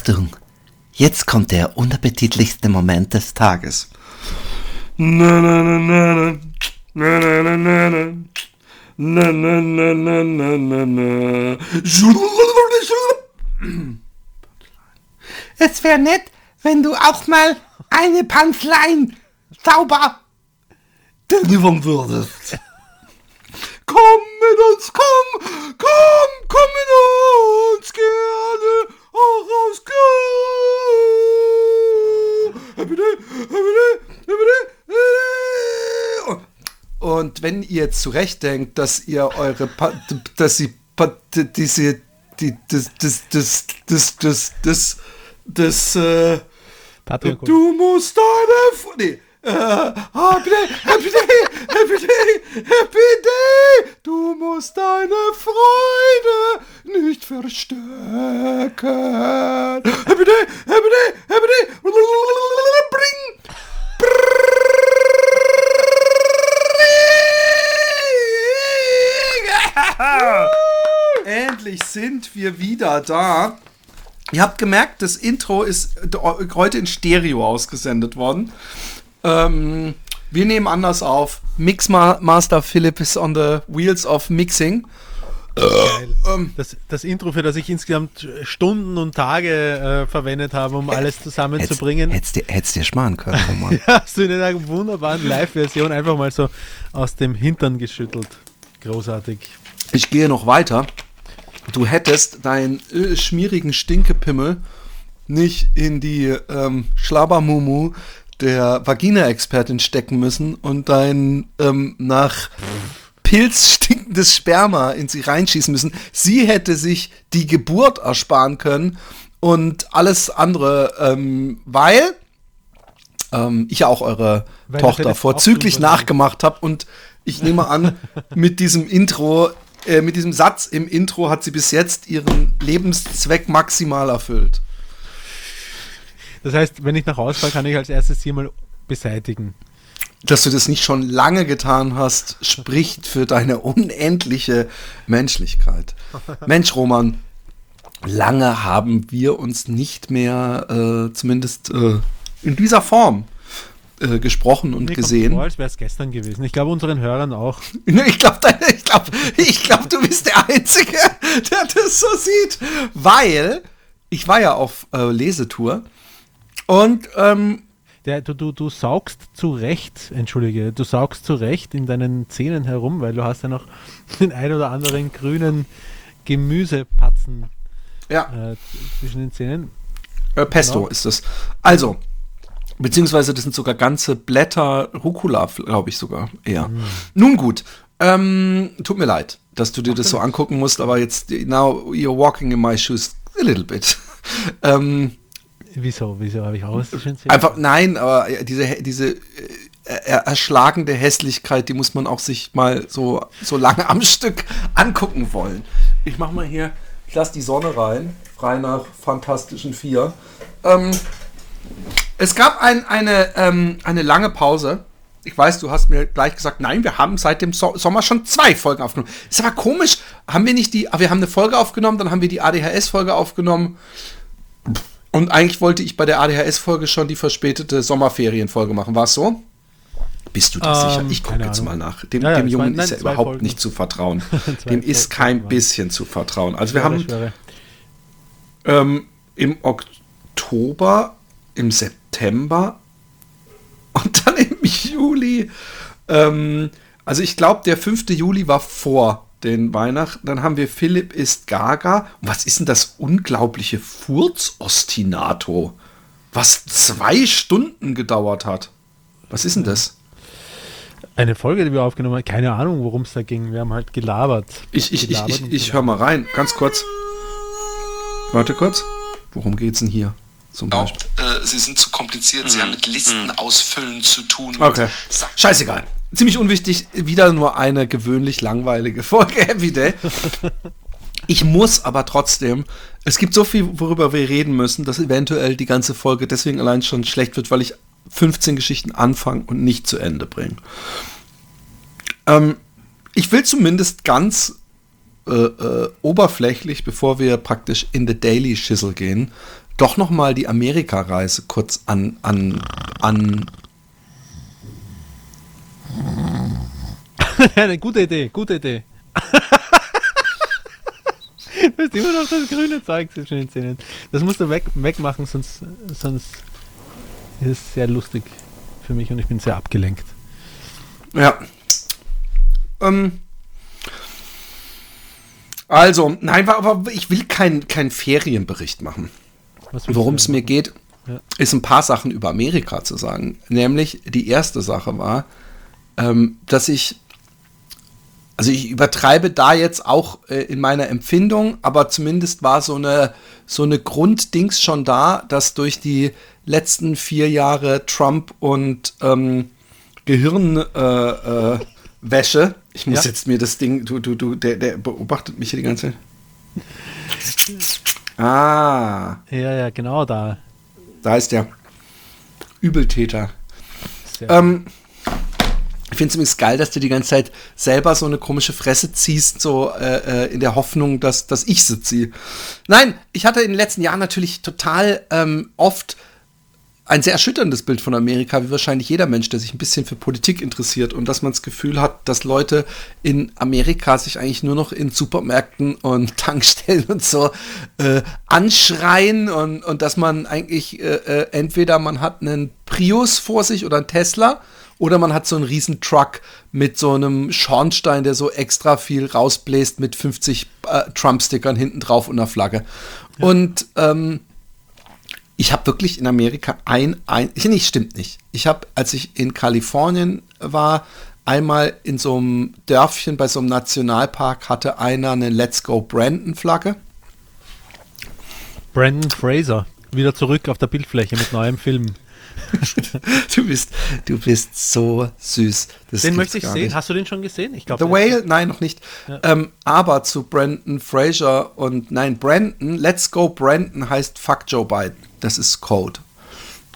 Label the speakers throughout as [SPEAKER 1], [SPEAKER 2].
[SPEAKER 1] Achtung, jetzt kommt der unappetitlichste Moment des Tages.
[SPEAKER 2] Na na na na na na na na na na na na na na na na
[SPEAKER 1] Es wäre nett, wenn du auch mal eine Panzlein sauber
[SPEAKER 2] delivern würdest. Komm mit uns, komm, komm, komm mit uns, gerne.
[SPEAKER 3] Und wenn ihr jetzt zurecht denkt, dass ihr eure, pa dass sie diese, die, das, das, das, das, das, das, das, äh, du musst deine, nee, äh, happy day, happy day, happy day, happy day, du musst deine Freude nicht verstecken. Happy day, happy day, happy day, bring, Endlich sind wir wieder da. Ihr habt gemerkt, das Intro ist heute in Stereo ausgesendet worden. Ähm, wir nehmen anders auf. Mixmaster Philipp ist on the wheels of mixing.
[SPEAKER 4] Ähm, das, das, Intro, für das ich insgesamt Stunden und Tage äh, verwendet habe, um alles zusammenzubringen.
[SPEAKER 1] Hättest du dir, dir sparen können, Roman.
[SPEAKER 4] ja, hast du in einer wunderbaren Live-Version einfach mal so aus dem Hintern geschüttelt. Großartig.
[SPEAKER 3] Ich gehe noch weiter. Du hättest deinen äh, schmierigen Stinkepimmel nicht in die ähm, Schlabbermumu der Vagina-Expertin stecken müssen und dein ähm, nach Pilz stinkendes Sperma in sie reinschießen müssen. Sie hätte sich die Geburt ersparen können und alles andere, ähm, weil ähm, ich ja auch eure weil Tochter vorzüglich nachgemacht habe und ich nehme an, mit diesem Intro, äh, mit diesem Satz im Intro hat sie bis jetzt ihren Lebenszweck maximal erfüllt.
[SPEAKER 4] Das heißt, wenn ich nach Hause fahre, kann ich als erstes hier mal beseitigen.
[SPEAKER 3] Dass du das nicht schon lange getan hast, spricht für deine unendliche Menschlichkeit. Mensch, Roman, lange haben wir uns nicht mehr, äh, zumindest äh, in dieser Form, äh, gesprochen und Mir gesehen. Vor,
[SPEAKER 4] als wäre es gestern gewesen. Ich glaube, unseren Hörern auch.
[SPEAKER 3] ich glaube, ich glaub, ich glaub, du bist der Einzige, der das so sieht. Weil ich war ja auf äh, Lesetour und ähm,
[SPEAKER 4] der, du, du, du saugst zu Recht, entschuldige, du saugst zu Recht in deinen Zähnen herum, weil du hast ja noch den ein oder anderen grünen Gemüsepatzen
[SPEAKER 3] ja.
[SPEAKER 4] äh, zwischen den Zähnen.
[SPEAKER 3] Äh, Pesto genau. ist das. Also, beziehungsweise das sind sogar ganze Blätter Rucola, glaube ich sogar eher. Mm. Nun gut, ähm, tut mir leid, dass du dir Ach, das so angucken musst, aber jetzt, now you're walking in my shoes a little bit. ähm,
[SPEAKER 4] Wieso? Wieso habe ich auch
[SPEAKER 3] Einfach, nein, aber diese, diese äh, erschlagende Hässlichkeit, die muss man auch sich mal so, so lange am Stück angucken wollen. Ich mache mal hier, ich lasse die Sonne rein, frei nach Fantastischen Vier. Ähm, es gab ein, eine, ähm, eine lange Pause. Ich weiß, du hast mir gleich gesagt, nein, wir haben seit dem so Sommer schon zwei Folgen aufgenommen. Ist aber komisch, haben wir nicht die, wir haben eine Folge aufgenommen, dann haben wir die ADHS-Folge aufgenommen. Und eigentlich wollte ich bei der ADHS-Folge schon die verspätete Sommerferienfolge machen. War es so? Bist du da ähm, sicher? Ich gucke jetzt mal nach. Dem, ja, dem Jungen nein, ist ja überhaupt Folgen. nicht zu vertrauen. dem ist kein bisschen zu vertrauen. Also wir haben ähm, im Oktober, im September und dann im Juli. Ähm, also ich glaube, der 5. Juli war vor den Weihnachten. Dann haben wir Philipp ist Gaga. Und was ist denn das unglaubliche Furzostinato? Was zwei Stunden gedauert hat. Was ist denn das?
[SPEAKER 4] Eine Folge, die wir aufgenommen haben. Keine Ahnung, worum es da ging. Wir haben halt gelabert.
[SPEAKER 3] Ich, ich, gelabert ich, ich, ich höre mal rein. Ganz kurz. Warte kurz. Worum geht's denn hier? Zum Beispiel. Äh, sie sind zu kompliziert. Mhm. Sie haben mit Listen mhm. ausfüllen zu tun. Okay. Scheißegal ziemlich unwichtig, wieder nur eine gewöhnlich langweilige Folge Happy Day. Ich muss aber trotzdem, es gibt so viel, worüber wir reden müssen, dass eventuell die ganze Folge deswegen allein schon schlecht wird, weil ich 15 Geschichten anfange und nicht zu Ende bringe. Ähm, ich will zumindest ganz äh, äh, oberflächlich, bevor wir praktisch in the Daily Schissel gehen, doch noch mal die Amerika-Reise kurz an, an, an.
[SPEAKER 4] Eine gute Idee, gute Idee. du hast immer noch das grüne Zeug zwischen den Zähnen. Das musst du weg, wegmachen, sonst, sonst ist es sehr lustig für mich und ich bin sehr abgelenkt.
[SPEAKER 3] Ja. Ähm. Also, nein, aber ich will keinen keinen Ferienbericht machen. Worum es mir
[SPEAKER 4] machen?
[SPEAKER 3] geht,
[SPEAKER 4] Ja.
[SPEAKER 3] ist ein paar Sachen über Amerika zu sagen. Nämlich die erste Sache war, ähm, dass ich, also ich übertreibe da jetzt auch äh, in meiner Empfindung, aber zumindest war so eine, so eine Grunddings schon da, dass durch die letzten vier Jahre Trump und ähm, Gehirnwäsche, äh, Wäsche, ich muss
[SPEAKER 4] Ja.
[SPEAKER 3] jetzt mir das Ding, du, du, du, der, der beobachtet mich hier die ganze Zeit. Ah,
[SPEAKER 4] Ja, ja, genau da.
[SPEAKER 3] da ist der Übeltäter. Ähm, ich finde es übrigens geil, dass du die ganze Zeit selber so eine komische Fresse ziehst, so äh, äh, in der Hoffnung, dass, dass ich sie ziehe. Nein, ich hatte in den letzten Jahren natürlich total ähm, oft ein sehr erschütterndes Bild von Amerika, wie wahrscheinlich jeder Mensch, der sich ein bisschen für Politik interessiert und dass man das Gefühl hat, dass Leute in Amerika sich eigentlich nur noch in Supermärkten und Tankstellen und so äh, anschreien und, und dass man eigentlich äh, äh, entweder man hat einen Prius vor sich oder einen Tesla oder man hat so einen riesen Truck mit so einem Schornstein, der so extra viel rausbläst mit 50 äh, Trump-Stickern hinten drauf und einer Flagge. Und ähm, ich habe wirklich in Amerika ein, ein, ich, nicht, stimmt nicht. Ich habe, als ich in Kalifornien war, einmal in so einem Dörfchen bei so einem Nationalpark hatte einer eine Let's Go Brandon Flagge.
[SPEAKER 4] Brandon Fraser, wieder zurück auf der Bildfläche mit neuem Film.
[SPEAKER 3] Du bist, du bist so süß. Das
[SPEAKER 4] Den möchte ich sehen.
[SPEAKER 3] nicht.
[SPEAKER 4] Hast du den schon gesehen? Ich glaube.
[SPEAKER 3] The Whale? Nein, noch nicht. Ähm, aber zu Brandon Fraser und nein, Brandon, Let's Go Brandon heißt Fuck Joe Biden. Das ist Code.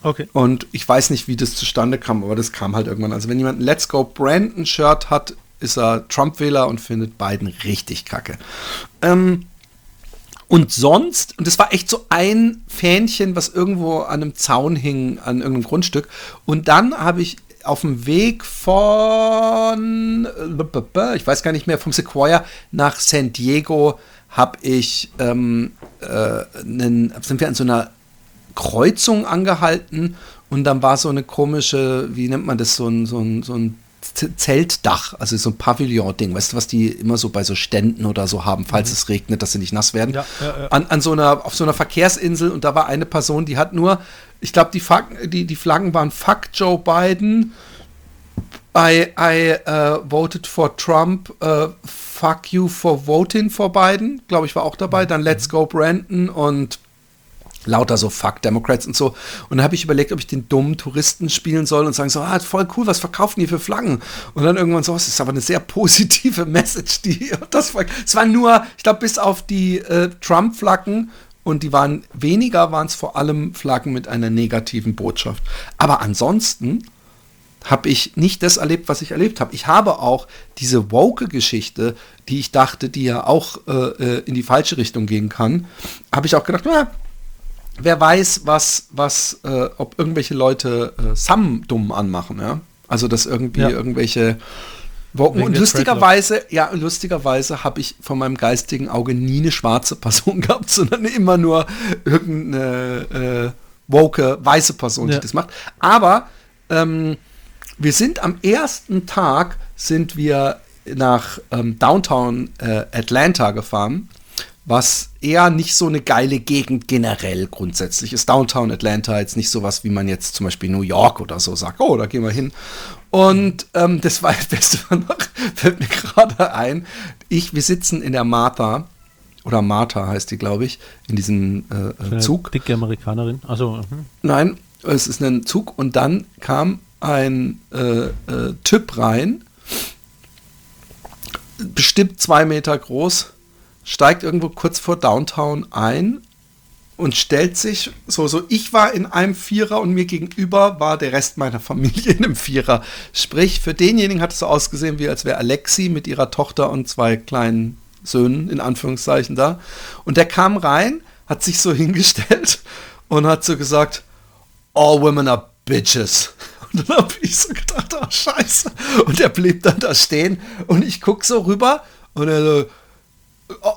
[SPEAKER 4] Okay.
[SPEAKER 3] Und ich weiß nicht, wie das zustande kam, aber das kam halt irgendwann. Also wenn jemand ein Let's Go Brandon Shirt hat, ist er Trump-Wähler und findet Biden richtig kacke. Ähm, und sonst, und das war echt so ein Fähnchen, was irgendwo an einem Zaun hing, an irgendeinem Grundstück. Und dann habe ich auf dem Weg von, ich weiß gar nicht mehr, vom Sequoia nach San Diego habe ich, ähm, äh, einen, sind wir an so einer Kreuzung angehalten und dann war so eine komische, wie nennt man das, so ein, so ein, so ein Zeltdach, also so ein Pavillon-Ding, weißt du, was die immer so bei so Ständen oder so haben, falls es regnet, dass sie nicht nass werden.
[SPEAKER 4] Ja, ja, ja.
[SPEAKER 3] An, an so einer, auf so einer Verkehrsinsel und da war eine Person, die hat nur, ich glaube, die, die, die Flaggen waren Fuck Joe Biden, I, I uh, voted for Trump, uh, fuck you for voting for Biden, glaube ich, war auch dabei. Dann Let's Go Brandon und lauter so Fuck Democrats und so. Und dann habe ich überlegt, ob ich den dummen Touristen spielen soll und sagen so, ah, voll cool, was verkaufen die für Flaggen? Und dann irgendwann so, das ist aber eine sehr positive Message, die das war, es war nur, ich glaube, bis auf die äh, Trump-Flaggen und die waren weniger, waren es vor allem Flaggen mit einer negativen Botschaft. Aber ansonsten habe ich nicht das erlebt, was ich erlebt habe. Ich habe auch diese woke-Geschichte, die ich dachte, die ja auch äh, äh, in die falsche Richtung gehen kann, habe ich auch gedacht, na, wer weiß, was, was, äh, ob irgendwelche Leute äh, Sam dumm anmachen, ja. Also dass irgendwie
[SPEAKER 4] Ja.
[SPEAKER 3] irgendwelche Woken. Und lustigerweise, ja, lustigerweise habe ich von meinem geistigen Auge nie eine schwarze Person gehabt, sondern immer nur irgendeine äh, woke weiße Person, die
[SPEAKER 4] Ja.
[SPEAKER 3] das macht. Aber ähm, wir sind am ersten Tag sind wir nach ähm, Downtown äh, Atlanta gefahren, was eher nicht so eine geile Gegend generell grundsätzlich ist. Downtown Atlanta jetzt nicht sowas, wie man jetzt zum Beispiel New York oder so sagt, oh, da gehen wir hin. Und ähm, das war das Beste war noch, fällt mir gerade ein. Ich, wir sitzen in der Martha, oder Martha heißt die, glaube ich, in diesem äh, äh, Zug.
[SPEAKER 4] Dicke Amerikanerin. Also, mhm.
[SPEAKER 3] Nein, es ist ein Zug und dann kam ein äh, äh, Typ rein, bestimmt zwei Meter groß, steigt irgendwo kurz vor Downtown ein und stellt sich so, so ich war in einem Vierer und mir gegenüber war der Rest meiner Familie in einem Vierer. Sprich, für denjenigen hat es so ausgesehen, wie als wäre Alexi mit ihrer Tochter und zwei kleinen Söhnen in Anführungszeichen da. Und der kam rein, hat sich so hingestellt und hat so gesagt, all women are bitches. Und dann habe ich so gedacht, oh scheiße. Und er blieb dann da stehen und ich guck so rüber und er so,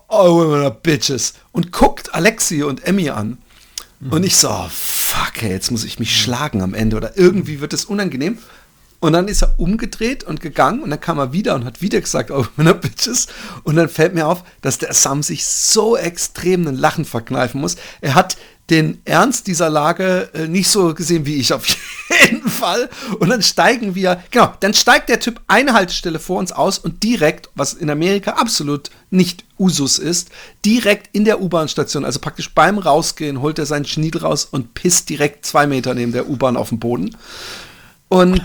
[SPEAKER 3] all women are bitches. Und guckt Alexi und Emmy an. Und ich so, oh, fuck, ey, jetzt muss ich mich schlagen am Ende oder irgendwie wird es unangenehm. Und dann ist er umgedreht und gegangen und dann kam er wieder und hat wieder gesagt, oh, meine Bitches. Und dann fällt mir auf, dass der Sam sich so extrem ein Lachen verkneifen muss. Er hat den Ernst dieser Lage äh, nicht so gesehen wie ich auf jeden Fall. Und dann steigen wir, genau, dann steigt der Typ eine Haltestelle vor uns aus und direkt, was in Amerika absolut nicht Usus ist, direkt in der U-Bahn-Station, also praktisch beim Rausgehen, holt er seinen Schniedel raus und pisst direkt zwei Meter neben der U-Bahn auf den Boden. Und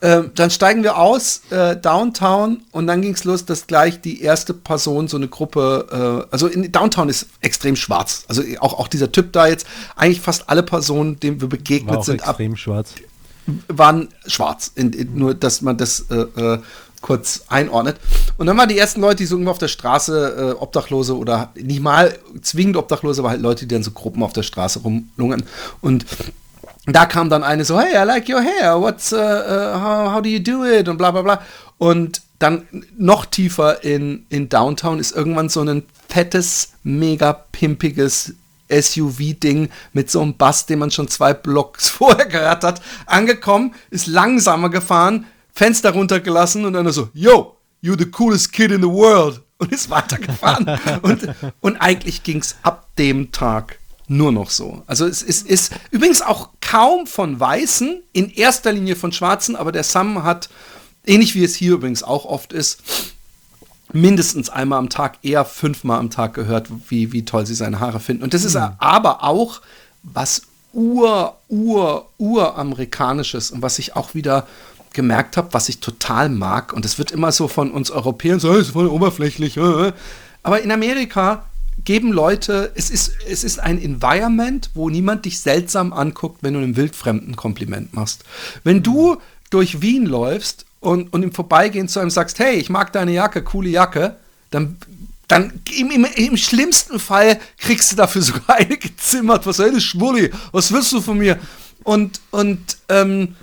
[SPEAKER 3] äh, dann steigen wir aus, äh, Downtown, und dann ging es los, dass gleich die erste Person, so eine Gruppe, äh, also in Downtown ist extrem schwarz. Also auch, auch dieser Typ da jetzt, eigentlich fast alle Personen, denen wir begegnet sind, ab,
[SPEAKER 4] extrem schwarz.
[SPEAKER 3] waren schwarz. In, in, nur, dass man das äh, äh, kurz einordnet. Und dann waren die ersten Leute, die so irgendwo auf der Straße äh, Obdachlose oder nicht mal zwingend Obdachlose, aber halt Leute, die dann so Gruppen auf der Straße rumlungern. Und da kam dann eine so, hey, I like your hair, what's, uh, uh, how, how do you do it und bla bla bla. Und dann noch tiefer in, in Downtown ist irgendwann so ein fettes, mega pimpiges SUV-Ding mit so einem Bass, den man schon zwei Blocks vorher gehört hat, angekommen, ist langsamer gefahren, Fenster runtergelassen und dann so, yo, you the coolest kid in the world und ist weitergefahren. und, und eigentlich ging es ab dem Tag nur noch so. Also es ist, ist übrigens auch kaum von Weißen, in erster Linie von Schwarzen, aber der Sam hat, ähnlich wie es hier übrigens auch oft ist, mindestens einmal am Tag, eher fünfmal am Tag gehört, wie, wie toll sie seine Haare finden. Und das ist aber auch was ur, ur, uramerikanisches und was ich auch wieder gemerkt habe, was ich total mag. Und es wird immer so von uns Europäern so, ist voll oberflächlich. äh. Aber in Amerika geben Leute, es ist, es ist ein Environment, wo niemand dich seltsam anguckt, wenn du einem Wildfremden Kompliment machst. Wenn du durch Wien läufst und, und im Vorbeigehen zu einem sagst, hey, ich mag deine Jacke, coole Jacke, dann, dann im, im, im schlimmsten Fall kriegst du dafür sogar eine gezimmert. Was soll das, Schwulli? Was willst du von mir? Und, und ähm,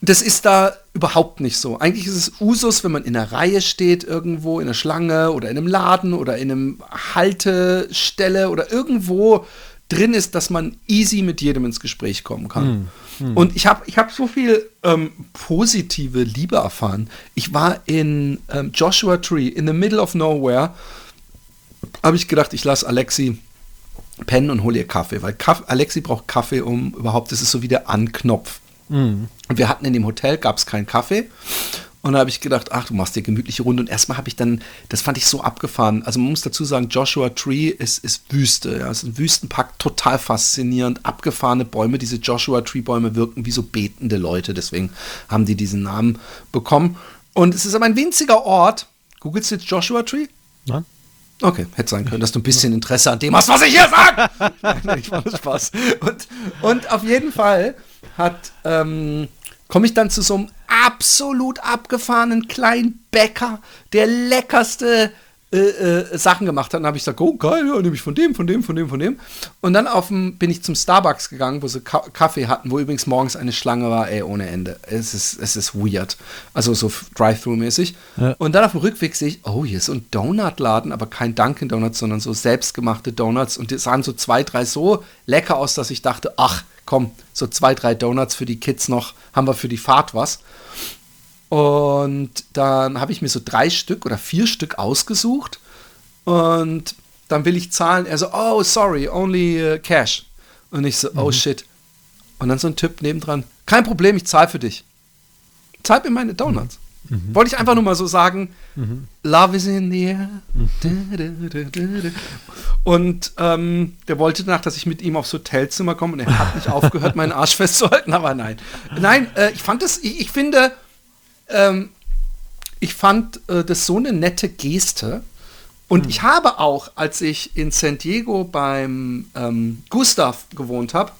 [SPEAKER 3] das ist da überhaupt nicht so. Eigentlich ist es Usus, wenn man in einer Reihe steht, irgendwo in einer Schlange oder in einem Laden oder in einem Haltestelle oder irgendwo drin ist, dass man easy mit jedem ins Gespräch kommen kann. Und ich habe ich hab so viel ähm, positive Liebe erfahren. Ich war in ähm, Joshua Tree, in the middle of nowhere, habe ich gedacht, ich lasse Alexi pennen und hole ihr Kaffee, weil Kaff Alexi braucht Kaffee, um überhaupt, das ist so wie der Anknopf. Und wir hatten in dem Hotel, gab es keinen Kaffee. Und da habe ich gedacht, ach, du machst dir gemütliche Runde. Und erstmal habe ich dann, das fand ich so abgefahren. Also man muss dazu sagen, Joshua Tree ist, ist Wüste. Ja. Es ist ein Wüstenpark, total faszinierend. Abgefahrene Bäume. Diese Joshua Tree Bäume wirken wie so betende Leute. Deswegen haben die diesen Namen bekommen. Und es ist aber ein winziger Ort. Googelst du jetzt Joshua Tree?
[SPEAKER 4] Nein?
[SPEAKER 3] Okay, hätte sein können, dass du ein bisschen Interesse an dem hast, was ich hier sage. Nein, ich mache Spaß. Und, und auf jeden Fall hat, ähm, komme ich dann zu so einem absolut abgefahrenen kleinen Bäcker, der leckerste äh, äh, Sachen gemacht hat. Dann habe ich gesagt, oh geil, ja, nehme ich von dem, von dem, von dem, von dem. Und dann auf dem, bin ich zum Starbucks gegangen, wo sie Ka Kaffee hatten, wo übrigens morgens eine Schlange war, ey, ohne Ende. Es ist, es ist weird. Also so Drive-Thru-mäßig.
[SPEAKER 4] Ja.
[SPEAKER 3] Und dann auf dem Rückweg sehe ich, oh, hier ist so ein Donutladen, aber kein Dunkin' Donuts, sondern so selbstgemachte Donuts. Und die sahen so zwei, drei so lecker aus, dass ich dachte, ach, komm, so zwei, drei Donuts für die Kids noch, haben wir für die Fahrt was. Und dann habe ich mir so drei Stück oder vier Stück ausgesucht. Und dann will ich zahlen. Er so, oh, sorry, only uh, cash. Und ich so, oh shit. Und dann so ein Typ nebendran, kein Problem, ich zahle für dich. Zahl mir meine Donuts. Wollte ich einfach nur mal so sagen, Love is in the air. Da. Und ähm, der wollte nach, dass ich mit ihm aufs Hotelzimmer komme und er hat nicht aufgehört, meinen Arsch festzuhalten, aber nein. Nein, äh, ich fand das, ich, ich finde, ähm, ich fand äh, das so eine nette Geste. Und ich habe auch, als ich in San Diego beim ähm, Gustav gewohnt habe,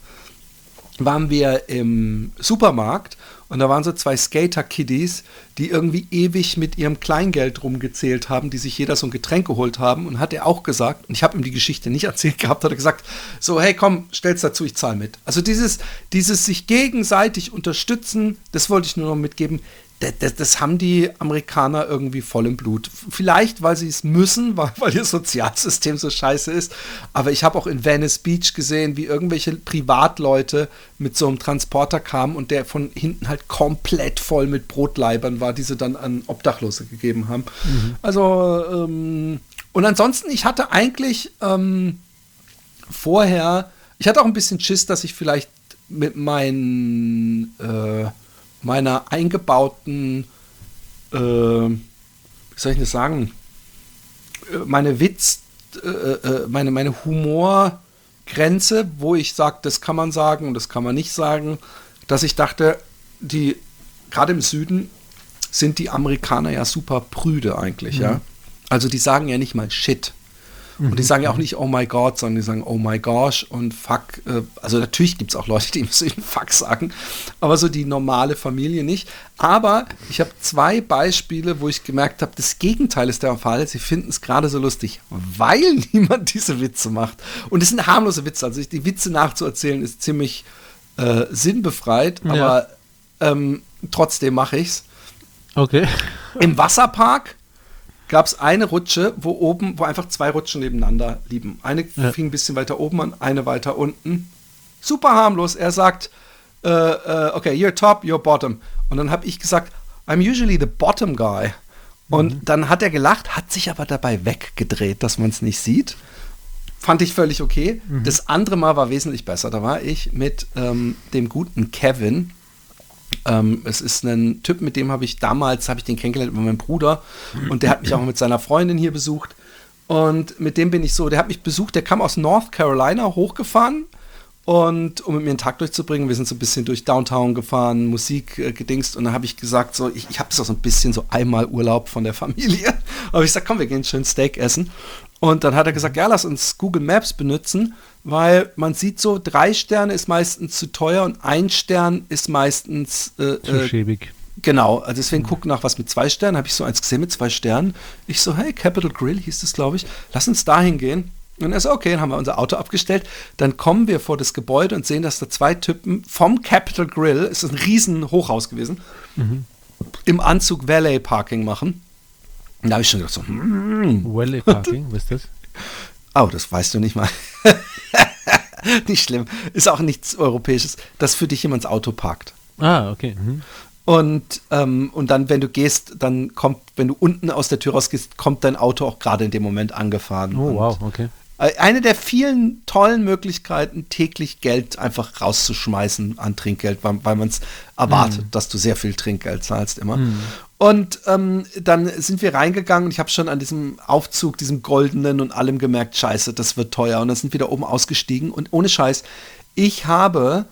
[SPEAKER 3] waren wir im Supermarkt und da waren so zwei Skater-Kiddies, die irgendwie ewig mit ihrem Kleingeld rumgezählt haben, die sich jeder so ein Getränk geholt haben. Und hat er auch gesagt, und ich habe ihm die Geschichte nicht erzählt gehabt, hat er gesagt, so, hey, komm, stell's dazu, ich zahle mit. Also dieses, dieses sich gegenseitig unterstützen, das wollte ich nur noch mitgeben das, das, haben die Amerikaner irgendwie voll im Blut. Vielleicht, weil sie es müssen, weil, weil ihr Sozialsystem so scheiße ist. Aber ich habe auch in Venice Beach gesehen, wie irgendwelche Privatleute mit so einem Transporter kamen und der von hinten halt komplett voll mit Brotleibern war, die sie dann an Obdachlose gegeben haben. Mhm. Also, ähm, und ansonsten, ich hatte eigentlich ähm, vorher, ich hatte auch ein bisschen Schiss, dass ich vielleicht mit meinen äh, meiner eingebauten, äh, wie soll ich das sagen, äh, meine Witz, äh, äh, meine, meine Humorgrenze, wo ich sage, das kann man sagen und das kann man nicht sagen, dass ich dachte, die, gerade im Süden sind die Amerikaner ja super prüde eigentlich, mhm. ja. Also die sagen ja nicht mal Shit. Und die sagen ja auch nicht Oh my God, sondern die sagen Oh my gosh und Fuck. Äh, also natürlich gibt es auch Leute, die müssen Fuck sagen, aber so die normale Familie nicht. Aber ich habe zwei Beispiele, wo ich gemerkt habe, das Gegenteil ist der Fall. Sie finden es gerade so lustig, weil niemand diese Witze macht. Und es sind harmlose Witze. Also die Witze nachzuerzählen ist ziemlich äh, sinnbefreit, ja. aber ähm, trotzdem mache ich es.
[SPEAKER 4] Okay.
[SPEAKER 3] Im Wasserpark gab es eine Rutsche, wo oben, wo einfach zwei Rutschen nebeneinander lieben. Eine ja. fing ein bisschen weiter oben an, eine weiter unten. Super harmlos. Er sagt, äh, äh, okay, you're top, you're bottom. Und dann habe ich gesagt, I'm usually the bottom guy. Und mhm. dann hat er gelacht, hat sich aber dabei weggedreht, dass man es nicht sieht. Fand ich völlig okay. Mhm. Das andere Mal war wesentlich besser. Da war ich mit ähm, dem guten Kevin ähm, es ist ein Typ, mit dem habe ich damals, habe ich den kennengelernt über meinen Bruder und der hat mich auch mit seiner Freundin hier besucht und mit dem bin ich so, der hat mich besucht, der kam aus North Carolina hochgefahren und um mit mir einen Tag durchzubringen, wir sind so ein bisschen durch Downtown gefahren, Musik äh, gedingst und dann habe ich gesagt, so, ich, ich habe so ein bisschen so einmal Urlaub von der Familie. Aber ich sag, komm, wir gehen schön Steak essen. Und dann hat er gesagt, ja, lass uns Google Maps benutzen, weil man sieht so, drei Sterne ist meistens zu teuer und ein Stern ist meistens
[SPEAKER 4] äh, zu äh, schäbig.
[SPEAKER 3] Genau, also deswegen mhm. guck nach was mit zwei Sternen. Habe ich so eins gesehen mit zwei Sternen. Ich so, hey, Capital Grill hieß das, glaube ich. Lass uns da hingehen. Und er so, okay, dann haben wir unser Auto abgestellt. Dann kommen wir vor das Gebäude und sehen, dass da zwei Typen vom Capital Grill, es ist ein riesen Hochhaus gewesen, mhm. im Anzug Valet Parking machen. Und da habe ich schon gedacht so,
[SPEAKER 4] hm. Valet Parking, was ist das?
[SPEAKER 3] Oh, das weißt du nicht mal. nicht schlimm. Ist auch nichts Europäisches, dass für dich jemand ins Auto parkt.
[SPEAKER 4] Ah, okay. Mhm.
[SPEAKER 3] Und, ähm, und dann, wenn du gehst, dann kommt, wenn du unten aus der Tür rausgehst, kommt dein Auto auch gerade in dem Moment angefahren.
[SPEAKER 4] Oh, wow, okay.
[SPEAKER 3] Äh, eine der vielen tollen Möglichkeiten, täglich Geld einfach rauszuschmeißen an Trinkgeld, weil, weil man es erwartet, mm. dass du sehr viel Trinkgeld zahlst immer. Mm. Und ähm, dann sind wir reingegangen und ich habe schon an diesem Aufzug, diesem goldenen und allem gemerkt, scheiße, das wird teuer. Und dann sind wir da oben ausgestiegen und ohne Scheiß, ich habe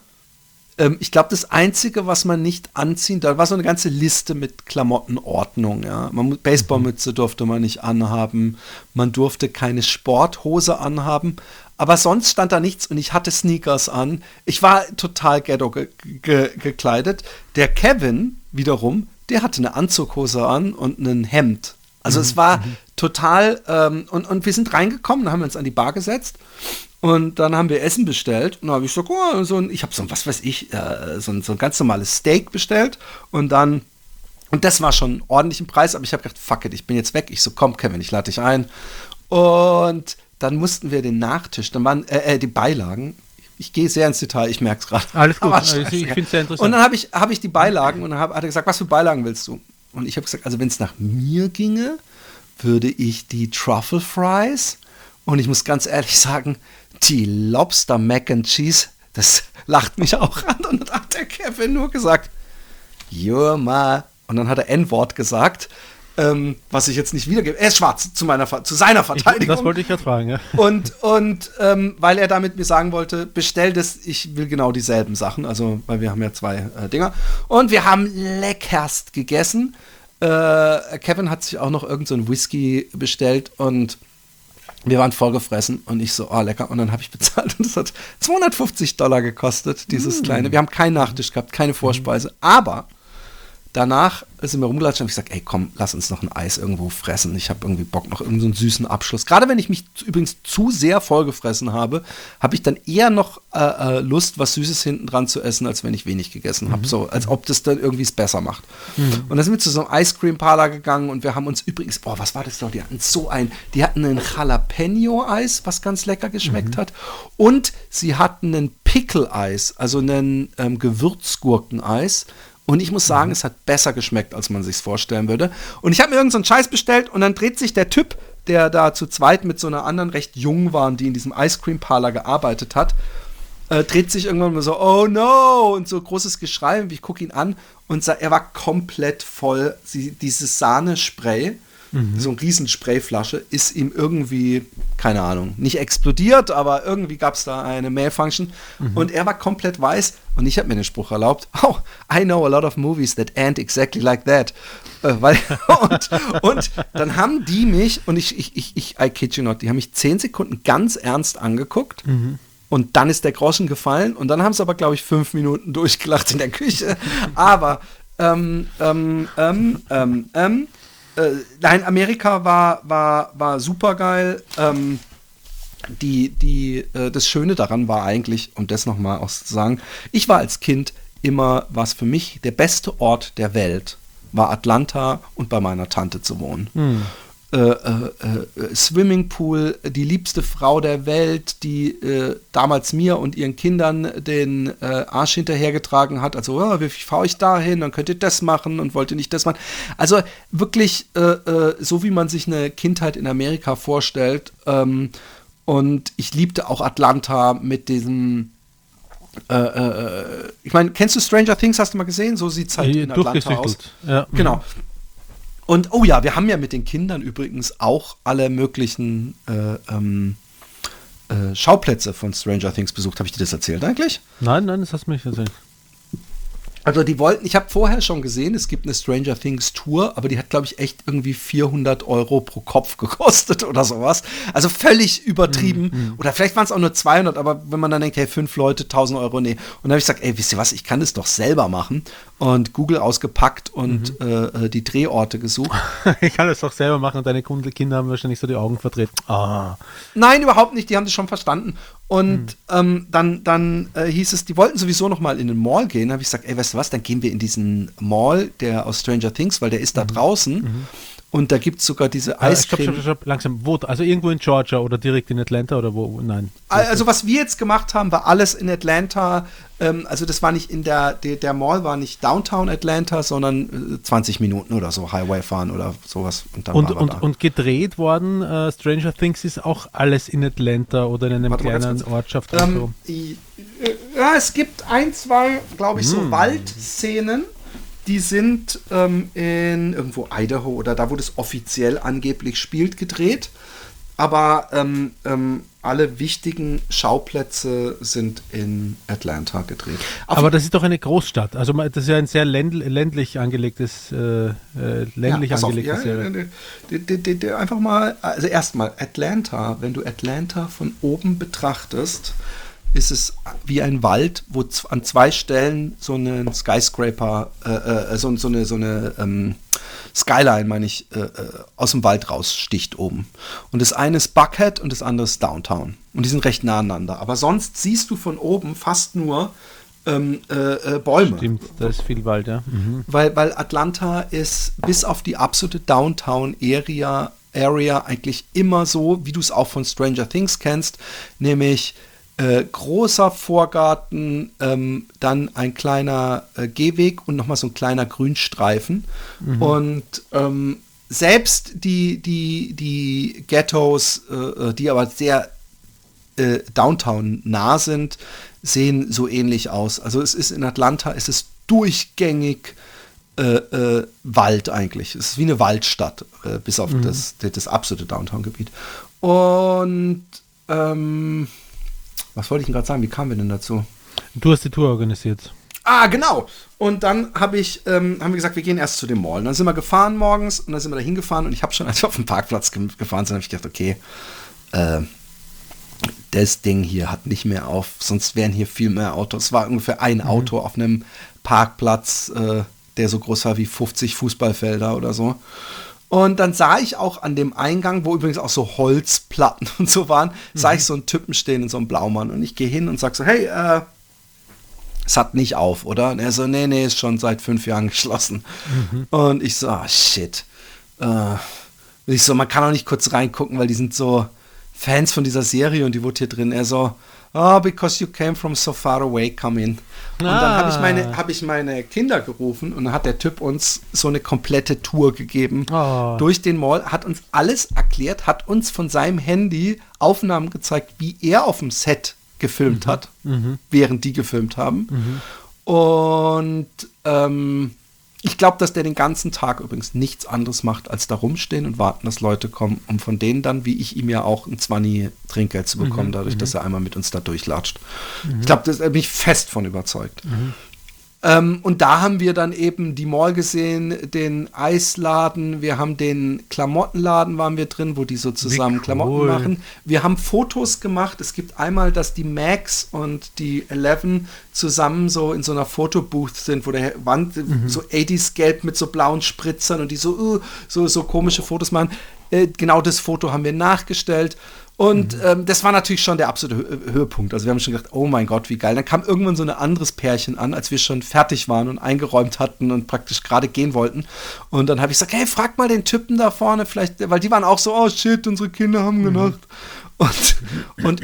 [SPEAKER 3] ähm, ich glaube, das Einzige, was man nicht anziehen, da war so eine ganze Liste mit Klamottenordnung. Ja. Man, Baseballmütze durfte man nicht anhaben, man durfte keine Sporthose anhaben, aber sonst stand da nichts und ich hatte Sneakers an. Ich war total ghetto ge ge gekleidet. Der Kevin wiederum, der hatte eine Anzughose an und ein Hemd. Also mhm. es war mhm. total, ähm, und, und wir sind reingekommen, haben wir uns an die Bar gesetzt und dann haben wir Essen bestellt. Und dann habe ich so, oh, so ein, ich habe so ein, was weiß ich, äh, so, ein, so ein ganz normales Steak bestellt. Und dann, und das war schon ordentlich im Preis, aber ich habe gedacht, fuck it, ich bin jetzt weg. Ich so, komm, Kevin, ich lade dich ein. Und dann mussten wir den Nachtisch, dann waren äh, äh die Beilagen. Ich gehe sehr ins Detail, ich merke es gerade.
[SPEAKER 4] Alles gut, also ich finde es sehr interessant.
[SPEAKER 3] Und dann habe ich, hab ich die Beilagen und dann hab, hat er gesagt, was für Beilagen willst du? Und ich habe gesagt, also wenn es nach mir ginge, würde ich die Truffle Fries und ich muss ganz ehrlich sagen, die Lobster Mac and Cheese, das lacht mich auch an. Und dann hat der Kevin nur gesagt, you're my. Und dann hat er N-Wort gesagt, ähm, was ich jetzt nicht wiedergebe. Er ist schwarz zu, meiner, zu seiner Verteidigung.
[SPEAKER 4] Ich, das wollte ich jetzt fragen, ja.
[SPEAKER 3] Und, und ähm, weil er damit mir sagen wollte, bestell das, ich will genau dieselben Sachen. Also, weil wir haben ja zwei äh, Dinger. Und wir haben leckerst gegessen. Äh, Kevin hat sich auch noch irgendeinen so Whisky bestellt und wir waren vollgefressen und ich so, oh lecker. Und dann habe ich bezahlt und es hat 250 Dollar gekostet, dieses kleine. Wir haben keinen Nachtisch gehabt, keine Vorspeise. Aber danach sind wir rumgelatscht und habe ich gesagt, ey komm, lass uns noch ein Eis irgendwo fressen. Ich habe irgendwie Bock noch irgendeinen so süßen Abschluss. Gerade wenn ich mich übrigens zu sehr vollgefressen habe, habe ich dann eher noch äh, äh, Lust, was Süßes hinten dran zu essen, als wenn ich wenig gegessen habe. So, als ob das dann irgendwie es besser macht. Und dann sind wir zu so einem Ice Cream Parlor gegangen und wir haben uns übrigens, boah, was war das doch? Die hatten so ein, die hatten ein Jalapeno-Eis, was ganz lecker geschmeckt hat. Und sie hatten ein Pickle-Eis, also ein ähm, Gewürzgurken-Eis. Und ich muss sagen, es hat besser geschmeckt, als man sich vorstellen würde. Und ich habe mir irgendeinen so einen Scheiß bestellt und dann dreht sich der Typ, der da zu zweit mit so einer anderen recht jung waren, die in diesem Ice Cream Parlor gearbeitet hat, äh, dreht sich irgendwann mal so, oh no, und so großes Geschrei. Und ich gucke ihn an und sa- er war komplett voll. Sie, dieses Sahnespray, so eine riesen Sprayflasche, ist ihm irgendwie, keine Ahnung, nicht explodiert, aber irgendwie gab es da eine Malfunction. Und er war komplett weiß und ich habe mir den Spruch erlaubt, oh, I know a lot of movies that end exactly like that. Äh, weil, und, und dann haben die mich, und ich, ich, ich, ich, I kid you not, die haben mich zehn Sekunden ganz ernst angeguckt. Und dann ist der Groschen gefallen und dann haben sie aber, glaube ich, fünf Minuten durchgelacht in der Küche. Aber, ähm, ähm, ähm, ähm, ähm, äh, nein, Amerika war, war, war super geil. Ähm, die, die, äh, das Schöne daran war eigentlich, um das nochmal auszusagen, ich war als Kind immer, was für mich der beste Ort der Welt war Atlanta und bei meiner Tante zu wohnen. Äh, äh, äh, Swimmingpool, die liebste Frau der Welt, die äh, damals mir und ihren Kindern den äh, Arsch hinterhergetragen hat. Also, ja, wie fahre ich dahin? Dann könnt ihr das machen und wollt ihr nicht das machen. Also wirklich äh, äh, so, wie man sich eine Kindheit in Amerika vorstellt. Ähm, und ich liebte auch Atlanta mit diesem. Äh, äh, ich meine, kennst du Stranger Things? Hast du mal gesehen? So sieht es halt
[SPEAKER 4] Äh,
[SPEAKER 3] in Atlanta aus.
[SPEAKER 4] Ja.
[SPEAKER 3] Genau. Und oh ja, wir haben ja mit den Kindern übrigens auch alle möglichen äh, ähm, äh, Schauplätze von Stranger Things besucht. Habe ich dir das erzählt eigentlich?
[SPEAKER 4] Nein, nein, das hast du mir nicht erzählt.
[SPEAKER 3] Also die wollten, ich habe vorher schon gesehen, es gibt eine Stranger Things Tour, aber die hat, glaube ich, echt irgendwie 400 Euro pro Kopf gekostet oder sowas. Also völlig übertrieben. Oder vielleicht waren es auch nur 200, aber wenn man dann denkt, hey, fünf Leute, 1000 Euro, nee. Und dann habe ich gesagt, ey, wisst ihr was, ich kann das doch selber machen. Und Google ausgepackt und äh, äh, die Drehorte gesucht.
[SPEAKER 4] ich kann das auch selber machen und deine Kinder haben wahrscheinlich so die Augen verdreht. Ah.
[SPEAKER 3] Nein, überhaupt nicht. Die haben das schon verstanden. Und ähm, dann, dann äh, hieß es, die wollten sowieso noch mal in den Mall gehen. Da habe ich gesagt, ey, weißt du was, dann gehen wir in diesen Mall, der aus Stranger Things, weil der ist da draußen. Und da gibt es sogar diese
[SPEAKER 4] Äh, stopp,
[SPEAKER 3] Eiscreme.
[SPEAKER 4] stopp, stopp, stopp, langsam. Wo? Also irgendwo in Georgia oder direkt in Atlanta oder wo? Nein.
[SPEAKER 3] Also was wir jetzt gemacht haben, war alles in Atlanta. Ähm, also das war nicht in der, der, der Mall war nicht Downtown Atlanta, sondern äh, 20 Minuten oder so Highway fahren oder sowas. Und, dann
[SPEAKER 4] Und, und,
[SPEAKER 3] da.
[SPEAKER 4] und gedreht worden, äh, Stranger Things ist auch alles in Atlanta oder in einem
[SPEAKER 3] Warte
[SPEAKER 4] kleinen. Ortschaft so.
[SPEAKER 3] Ähm, i- äh, ja, es gibt ein, zwei, glaube ich, so
[SPEAKER 4] Hm.
[SPEAKER 3] Waldszenen, die sind ähm, in irgendwo Idaho oder da, wo das offiziell angeblich spielt, gedreht. Aber ähm, ähm, alle wichtigen Schauplätze sind in Atlanta gedreht. Auf-
[SPEAKER 4] Aber das ist doch eine Großstadt. Also das ist ja ein sehr ländl ländlich angelegtes, äh, äh, ländlich
[SPEAKER 3] auf,
[SPEAKER 4] angelegtes
[SPEAKER 3] ja,
[SPEAKER 4] Serie.
[SPEAKER 3] d- d- d- d- einfach mal, also erstmal Atlanta, wenn du Atlanta von oben betrachtest, ist es wie ein Wald, wo an zwei Stellen so ein Skyscraper, äh, äh, so, so eine, so eine ähm, Skyline, meine ich, äh, äh, aus dem Wald raussticht oben. Und das eine ist Buckhead und das andere ist Downtown. Und die sind recht nah aneinander. Aber sonst siehst du von oben fast nur ähm, äh, äh, Bäume.
[SPEAKER 4] Stimmt, da ist viel Wald, ja. Mhm.
[SPEAKER 3] Weil, weil Atlanta ist bis auf die absolute Downtown-Area Area eigentlich immer so, wie du es auch von Stranger Things kennst, nämlich äh, großer Vorgarten, ähm, dann ein kleiner äh, Gehweg und nochmal so ein kleiner Grünstreifen. Und ähm, selbst die, die, die Ghettos, äh, äh, die aber sehr äh, Downtown nah sind, sehen so ähnlich aus. Also es ist in Atlanta, es ist durchgängig äh, äh, Wald eigentlich. Es ist wie eine Waldstadt, äh, bis auf das, das, das absolute Downtown-Gebiet. Und ähm, was wollte ich denn gerade sagen? Wie kamen wir denn dazu?
[SPEAKER 4] Du hast die Tour organisiert.
[SPEAKER 3] Ah, genau. Und dann habe ich, ähm, haben wir gesagt, wir gehen erst zu dem Mall. Und dann sind wir gefahren morgens und dann sind wir da hingefahren und ich habe schon, als wir auf dem Parkplatz ge gefahren sind, habe ich gedacht, okay, äh, das Ding hier hat nicht mehr auf, sonst wären hier viel mehr Autos. Es war ungefähr ein Auto auf einem Parkplatz, äh, der so groß war wie 50 Fußballfelder oder so. Und dann sah ich auch an dem Eingang, wo übrigens auch so Holzplatten und so waren, sah ich so einen Typen stehen in so einem Blaumann. Und ich gehe hin und sage so, hey, äh, es hat nicht auf, oder? Und er so, nee, nee, ist schon seit fünf Jahren geschlossen. Und ich so, ah, shit. Äh, ich so, man kann auch nicht kurz reingucken, weil die sind so Fans von dieser Serie und die wurde hier drin. Er so, oh, because you came from so far away, come in. Und dann habe ich, meine, hab ich meine Kinder gerufen und dann hat der Typ uns so eine komplette Tour gegeben
[SPEAKER 4] Oh.
[SPEAKER 3] durch den Mall, hat uns alles erklärt, hat uns von seinem Handy Aufnahmen gezeigt, wie er auf dem Set gefilmt hat, während die gefilmt haben. Und ähm, ich glaube, dass der den ganzen Tag übrigens nichts anderes macht, als da rumstehen und warten, dass Leute kommen, um von denen dann, wie ich ihm ja auch, ein 20 Trinkgeld zu bekommen, dadurch, dass er einmal mit uns da durchlatscht. Ich glaube, da bin ich fest von überzeugt. Ähm, und da haben wir dann eben die Mall gesehen, den Eisladen, wir haben den Klamottenladen waren wir drin, wo die so zusammen
[SPEAKER 4] cool.
[SPEAKER 3] Klamotten machen. Wir haben Fotos gemacht. Es gibt einmal, dass die Max und die Eleven zusammen so in so einer Fotobooth sind, wo der Wand so 80s Gelb mit so blauen Spritzern und die so, uh, so, so komische Fotos machen. Äh, genau das Foto haben wir nachgestellt. Und ähm, das war natürlich schon der absolute Hö Höhepunkt. Also wir haben schon gedacht, oh mein Gott, wie geil. Dann kam irgendwann so ein anderes Pärchen an, als wir schon fertig waren und eingeräumt hatten und praktisch gerade gehen wollten. Und dann habe ich gesagt, hey, frag mal den Typen da vorne, vielleicht, weil die waren auch so, oh shit, unsere Kinder haben gedacht. Und, und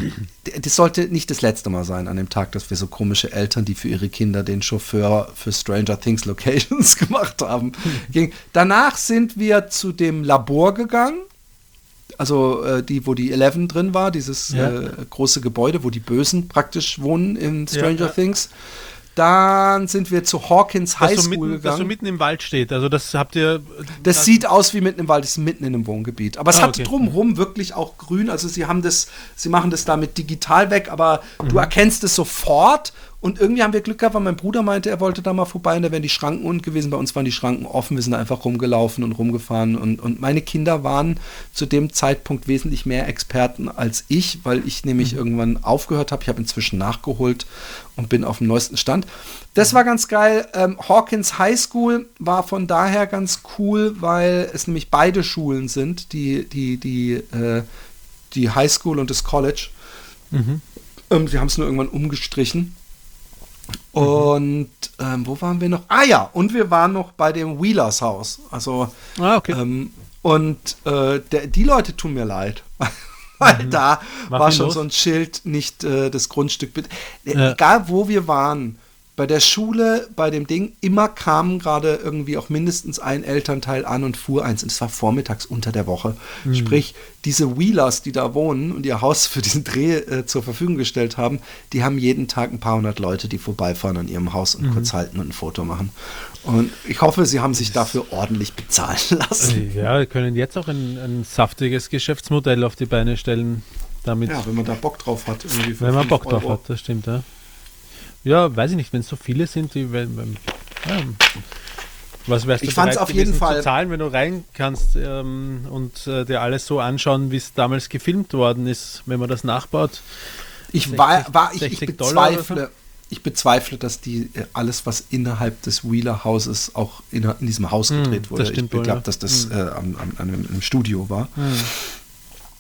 [SPEAKER 3] das sollte nicht das letzte Mal sein an dem Tag, dass wir so komische Eltern, die für ihre Kinder den Chauffeur für Stranger Things Locations gemacht haben. ging. Danach sind wir zu dem Labor gegangen also äh, die, wo die Eleven drin war, dieses
[SPEAKER 4] Ja.
[SPEAKER 3] äh, große Gebäude, wo die Bösen praktisch wohnen in Stranger
[SPEAKER 4] Ja.
[SPEAKER 3] Things. Dann sind wir zu Hawkins High
[SPEAKER 4] Das
[SPEAKER 3] School
[SPEAKER 4] mitten, das so
[SPEAKER 3] gegangen.
[SPEAKER 4] mitten im Wald steht. Also das habt ihr.
[SPEAKER 3] Das sieht aus wie mitten im Wald, das ist mitten in einem Wohngebiet. Aber es
[SPEAKER 4] Ah,
[SPEAKER 3] hat
[SPEAKER 4] okay.
[SPEAKER 3] drumherum wirklich auch grün. Also sie haben das, sie machen das damit digital weg, aber
[SPEAKER 4] Mhm.
[SPEAKER 3] du erkennst es sofort. Und irgendwie haben wir Glück gehabt, weil mein Bruder meinte, er wollte da mal vorbei und da wären die Schranken unten gewesen. Bei uns waren die Schranken offen. Wir sind einfach rumgelaufen und rumgefahren. Und, und meine Kinder waren zu dem Zeitpunkt wesentlich mehr Experten als ich, weil ich
[SPEAKER 4] Mhm.
[SPEAKER 3] nämlich irgendwann aufgehört habe. Ich habe inzwischen nachgeholt und bin auf dem neuesten Stand. Das war ganz geil. Ähm, Hawkins High School war von daher ganz cool, weil es nämlich beide Schulen sind, die, die, die, äh, die High School und das College. Ähm, sie haben es nur irgendwann umgestrichen. Und ähm, wo waren wir noch? Ah ja, und wir waren noch bei dem Wheelers Haus. Also
[SPEAKER 4] Ah, okay.
[SPEAKER 3] ähm, und äh, der, die Leute tun mir leid. Weil da
[SPEAKER 4] War
[SPEAKER 3] war schon
[SPEAKER 4] los?
[SPEAKER 3] so ein Schild, nicht äh, das Grundstück. Äh. Egal wo wir waren, bei der Schule, bei dem Ding, immer kam gerade irgendwie auch mindestens ein Elternteil an und fuhr eins. Und es war vormittags unter der Woche.
[SPEAKER 4] Hm.
[SPEAKER 3] Sprich, diese Wheelers, die da wohnen und ihr Haus für diesen Dreh äh, zur Verfügung gestellt haben, die haben jeden Tag ein paar hundert Leute, die vorbeifahren an ihrem Haus
[SPEAKER 4] Mhm.
[SPEAKER 3] und kurz halten und ein Foto machen. Und ich hoffe, sie haben sich dafür ordentlich bezahlen lassen.
[SPEAKER 4] ja, wir können jetzt auch ein, ein saftiges Geschäftsmodell auf die Beine stellen. Damit,
[SPEAKER 3] Ja, wenn man da Bock drauf hat.
[SPEAKER 4] Wenn man Bock drauf
[SPEAKER 3] Euro.
[SPEAKER 4] hat, das stimmt, ja. Ja, weiß ich nicht, wenn es so viele sind, die. Wenn, wenn, ja, was wärst du
[SPEAKER 3] Ich fand's auf jeden Fall-
[SPEAKER 4] zu zahlen, wenn du rein kannst ähm, und äh, dir alles so anschauen, wie es damals gefilmt worden ist, wenn man das nachbaut?
[SPEAKER 3] Ich
[SPEAKER 4] 60
[SPEAKER 3] war, war ich, ich
[SPEAKER 4] 60 Dollar oder
[SPEAKER 3] bezweifle, ich bezweifle, dass die äh, alles, was innerhalb des Wheeler Hauses auch in, in diesem Haus
[SPEAKER 4] Hm,
[SPEAKER 3] gedreht wurde.
[SPEAKER 4] das stimmt
[SPEAKER 3] ich glaube,
[SPEAKER 4] ja.
[SPEAKER 3] Dass das äh, am, am, an einem, einem Studio war.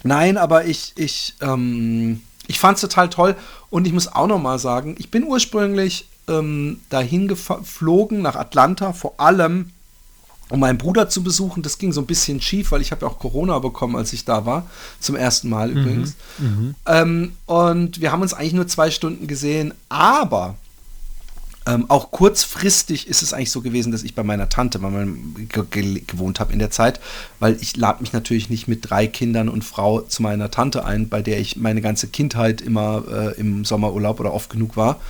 [SPEAKER 3] Nein, aber ich, ich, ähm, ich fand es total toll und ich muss auch noch mal sagen, ich bin ursprünglich ähm, dahin geflogen nach Atlanta, vor allem um meinen Bruder zu besuchen. Das ging so ein bisschen schief, weil ich habe ja auch Corona bekommen, als ich da war. Zum ersten Mal übrigens. Ähm, und wir haben uns eigentlich nur zwei Stunden gesehen, aber ähm, auch kurzfristig ist es eigentlich so gewesen, dass ich bei meiner Tante bei meinem, ge ge gewohnt habe in der Zeit, weil ich lade mich natürlich nicht mit drei Kindern und Frau zu meiner Tante ein, bei der ich meine ganze Kindheit immer äh, im Sommerurlaub oder oft genug war.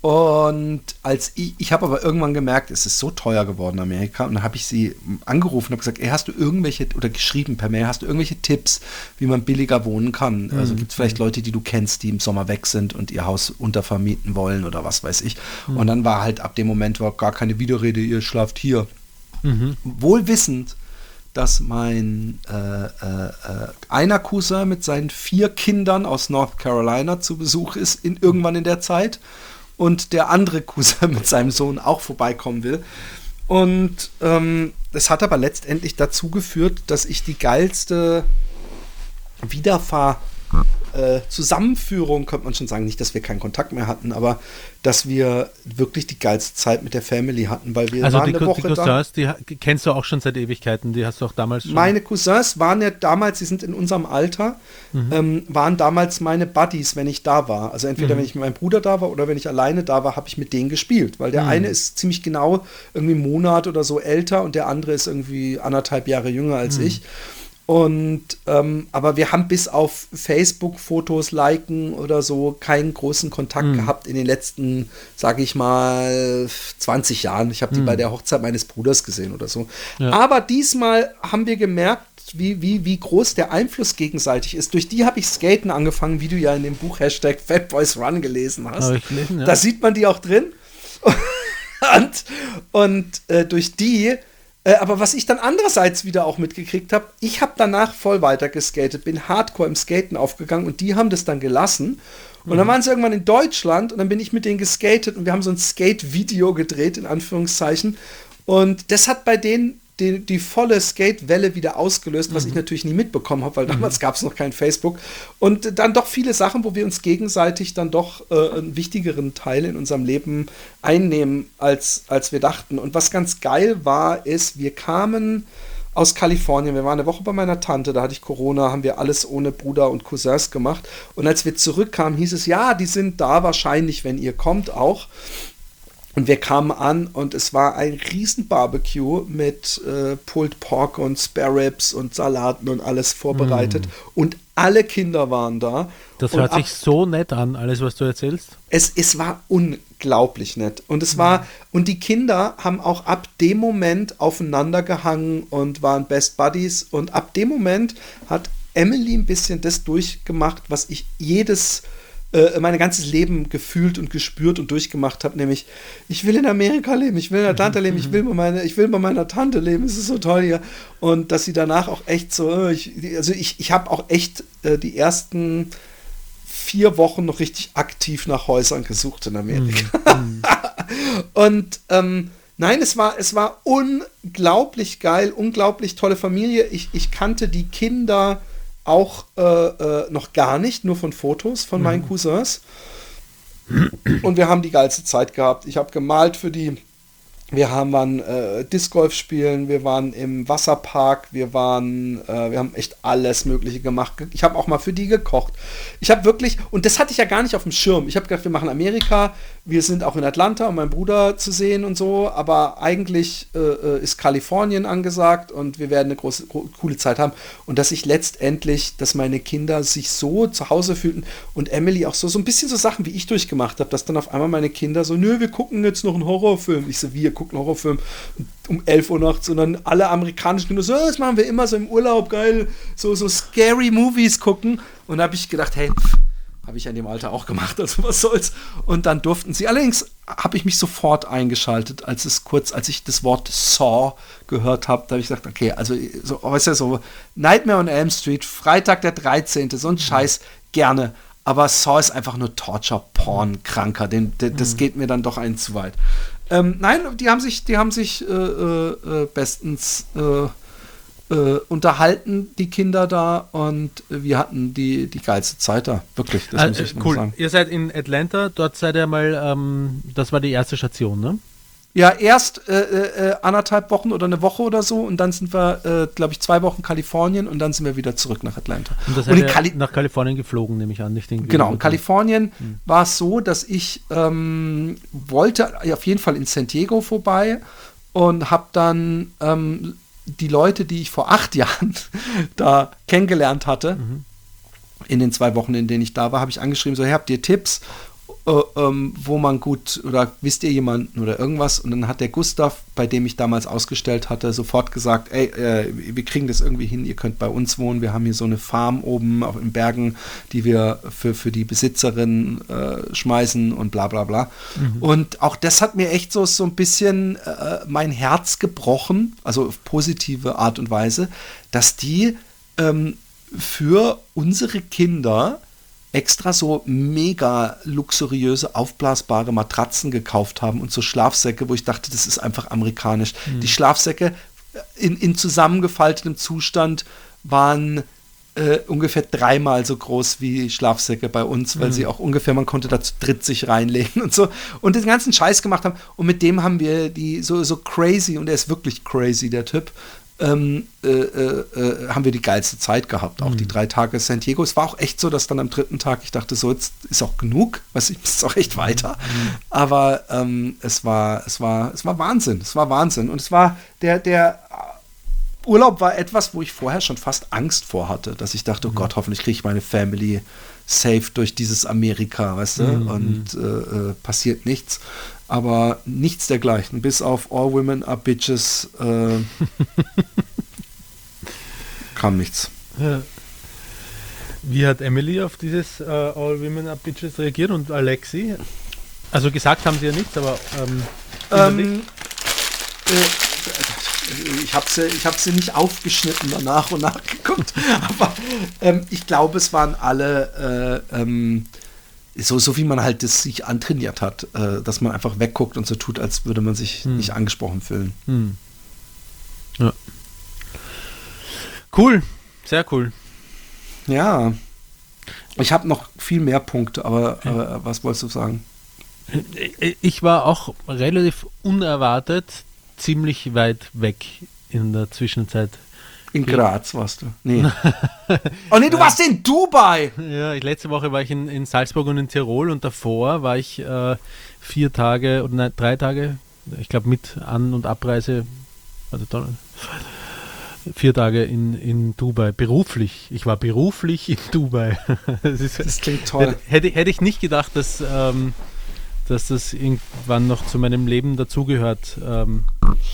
[SPEAKER 3] Und als ich, ich habe aber irgendwann gemerkt, es ist so teuer geworden in Amerika. Und dann habe ich sie angerufen und habe gesagt, ey, hast du irgendwelche, oder geschrieben per Mail, hast du irgendwelche Tipps, wie man billiger wohnen kann? Also gibt es vielleicht Leute, die du kennst, die im Sommer weg sind und ihr Haus untervermieten wollen oder was weiß ich. Und dann war halt ab dem Moment war gar keine Widerrede, ihr schlaft hier. Wohl wissend, dass mein äh, äh, äh, einer Cousin mit seinen vier Kindern aus North Carolina zu Besuch ist, in, irgendwann in der Zeit. Und der andere Cousin mit seinem Sohn auch vorbeikommen will. Und ähm, das hat aber letztendlich dazu geführt, dass ich die geilste Wiederfahr äh, Zusammenführung, könnte man schon sagen, nicht, dass wir keinen Kontakt mehr hatten, aber dass wir wirklich die geilste Zeit mit der Family hatten, weil wir
[SPEAKER 4] Also
[SPEAKER 3] waren
[SPEAKER 4] die,
[SPEAKER 3] eine Woche
[SPEAKER 4] die
[SPEAKER 3] da.
[SPEAKER 4] Cousins, die ha- kennst du auch schon seit Ewigkeiten, die hast du auch damals schon.
[SPEAKER 3] Meine Cousins waren ja damals, sie sind in unserem Alter, ähm, waren damals meine Buddies, wenn ich da war. Also entweder wenn ich mit meinem Bruder da war oder wenn ich alleine da war, habe ich mit denen gespielt. Weil der eine ist ziemlich genau irgendwie einen Monat oder so älter und der andere ist irgendwie anderthalb Jahre jünger als ich. Und ähm, aber wir haben bis auf Facebook-Fotos liken oder so keinen großen Kontakt gehabt in den letzten, sage ich mal, 20 Jahren. Ich habe die bei der Hochzeit meines Bruders gesehen oder so.
[SPEAKER 4] Ja.
[SPEAKER 3] Aber diesmal haben wir gemerkt, wie, wie, wie groß der Einfluss gegenseitig ist. Durch die habe ich Skaten angefangen, wie du ja in dem Buch Hashtag Fatboys Run gelesen hast.
[SPEAKER 4] Gelesen, ja.
[SPEAKER 3] Da sieht man die auch drin. und und äh, durch die, äh, aber was ich dann andererseits wieder auch mitgekriegt habe, ich habe danach voll weiter geskatet, bin hardcore im Skaten aufgegangen und die haben das dann gelassen. Und dann waren sie irgendwann in Deutschland und dann bin ich mit denen geskatet und wir haben so ein Skate-Video gedreht, in Anführungszeichen. Und das hat bei denen die, die volle Skate-Welle wieder ausgelöst, was ich natürlich nie mitbekommen habe, weil damals gab es noch kein Facebook. Und dann doch viele Sachen, wo wir uns gegenseitig dann doch äh, einen wichtigeren Teil in unserem Leben einnehmen, als, als wir dachten. Und was ganz geil war, ist, wir kamen aus Kalifornien. Wir waren eine Woche bei meiner Tante, da hatte ich Corona, haben wir alles ohne Bruder und Cousins gemacht. Und als wir zurückkamen, hieß es, ja, die sind da wahrscheinlich, wenn ihr kommt auch. Und wir kamen an und es war ein riesen Barbecue mit äh, Pulled Pork und Spare Ribs und Salaten und alles vorbereitet. Und alle Kinder waren da.
[SPEAKER 4] das
[SPEAKER 3] und
[SPEAKER 4] hört
[SPEAKER 3] ab-
[SPEAKER 4] sich so nett an, alles, was du erzählst.
[SPEAKER 3] es, es war unglaublich nett. Und es war, und die Kinder haben auch ab dem Moment aufeinander gehangen und waren Best Buddies. Und ab dem Moment hat Emily ein bisschen das durchgemacht, was ich jedes, äh, mein ganzes Leben gefühlt und gespürt und durchgemacht habe, nämlich, ich will in Amerika leben, ich will in Atlanta leben, ich will bei meiner, ich will bei meiner Tante leben, es ist so toll hier. Und dass sie danach auch echt so, äh, ich, also ich, ich habe auch echt äh, die ersten vier Wochen noch richtig aktiv nach Häusern gesucht in Amerika. Und ähm, nein, es war, es war unglaublich geil, unglaublich tolle Familie. Ich, ich kannte die Kinder auch äh, äh, noch gar nicht, nur von Fotos von meinen Cousins. Und wir haben die geilste Zeit gehabt. Ich habe gemalt für die. Wir haben waren äh, Disc Golf spielen, wir waren im Wasserpark, wir waren, äh, wir haben echt alles Mögliche gemacht. Ich habe auch mal für die gekocht. Ich habe wirklich, und das hatte ich ja gar nicht auf dem Schirm. Ich habe gedacht, wir machen Amerika, wir sind auch in Atlanta, um meinen Bruder zu sehen und so, aber eigentlich äh, äh, ist Kalifornien angesagt und wir werden eine große, gro coole Zeit haben. Und dass ich letztendlich, dass meine Kinder sich so zu Hause fühlten und Emily auch so, so ein bisschen so Sachen, wie ich durchgemacht habe, dass dann auf einmal meine Kinder so, nö, wir gucken jetzt noch einen Horrorfilm. Ich so, wir gucken einen Horrorfilm um 11 Uhr nachts und dann alle amerikanischen Kinder so, "Ja, das machen wir immer so im Urlaub, geil, so, so scary Movies gucken. Und da habe ich gedacht, hey, habe ich in dem Alter auch gemacht, also was soll's. Und dann durften sie. Allerdings habe ich mich sofort eingeschaltet, als es kurz, als ich das Wort Saw gehört habe, da habe ich gesagt, okay, also so, weißt du, so Nightmare on Elm Street, Freitag der 13., so ein Scheiß, gerne. Aber Saw ist einfach nur Torture-Porn-Kranker. Den, den, das geht mir dann doch einen zu weit. Ähm, nein, die haben sich, die haben sich äh, äh, äh, bestens äh, äh, unterhalten, die Kinder da, und wir hatten die, die geilste Zeit da. Wirklich, das
[SPEAKER 4] Ah,
[SPEAKER 3] muss ich
[SPEAKER 4] cool.
[SPEAKER 3] sagen.
[SPEAKER 4] Ihr seid in Atlanta, dort seid ihr mal, ähm, das war die erste Station, ne?
[SPEAKER 3] Ja, erst äh, äh, anderthalb Wochen oder eine Woche oder so und dann sind wir, äh, glaube ich, zwei Wochen Kalifornien und dann sind wir wieder zurück nach Atlanta.
[SPEAKER 4] Und das
[SPEAKER 3] Und Kali
[SPEAKER 4] nach Kalifornien geflogen, nehme ich an, nicht irgendwie.
[SPEAKER 3] Genau, in Kalifornien war es so, dass ich ähm, wollte auf jeden Fall in San Diego vorbei und habe dann ähm, die Leute, die ich vor acht Jahren da kennengelernt hatte, in den zwei Wochen, in denen ich da war, habe ich angeschrieben, so, hey, habt ihr Tipps? Äh, ähm, wo man gut, oder wisst ihr jemanden oder irgendwas? Und dann hat der Gustav, bei dem ich damals ausgestellt hatte, sofort gesagt, ey, äh, wir kriegen das irgendwie hin, ihr könnt bei uns wohnen, wir haben hier so eine Farm oben auf in Bergen, die wir für, für die Besitzerin äh, schmeißen und bla bla bla. Und auch das hat mir echt so, so ein bisschen äh, mein Herz gebrochen, also auf positive Art und Weise, dass die ähm, für unsere Kinder extra so mega luxuriöse aufblasbare Matratzen gekauft haben und so Schlafsäcke, wo ich dachte, das ist einfach amerikanisch. Die Schlafsäcke in, in zusammengefaltetem Zustand waren äh, ungefähr dreimal so groß wie Schlafsäcke bei uns, weil sie auch ungefähr, man konnte da zu dritt sich reinlegen und so und den ganzen Scheiß gemacht haben. Und mit dem haben wir die so, so crazy, und er ist wirklich crazy, der Typ, ähm, äh, äh, äh, haben wir die geilste Zeit gehabt. Auch die drei Tage San Diego. Es war auch echt so, dass dann am dritten Tag ich dachte, so jetzt ist auch genug, was ich ist auch echt weiter. Aber ähm, es war, es war, es war Wahnsinn. Es war Wahnsinn. Und es war der, der Urlaub war etwas, wo ich vorher schon fast Angst vor hatte, dass ich dachte, oh Gott, hoffentlich kriege ich meine Family safe durch dieses Amerika, weißt du, und äh, äh, passiert nichts. Aber nichts dergleichen, bis auf All Women are Bitches äh, kam nichts.
[SPEAKER 4] Ja. Wie hat Emily auf dieses äh, All Women Are Bitches reagiert und Alexi? Also gesagt haben sie ja nichts, aber ähm,
[SPEAKER 3] Ähm, äh, ich habe sie, ich hab sie nicht aufgeschnitten danach und nachgeguckt, aber ähm, ich glaube, es waren alle äh, ähm, so, so wie man halt das sich antrainiert hat, äh, dass man einfach wegguckt und so tut, als würde man sich nicht angesprochen fühlen.
[SPEAKER 4] hm. ja. Cool, sehr cool.
[SPEAKER 3] Ja. Ich habe noch viel mehr Punkte, aber äh, was wolltest du sagen?
[SPEAKER 4] Ich war auch relativ unerwartet ziemlich weit weg in der Zwischenzeit.
[SPEAKER 3] In Graz warst du. Nee. oh nee, du warst in Dubai!
[SPEAKER 4] Ja, ich, letzte Woche war ich in, in Salzburg und in Tirol und davor war ich äh, vier Tage oder nein, drei Tage, ich glaube mit An- und Abreise, also vier Tage in, in Dubai, beruflich. Ich war beruflich in Dubai. das, ist,
[SPEAKER 3] Das klingt toll.
[SPEAKER 4] Hätte, hätte ich nicht gedacht, dass, ähm, dass das irgendwann noch zu meinem Leben dazugehört. Ähm,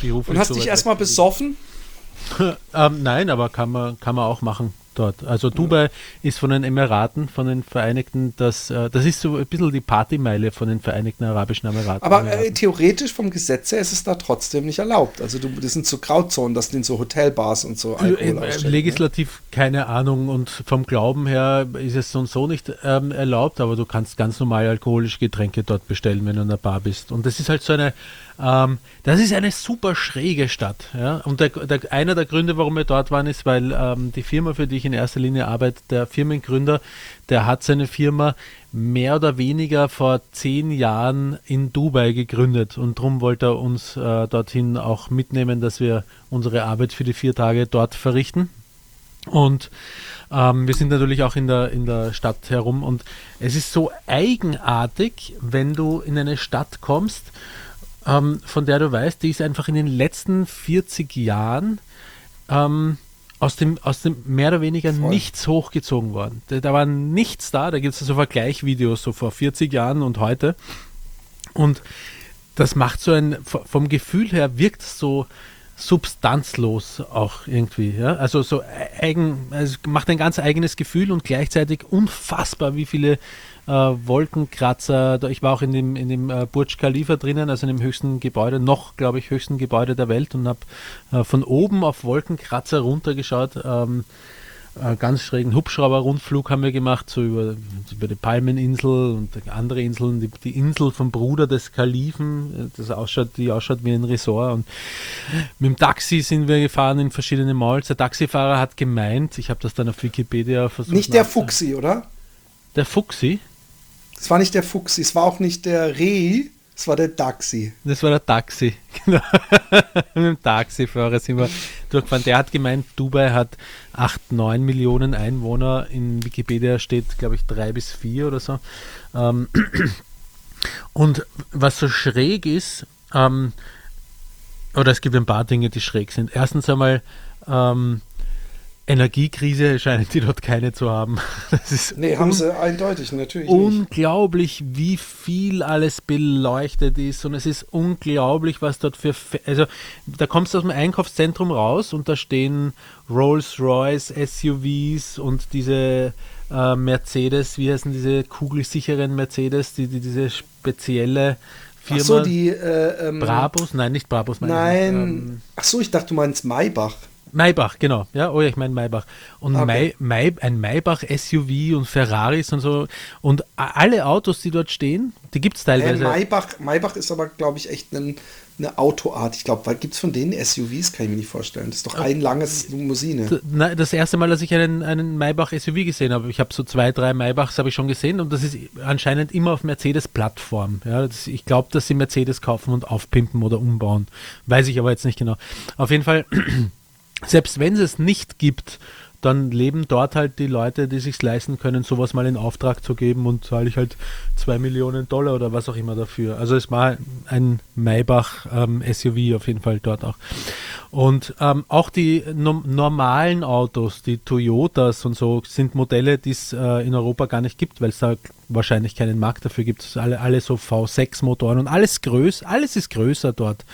[SPEAKER 4] beruflich
[SPEAKER 3] Und hast
[SPEAKER 4] so
[SPEAKER 3] dich erstmal besoffen?
[SPEAKER 4] Ähm, nein, aber kann man, kann man auch machen dort. Also Dubai ist von den Emiraten, von den Vereinigten, das, äh, das ist so ein bisschen die Partymeile von den Vereinigten Arabischen Emiraten.
[SPEAKER 3] Aber äh, theoretisch vom Gesetz her ist es da trotzdem nicht erlaubt. Also du, das sind so Grauzonen, das sind so Hotelbars und so Alkohol
[SPEAKER 4] Äh,
[SPEAKER 3] ne?
[SPEAKER 4] Legislativ keine Ahnung und vom Glauben her ist es so und so nicht ähm, erlaubt, aber du kannst ganz normal alkoholische Getränke dort bestellen, wenn du in der Bar bist. Und das ist halt so eine, ähm, das ist eine super schräge Stadt. Ja? Und der, der, einer der Gründe, warum wir dort waren, ist, weil ähm, die Firma, für die ich in erster Linie arbeite, der Firmengründer, der hat seine Firma mehr oder weniger vor zehn Jahren in Dubai gegründet und darum wollte er uns äh, dorthin auch mitnehmen, dass wir unsere Arbeit für die vier Tage dort verrichten. Und ähm, wir sind natürlich auch in der, in der Stadt herum und es ist so eigenartig, wenn du in eine Stadt kommst, ähm, von der du weißt, die ist einfach in den letzten 40 Jahren ähm, aus dem, aus dem mehr oder weniger
[SPEAKER 3] Voll.
[SPEAKER 4] nichts hochgezogen worden. Da, da war nichts da, da gibt es so Vergleichvideos so vor 40 Jahren und heute. Und das macht so ein, vom Gefühl her wirkt es so substanzlos auch irgendwie. Ja? Also so eigen, also macht ein ganz eigenes Gefühl und gleichzeitig unfassbar, wie viele äh, Wolkenkratzer. Da, ich war auch in dem, in dem äh, Burj Khalifa drinnen, also in dem höchsten Gebäude, noch, glaube ich, höchsten Gebäude der Welt und habe äh, von oben auf Wolkenkratzer runtergeschaut. Ähm, äh, ganz schrägen Hubschrauber-Rundflug haben wir gemacht, so über, über die Palmeninsel und andere Inseln, die, die Insel vom Bruder des Kalifen, äh, das ausschaut, die ausschaut wie ein Resort. Und mit dem Taxi sind wir gefahren in verschiedene Malls. Der Taxifahrer hat gemeint, ich habe das dann auf Wikipedia versucht.
[SPEAKER 3] Nicht der Fuchsi, oder?
[SPEAKER 4] Der Fuchsi?
[SPEAKER 3] Es war nicht der Fuchsi, es war auch nicht der Reh, es war der Daxi.
[SPEAKER 4] Das war der Taxi. Genau. Mit dem Taxifahrer sind wir durchgefahren. Der hat gemeint, Dubai hat 8, 9 Millionen Einwohner. In Wikipedia steht, glaube ich, 3 bis 4 oder so. Ähm, und was so schräg ist, ähm, oder es gibt ein paar Dinge, die schräg sind. Erstens einmal, ähm, Energiekrise scheinen die dort keine zu haben. Das ist
[SPEAKER 3] Nee, haben sie eindeutig, natürlich nicht.
[SPEAKER 4] unglaublich, wie viel alles beleuchtet ist und es ist unglaublich, was dort für, also da kommst du aus dem Einkaufszentrum raus und da stehen Rolls-Royce SUVs und diese äh, Mercedes, wie heißen diese kugelsicheren Mercedes, die, die diese spezielle Firma
[SPEAKER 3] Ach so, die, äh, ähm,
[SPEAKER 4] Brabus, nein, nicht Brabus, meine ich.
[SPEAKER 3] Nein.
[SPEAKER 4] Ähm,
[SPEAKER 3] Ach so, ich dachte, du meinst Maybach.
[SPEAKER 4] Maybach, genau. Ja, oh ja, ich meine Maybach. Und
[SPEAKER 3] Okay.
[SPEAKER 4] May, May, ein Maybach SUV und Ferraris und so. Und alle Autos, die dort stehen, die gibt es
[SPEAKER 3] Äh,
[SPEAKER 4] teilweise.
[SPEAKER 3] Maybach, Maybach ist aber, glaube ich, echt ein, eine Autoart. Ich glaube, gibt es von denen SUVs? Kann ich mir nicht vorstellen. Das ist doch ein langes Limousine.
[SPEAKER 4] Das erste Mal, dass ich einen, einen Maybach SUV gesehen habe, ich habe so zwei, drei Maybachs habe ich schon gesehen und das ist anscheinend immer auf Mercedes-Plattform. Ja, das, ich glaube, dass sie Mercedes kaufen und aufpimpen oder umbauen. Weiß ich aber jetzt nicht genau. Auf jeden Fall, selbst wenn es es nicht gibt, dann leben dort halt die Leute, die sich leisten können, sowas mal in Auftrag zu geben und zahle ich halt zwei Millionen Dollar oder was auch immer dafür. Also es war ein Maybach ähm, SUV auf jeden Fall dort auch. Und ähm, auch die no normalen Autos, die Toyotas und so, sind Modelle, die es äh, in Europa gar nicht gibt, weil es da wahrscheinlich keinen Markt dafür gibt. Alle, alle so V6-Motoren und alles größer, alles ist größer dort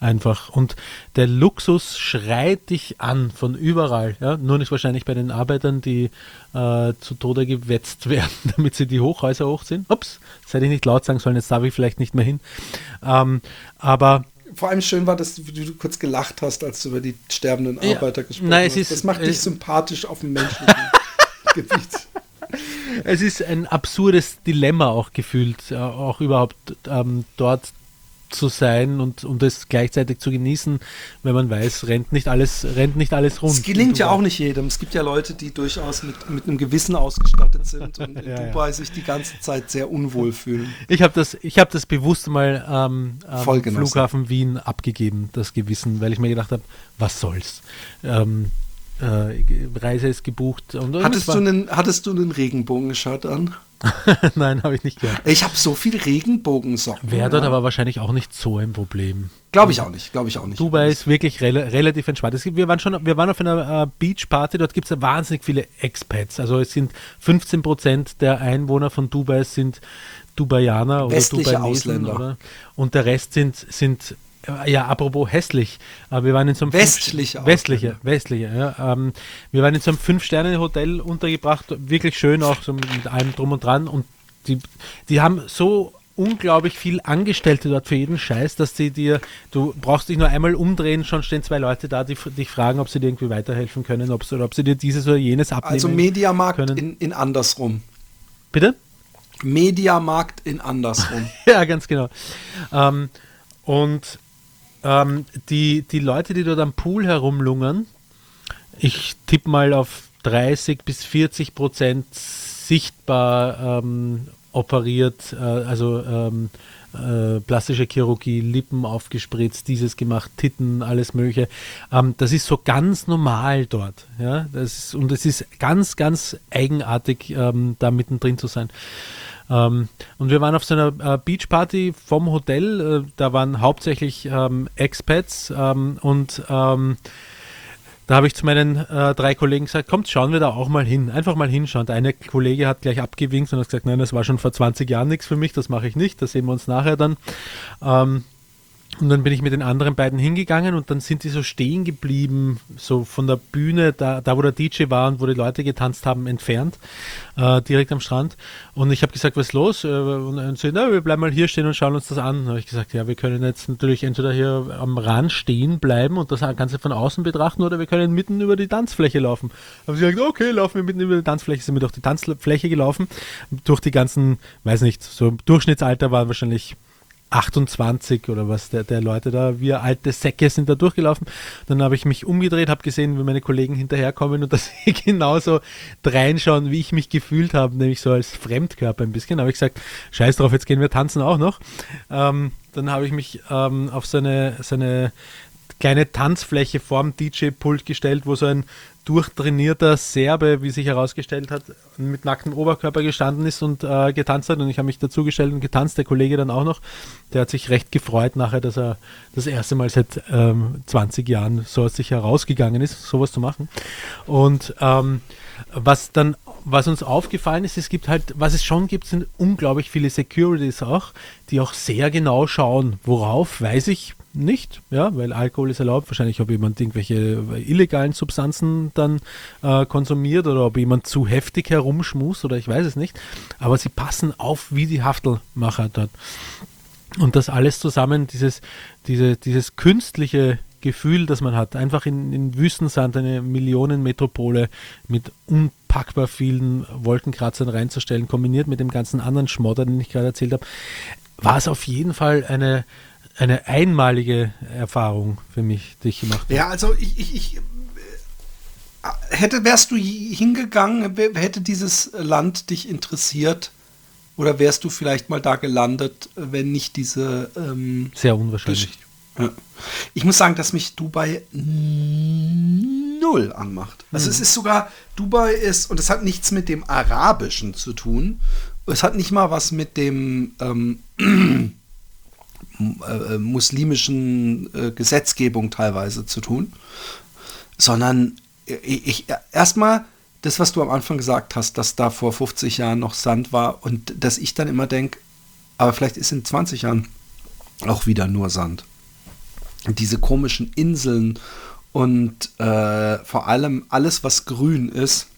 [SPEAKER 4] einfach. Und der Luxus schreit dich an von überall. Ja? Nur nicht wahrscheinlich bei den Arbeitern, die äh, zu Tode gewetzt werden, damit sie die Hochhäuser hochziehen. Ups, das hätte ich nicht laut sagen sollen, jetzt darf ich vielleicht nicht mehr hin. Ähm, aber
[SPEAKER 3] Vor allem schön war, dass du, du kurz gelacht hast, als du über die sterbenden
[SPEAKER 4] Ja.
[SPEAKER 3] Arbeiter gesprochen
[SPEAKER 4] Nein, es
[SPEAKER 3] hast.
[SPEAKER 4] ist-
[SPEAKER 3] das macht dich
[SPEAKER 4] es-
[SPEAKER 3] sympathisch auf dem menschlichen Gebiet.
[SPEAKER 4] Es ist ein absurdes Dilemma auch gefühlt, äh, auch überhaupt ähm, dort zu sein und, und es gleichzeitig zu genießen, wenn man weiß, rennt nicht alles, rennt nicht alles rund.
[SPEAKER 3] Es gelingt ja auch nicht jedem. Es gibt ja Leute, die durchaus mit, mit einem Gewissen ausgestattet sind und in
[SPEAKER 4] Ja, ja.
[SPEAKER 3] Dubai sich die ganze Zeit sehr unwohl fühlen.
[SPEAKER 4] Ich habe das, ich habe das bewusst mal ähm, am. Flughafen Wien abgegeben, das Gewissen, weil ich mir gedacht habe, was soll's. Ähm, äh, Reise ist gebucht. Und,
[SPEAKER 3] Hattest
[SPEAKER 4] es
[SPEAKER 3] du einen, hattest du einen Regenbogenshirt an?
[SPEAKER 4] Nein, habe ich nicht gehört.
[SPEAKER 3] Ich habe so viel Regenbogensocken.
[SPEAKER 4] Wäre dort aber wahrscheinlich auch nicht so ein Problem.
[SPEAKER 3] Glaube ich auch nicht, glaube ich auch nicht.
[SPEAKER 4] Dubai ist wirklich rela relativ entspannt. Es gibt, wir, waren schon, wir waren auf einer äh, Beachparty, dort gibt es ja wahnsinnig viele Expats. Also es sind 15 Prozent der Einwohner von Dubai sind Dubaianer oder
[SPEAKER 3] Westliche
[SPEAKER 4] Dubainesen.
[SPEAKER 3] Ausländer.
[SPEAKER 4] Oder? Und der Rest sind, sind ja, apropos hässlich, äh, wir waren in so einem
[SPEAKER 3] Westliche
[SPEAKER 4] Fünf- westliche, westliche, ja, ähm, wir waren in so einem Fünf-Sterne-Hotel untergebracht, wirklich schön auch so mit allem drum und dran und die, die haben so unglaublich viel Angestellte dort für jeden Scheiß, dass die dir, du brauchst dich nur einmal umdrehen, schon stehen zwei Leute da, die dich fragen, ob sie dir irgendwie weiterhelfen können, ob, sie- oder ob sie dir dieses oder jenes abnehmen
[SPEAKER 3] Also Mediamarkt
[SPEAKER 4] können.
[SPEAKER 3] in, in andersrum.
[SPEAKER 4] Bitte?
[SPEAKER 3] Mediamarkt in andersrum.
[SPEAKER 4] Ja, ganz genau. Ähm, und ähm, die, die Leute, die dort am Pool herumlungern, ich tippe mal auf 30 bis 40 Prozent sichtbar ähm, operiert, äh, also ähm, äh, plastische Chirurgie, Lippen aufgespritzt, dieses gemacht, Titten, alles Mögliche. Ähm, das ist so ganz normal dort. Ja? Das und es ist ganz, ganz eigenartig, ähm, da mittendrin zu sein. Ähm, und wir waren auf so einer äh, Beachparty vom Hotel. Äh, da waren hauptsächlich ähm, Expats ähm, und ähm, da habe ich zu meinen äh, drei Kollegen gesagt, kommt, schauen wir da auch mal hin. Einfach mal hinschauen. Der eine Kollege hat gleich abgewinkt und hat gesagt, nein, das war schon vor 20 Jahren nichts für mich, das mache ich nicht, das sehen wir uns nachher dann. Und dann bin ich mit den anderen beiden hingegangen und dann sind die so stehen geblieben, so von der Bühne, da, da wo der DJ war und wo die Leute getanzt haben, entfernt, äh, direkt am Strand. Und ich habe gesagt, was ist los? Äh, Und dann sie, na, wir bleiben mal hier stehen und schauen uns das an. Habe ich gesagt, ja, wir können jetzt natürlich entweder hier am Rand stehen bleiben und das Ganze von außen betrachten oder wir können mitten über die Tanzfläche laufen. Haben sie gesagt, okay, laufen wir mitten über die Tanzfläche, sind wir durch die Tanzfläche gelaufen, durch die ganzen, weiß nicht, so Durchschnittsalter waren wahrscheinlich 28 oder was der, der Leute da, wir alte Säcke sind da durchgelaufen. Dann habe ich mich umgedreht, habe gesehen, wie meine Kollegen hinterherkommen und dass sie genauso reinschauen, wie ich mich gefühlt habe, nämlich so als Fremdkörper ein bisschen. habe ich gesagt, scheiß drauf, jetzt gehen wir tanzen auch noch. Ähm, dann habe ich mich ähm, auf so eine, so eine kleine Tanzfläche vorm DJ-Pult gestellt, wo so ein durchtrainierter Serbe, wie sich herausgestellt hat, mit nacktem Oberkörper gestanden ist und äh, getanzt hat. Und ich habe mich dazugestellt und getanzt, der Kollege dann auch noch. Der hat sich recht gefreut nachher, dass er das erste Mal seit ähm, 20 Jahren so aus sich herausgegangen ist, sowas zu machen. Und ähm, was dann was uns aufgefallen ist, es gibt halt, was es schon gibt, sind unglaublich viele Securities auch, die auch sehr genau schauen, worauf, weiß ich nicht, ja, weil Alkohol ist erlaubt. Wahrscheinlich, ob jemand irgendwelche illegalen Substanzen dann äh, konsumiert oder ob jemand zu heftig herumschmust oder ich weiß es nicht. Aber sie passen auf wie die Haftelmacher dort. Und das alles zusammen, dieses, diese, dieses künstliche Gefühl, das man hat, einfach in, in Wüstensand eine Millionenmetropole mit unpackbar vielen Wolkenkratzern reinzustellen, kombiniert mit dem ganzen anderen Schmodder, den ich gerade erzählt habe, war es auf jeden Fall eine, eine einmalige Erfahrung für mich, die ich gemacht habe.
[SPEAKER 3] Ja, also ich, ich, ich äh, hätte, wärst du hingegangen, hätte dieses Land dich interessiert oder wärst du vielleicht mal da gelandet, wenn nicht diese ähm,
[SPEAKER 4] sehr unwahrscheinlich.
[SPEAKER 3] Ja. Ich muss sagen, dass mich Dubai null anmacht. Also mhm. es ist sogar, Dubai ist, und es hat nichts mit dem Arabischen zu tun. Es hat nicht mal was mit dem ähm, äh, muslimischen äh, Gesetzgebung teilweise zu tun, sondern ich, ich erstmal das, was du am Anfang gesagt hast, dass da vor 50 Jahren noch Sand war und dass ich dann immer denke, aber vielleicht ist in 20 Jahren auch wieder nur Sand diese komischen Inseln und äh, vor allem alles, was grün ist,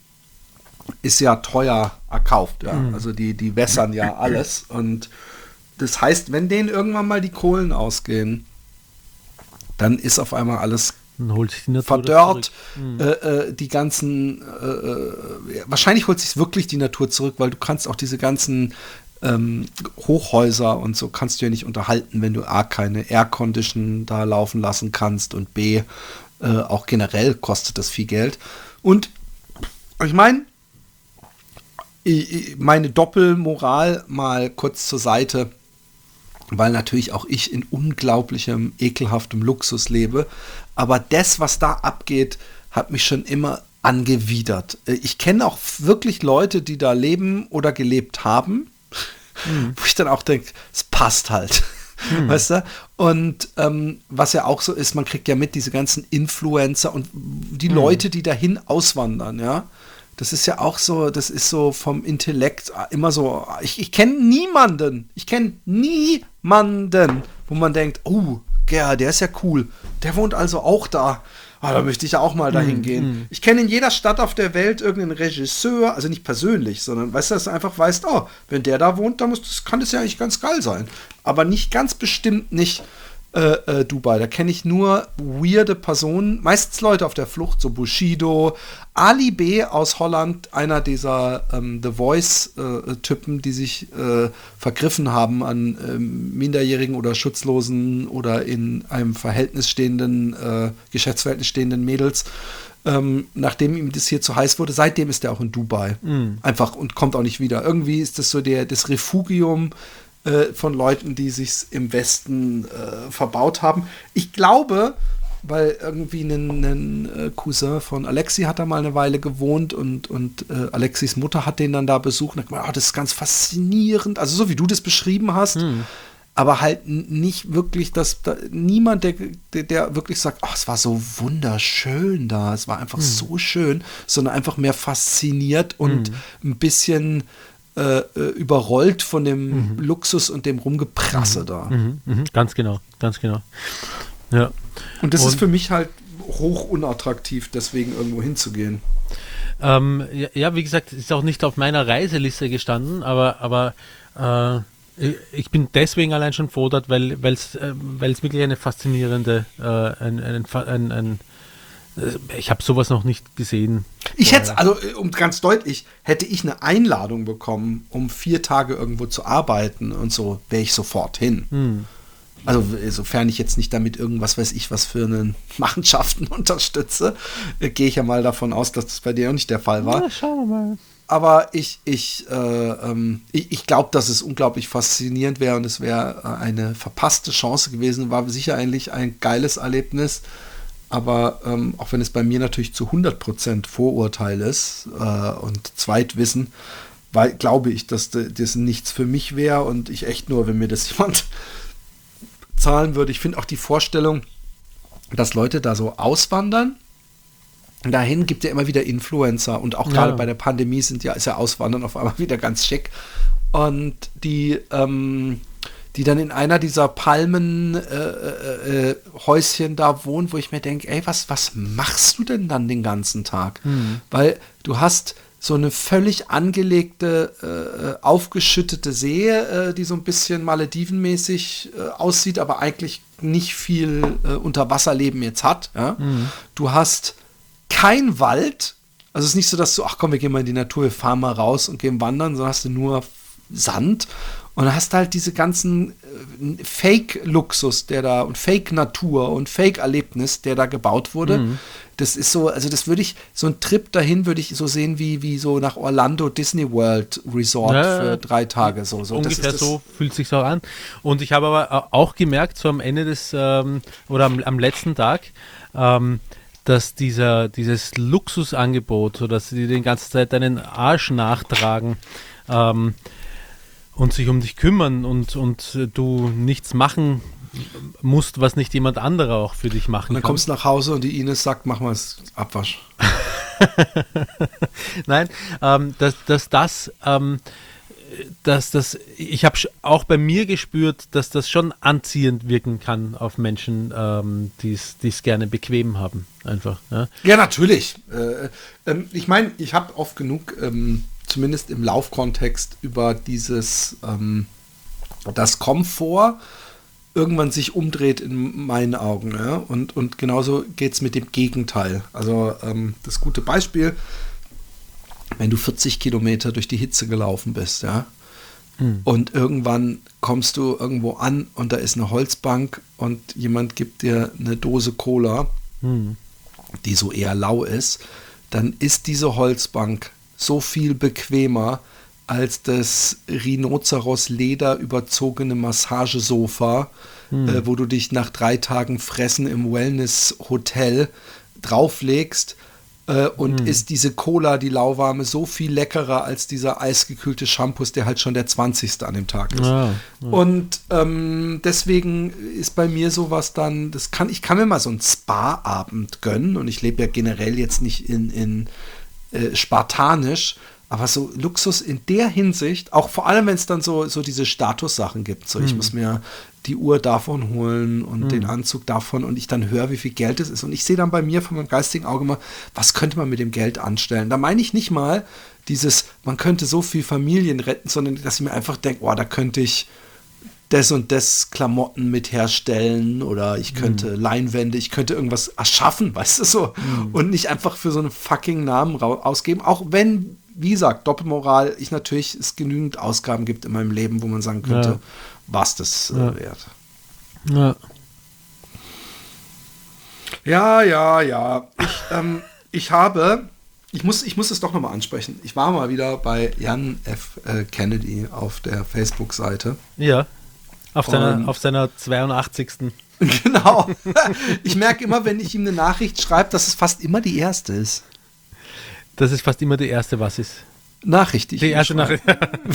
[SPEAKER 3] ist ja teuer erkauft. Ja? Mhm. Also die, die wässern ja alles. Und das heißt, wenn denen irgendwann mal die Kohlen ausgehen, dann ist auf einmal alles verdörrt. Mhm. Äh, äh, die ganzen, äh, äh wahrscheinlich holt sich wirklich die Natur zurück, weil du kannst auch diese ganzen ähm, Hochhäuser und so kannst du ja nicht unterhalten, wenn du A, keine Aircondition da laufen lassen kannst und B, äh, auch generell kostet das viel Geld. Und ich meine, meine Doppelmoral mal kurz zur Seite, weil natürlich auch ich in unglaublichem, ekelhaftem Luxus lebe. Aber das, was da abgeht, hat mich schon immer angewidert. Ich kenne auch wirklich Leute, die da leben oder gelebt haben mhm. wo ich dann auch denke, es passt halt. Mhm. Weißt du? Und ähm, was ja auch so ist, man kriegt ja mit diese ganzen Influencer und die mhm. Leute, die dahin auswandern, ja. Das ist ja auch so, das ist so vom Intellekt immer so. Ich, ich kenne niemanden, ich kenne niemanden, wo man denkt, oh, der, der ist ja cool. Der wohnt also auch da ah, da möchte ich ja auch mal dahin mm, gehen. Mm. Ich kenne in jeder Stadt auf der Welt irgendeinen Regisseur, also nicht persönlich, sondern weißt du, dass du einfach weißt, oh, wenn der da wohnt, dann muss, das kann das ja eigentlich ganz geil sein. Aber nicht ganz bestimmt nicht äh, äh, Dubai. Da kenne ich nur weirde Personen, meistens Leute auf der Flucht, so Bushido, Ali B aus Holland, einer dieser ähm, The Voice-Typen, äh, die sich äh, vergriffen haben an ähm, Minderjährigen oder Schutzlosen oder in einem Verhältnis stehenden, äh, Geschäftsverhältnis stehenden Mädels. Ähm, nachdem ihm das hier zu heiß wurde, seitdem ist er auch in Dubai. Mm. Einfach und kommt auch nicht wieder. Irgendwie ist das so der, das Refugium äh, von Leuten, die sich im Westen äh, verbaut haben. Ich glaube, weil irgendwie ein, äh, Cousin von Alexi hat da mal eine Weile gewohnt und, und äh, Alexis Mutter hat den dann da besucht und hat gesagt, oh, das ist ganz faszinierend, also so wie du das beschrieben hast. Hm. Aber halt nicht wirklich, dass da, niemand, der, der, der, wirklich sagt, oh, es war so wunderschön da, es war einfach hm. so schön, sondern einfach mehr fasziniert und hm. ein bisschen äh, äh, überrollt von dem mhm. Luxus und dem Rumgeprasse
[SPEAKER 4] mhm.
[SPEAKER 3] da.
[SPEAKER 4] Mhm. mhm. Ganz genau, ganz genau. Ja.
[SPEAKER 3] Und das und, ist für mich halt hoch unattraktiv, deswegen irgendwo hinzugehen.
[SPEAKER 4] Ähm, ja, ja, wie gesagt, ist auch nicht auf meiner Reiseliste gestanden, aber, aber äh, ich bin deswegen allein schon froh weil es äh, wirklich eine faszinierende, äh, ein, ein, ein, ein ich habe sowas noch nicht gesehen.
[SPEAKER 3] Ich hätte, also äh, um ganz deutlich, hätte ich eine Einladung bekommen, um vier Tage irgendwo zu arbeiten und so, wäre ich sofort hin. Hm. Also sofern ich jetzt nicht damit irgendwas weiß ich was für einen Machenschaften unterstütze, äh, gehe ich ja mal davon aus, dass das bei dir auch nicht der Fall war. Ja, schauen wir mal. aber ich, ich, äh, ähm, ich, ich glaube, dass es unglaublich faszinierend wäre und es wäre äh, eine verpasste Chance gewesen. War sicher eigentlich ein geiles Erlebnis. Aber ähm, auch wenn es bei mir natürlich zu 100% Vorurteil ist äh, und Zweitwissen, weil glaube ich, dass das nichts für mich wäre und ich echt nur, wenn mir das jemand zahlen würde. Ich finde auch die Vorstellung, dass Leute da so auswandern. Dahin gibt ja immer wieder Influencer und auch gerade
[SPEAKER 4] Ja.
[SPEAKER 3] bei der Pandemie sind ja, ist ja Auswandern auf einmal wieder ganz schick. Und die, ähm, die dann in einer dieser Palmenhäuschen äh, äh, Häuschen da wohnen, wo ich mir denke, ey, was, was machst du denn dann den ganzen Tag? Weil du hast so eine völlig angelegte, äh, aufgeschüttete See, äh, die so ein bisschen Maledivenmäßig äh, aussieht, aber eigentlich nicht viel äh, Unterwasserleben jetzt hat. Ja? Du hast kein Wald. Also es ist nicht so, dass du, ach komm, wir gehen mal in die Natur, wir fahren mal raus und gehen wandern, sondern hast du nur Sand. Und hast halt diese ganzen äh, Fake-Luxus, der da und Fake-Natur und Fake-Erlebnis, der da gebaut wurde. Das ist so, also das würde ich, so ein Trip dahin würde ich so sehen wie, wie so nach Orlando Disney World Resort
[SPEAKER 4] Ja,
[SPEAKER 3] für drei Tage. So, so.
[SPEAKER 4] Ungefähr so fühlt sich auch an. Und ich habe aber auch gemerkt, so am Ende des ähm, oder am, am letzten Tag, ähm, dass dieser, dieses Luxusangebot, so dass sie den ganzen Zeit deinen Arsch nachtragen ähm, und sich um dich kümmern und, und äh, du nichts machen musst, was nicht jemand anderer auch für dich machen
[SPEAKER 3] Und dann
[SPEAKER 4] kann.
[SPEAKER 3] kommst du nach Hause und die Ines sagt, mach mal das Abwasch.
[SPEAKER 4] Nein, ähm, dass, dass das, ähm, dass das, ich habe auch bei mir gespürt, dass das schon anziehend wirken kann auf Menschen, ähm, die es gerne bequem haben, einfach. Ja?
[SPEAKER 3] Ja, natürlich. Äh, ähm, ich meine, ich habe oft genug, ähm, zumindest im Laufkontext, über dieses, ähm, das Komfort irgendwann sich umdreht in meinen Augen. Ja? Und, und genauso geht es mit dem Gegenteil. Also ähm, das gute Beispiel, wenn du 40 Kilometer durch die Hitze gelaufen bist, ja, und irgendwann kommst du irgendwo an und da ist eine Holzbank und jemand gibt dir eine Dose Cola, die so eher lau ist, dann ist diese Holzbank so viel bequemer als das Rhinoceros-Leder überzogene Massagesofa, äh, wo du dich nach drei Tagen Fressen im Wellness-Hotel drauflegst. Äh, und ist diese Cola, die lauwarme, so viel leckerer als dieser eisgekühlte Shampoos, der halt schon der 20. an dem Tag ist.
[SPEAKER 4] Ja,
[SPEAKER 3] Und ähm, deswegen ist bei mir sowas dann, das kann, ich kann mir mal so einen Spa-Abend gönnen und ich lebe ja generell jetzt nicht in, in äh, spartanisch, aber so Luxus in der Hinsicht, auch vor allem, wenn es dann so, so diese Statussachen gibt, so ich muss mir die Uhr davon holen und den Anzug davon und ich dann höre, wie viel Geld es ist. Und ich sehe dann bei mir von meinem geistigen Auge mal, was könnte man mit dem Geld anstellen? Da meine ich nicht mal dieses, man könnte so viel Familien retten, sondern dass ich mir einfach denke, oh, da könnte ich das und das Klamotten mit herstellen oder ich könnte Leinwände, ich könnte irgendwas erschaffen, weißt du so, und nicht einfach für so einen fucking Namen ausgeben, auch wenn, wie gesagt, Doppelmoral, ich natürlich es genügend Ausgaben gibt in meinem Leben, wo man sagen könnte,
[SPEAKER 4] Ja.
[SPEAKER 3] was das äh,
[SPEAKER 4] Ja.
[SPEAKER 3] wert.
[SPEAKER 4] Ja.
[SPEAKER 3] Ja, ja, ja. Ich, ähm, ich habe, ich muss, ich muss es doch nochmal ansprechen. Ich war mal wieder bei Jan F. Äh, Kennedy auf der Facebook-Seite.
[SPEAKER 4] ja. Auf, seiner, auf seiner 82.
[SPEAKER 3] Genau. Ich merke immer, wenn ich ihm eine Nachricht schreibe, dass es fast immer die erste ist.
[SPEAKER 4] Das ist fast immer die erste, was ist.
[SPEAKER 3] Nachricht, die ich
[SPEAKER 4] Die erste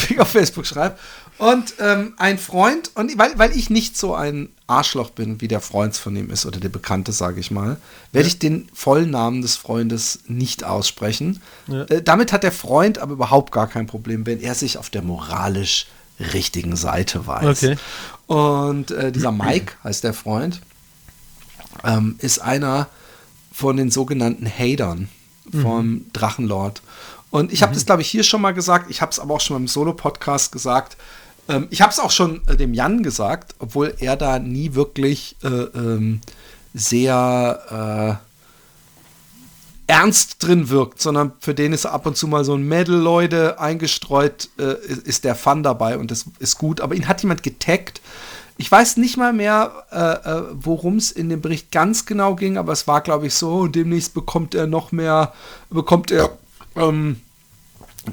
[SPEAKER 3] ich auf Facebook schreibe. Und ähm, ein Freund, und weil, weil ich nicht so ein Arschloch bin, wie der Freund von ihm ist oder der Bekannte, sage ich mal, werde ich den vollen Namen des Freundes nicht aussprechen.
[SPEAKER 4] Ja.
[SPEAKER 3] Äh, damit hat der Freund aber überhaupt gar kein Problem, wenn er sich auf der moralisch richtigen Seite weiß.
[SPEAKER 4] Okay.
[SPEAKER 3] Und äh, dieser Mike heißt der Freund, ähm, ist einer von den sogenannten Hatern vom Drachenlord. Und ich habe das, glaube ich, hier schon mal gesagt. Ich habe es aber auch schon mal im Solo-Podcast gesagt. Ähm, ich habe es auch schon äh, dem Jan gesagt, obwohl er da nie wirklich äh, ähm, sehr äh, ernst drin wirkt, sondern für den ist ab und zu mal so ein Mädel, Leute, eingestreut, äh, ist, der Fun dabei und das ist gut. Aber ihn hat jemand getaggt. Ich weiß nicht mal mehr, äh, äh, worum es in dem Bericht ganz genau ging, aber es war, glaube ich, so, demnächst bekommt er noch mehr, bekommt er ähm,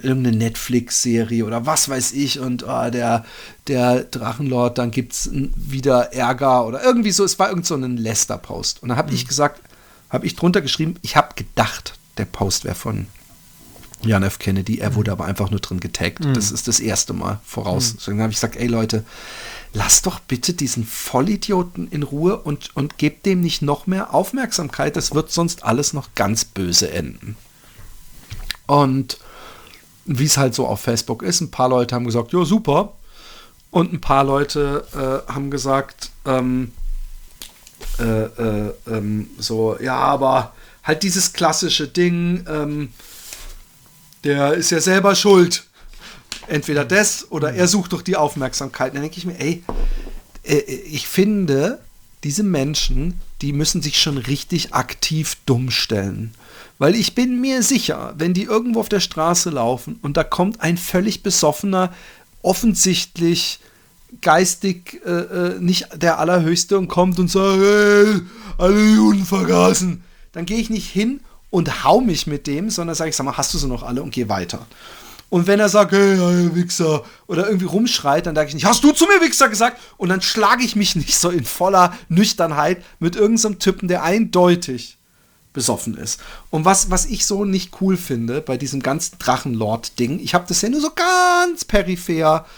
[SPEAKER 3] irgendeine Netflix-Serie oder was weiß ich und oh, der, der Drachenlord, dann gibt es wieder Ärger oder irgendwie so. Es war irgend so ein Lester-Post. Und dann habe ich gesagt, habe ich drunter geschrieben, ich habe gedacht, der Post wäre von Jan F. Kennedy. Er wurde aber einfach nur drin getaggt. Das ist das erste Mal voraus. Deswegen habe ich gesagt, ey Leute, lass doch bitte diesen Vollidioten in Ruhe und, und gebt dem nicht noch mehr Aufmerksamkeit. Das wird sonst alles noch ganz böse enden. Und wie es halt so auf Facebook ist, ein paar Leute haben gesagt, ja, super. Und ein paar Leute äh, haben gesagt, ähm, äh, äh, ähm, so, ja, aber halt dieses klassische Ding, ähm, der ist ja selber schuld. Entweder das oder er sucht doch die Aufmerksamkeit. Dann denke ich mir, ey, äh, ich finde, diese Menschen, die müssen sich schon richtig aktiv dumm stellen. Weil ich bin mir sicher, wenn die irgendwo auf der Straße laufen und da kommt ein völlig besoffener, offensichtlich geistig äh, äh, nicht der Allerhöchste und kommt und sagt, hey, alle Juden vergaßen, dann gehe ich nicht hin und hau mich mit dem, sondern sage ich, sag mal, hast du sie noch alle und geh weiter. Und wenn er sagt, hey, hey, Wichser, oder irgendwie rumschreit, dann sage ich nicht, hast du zu mir Wichser gesagt? Und dann schlage ich mich nicht so in voller Nüchternheit mit irgendeinem so Typen, der eindeutig besoffen ist. Und was, was ich so nicht cool finde bei diesem ganzen Drachenlord-Ding, ich habe das ja nur so ganz peripher äh,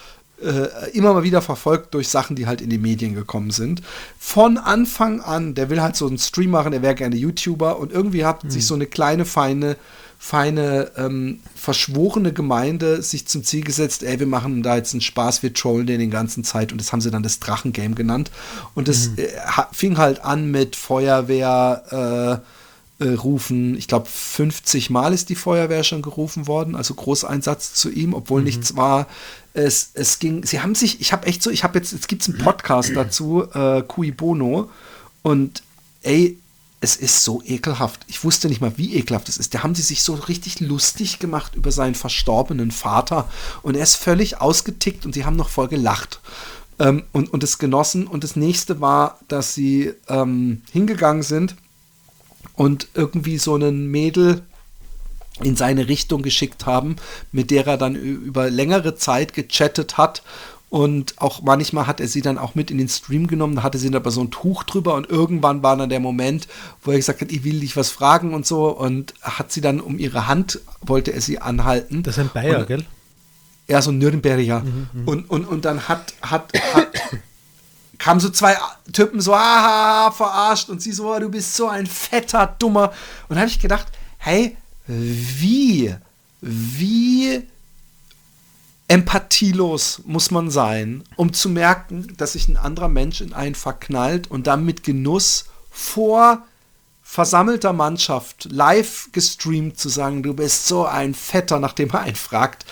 [SPEAKER 3] immer mal wieder verfolgt durch Sachen, die halt in die Medien gekommen sind. Von Anfang an, der will halt so einen Stream machen, der wäre gerne YouTuber und irgendwie hat sich so eine kleine, feine, feine, ähm, verschworene Gemeinde sich zum Ziel gesetzt, ey, wir machen da jetzt einen Spaß, wir trollen den den ganzen Zeit und das haben sie dann das Drachengame genannt. Und das äh, ha- fing halt an mit Feuerwehr, äh, äh, rufen. Ich glaube, 50 Mal ist die Feuerwehr schon gerufen worden, also Großeinsatz zu ihm, obwohl nichts war. Es, es ging, sie haben sich, ich habe echt so, ich habe jetzt, jetzt gibt es einen Podcast dazu, äh, Cui Bono, und ey, es ist so ekelhaft. Ich wusste nicht mal, wie ekelhaft es ist. Da haben sie sich so richtig lustig gemacht über seinen verstorbenen Vater und er ist völlig ausgetickt und sie haben noch voll gelacht ähm, und, und es genossen. Und das nächste war, dass sie ähm, hingegangen sind und irgendwie so einen Mädel in seine Richtung geschickt haben, mit der er dann über längere Zeit gechattet hat. Und auch manchmal hat er sie dann auch mit in den Stream genommen, da hatte sie dann aber so ein Tuch drüber und irgendwann war dann der Moment, wo er gesagt hat, ich will dich was fragen und so und hat sie dann um ihre Hand, wollte er sie anhalten.
[SPEAKER 4] Das ist ein Bayer,
[SPEAKER 3] Und-
[SPEAKER 4] gell?
[SPEAKER 3] ja, so ein Nürnberger. Und, und, und dann hat, hat, hat kamen so zwei Typen so, aha, verarscht und sie so, "Ah, du bist so ein fetter, dummer. Und dann habe ich gedacht, hey, wie, wie empathielos muss man sein, um zu merken, dass sich ein anderer Mensch in einen verknallt und dann mit Genuss vor versammelter Mannschaft live gestreamt zu sagen, du bist so ein Fetter, nachdem er einen fragt,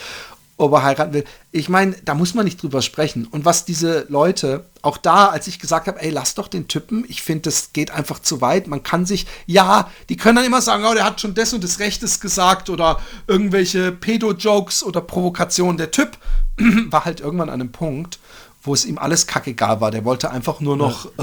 [SPEAKER 3] ob er heiraten will. Ich meine, da muss man nicht drüber sprechen. Und was diese Leute, auch da, als ich gesagt habe, ey, lass doch den Typen, ich finde, das geht einfach zu weit. Man kann sich, ja, die können dann immer sagen, oh, der hat schon das und das Rechtes gesagt oder irgendwelche Pedo-Jokes oder Provokationen. Der Typ war halt irgendwann an einem Punkt, wo es ihm alles kackegal war. Der wollte einfach nur noch äh,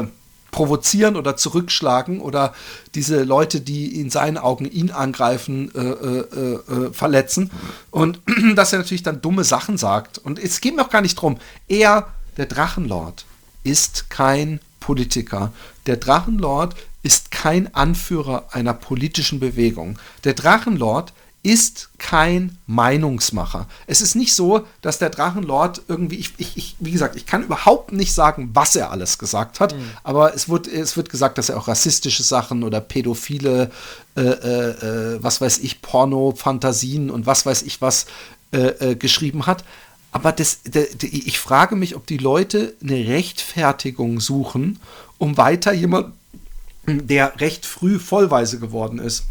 [SPEAKER 3] äh, provozieren oder zurückschlagen oder diese Leute, die in seinen Augen ihn angreifen, äh, äh, äh, äh, verletzen. Und dass er natürlich dann dumme Sachen sagt. Und es geht mir auch gar nicht drum. Er, der Drachenlord, ist kein Politiker. Der Drachenlord ist kein Anführer einer politischen Bewegung. Der Drachenlord ist kein Meinungsmacher. Es ist nicht so, dass der Drachenlord irgendwie, ich, ich, wie gesagt, ich kann überhaupt nicht sagen, was er alles gesagt hat, aber es wird, es wird gesagt, dass er auch rassistische Sachen oder pädophile, äh, äh, äh, was weiß ich, Porno-Fantasien und was weiß ich was äh, äh, geschrieben hat. Aber das, de, de, ich frage mich, ob die Leute eine Rechtfertigung suchen, um weiter jemand, der recht früh vollweise geworden ist,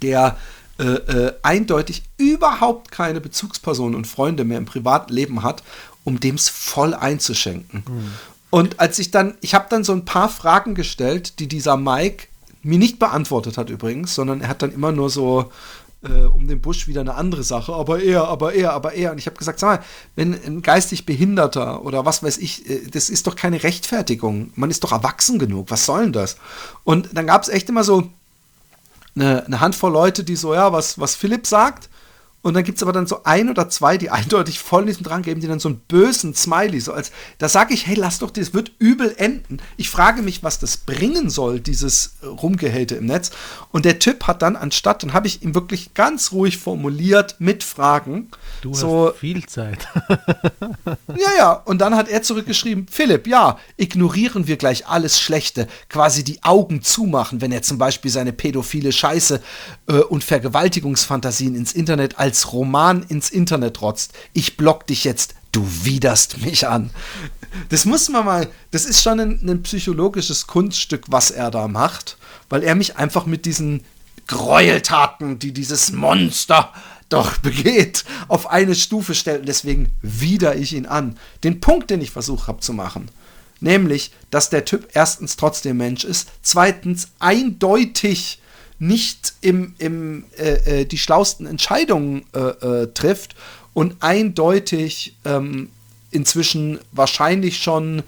[SPEAKER 3] der äh, äh, eindeutig überhaupt keine Bezugspersonen und Freunde mehr im Privatleben hat, um dem es voll einzuschenken. Und als ich dann, ich habe dann so ein paar Fragen gestellt, die dieser Mike mir nicht beantwortet hat übrigens, sondern er hat dann immer nur so äh, um den Busch wieder eine andere Sache, aber er, aber er, aber er. Und ich habe gesagt, sag mal, wenn ein geistig Behinderter oder was weiß ich, äh, das ist doch keine Rechtfertigung. Man ist doch erwachsen genug. Was soll denn das? Und dann gab es echt immer so eine, eine Handvoll Leute, die so, ja, was, was Philipp sagt. Und dann gibt es aber dann so ein oder zwei, die eindeutig voll in diesem dran geben, die dann so einen bösen Smiley, so als, da sage ich, hey, lass doch, das wird übel enden. Ich frage mich, was das bringen soll, dieses Rumgehälte im Netz. Und der Typ hat dann anstatt, dann habe ich ihm wirklich ganz ruhig formuliert mit Fragen.
[SPEAKER 4] Du
[SPEAKER 3] so,
[SPEAKER 4] hast viel Zeit.
[SPEAKER 3] ja, ja. Und dann hat er zurückgeschrieben, Philipp, ja, ignorieren wir gleich alles Schlechte, quasi die Augen zumachen, wenn er zum Beispiel seine pädophile Scheiße äh, und Vergewaltigungsfantasien ins Internet als als Roman ins Internet rotzt. Ich block dich jetzt, du widerst mich an. Das muss man mal, das ist schon ein, ein psychologisches Kunststück, was er da macht, weil er mich einfach mit diesen Gräueltaten, die dieses Monster doch begeht, auf eine Stufe stellt. deswegen wider ich ihn an. Den Punkt, den ich versucht habe zu machen, nämlich, dass der Typ erstens trotzdem Mensch ist, zweitens eindeutig nicht im, im, äh, äh, die schlausten Entscheidungen äh, äh, trifft und eindeutig ähm, inzwischen wahrscheinlich schon,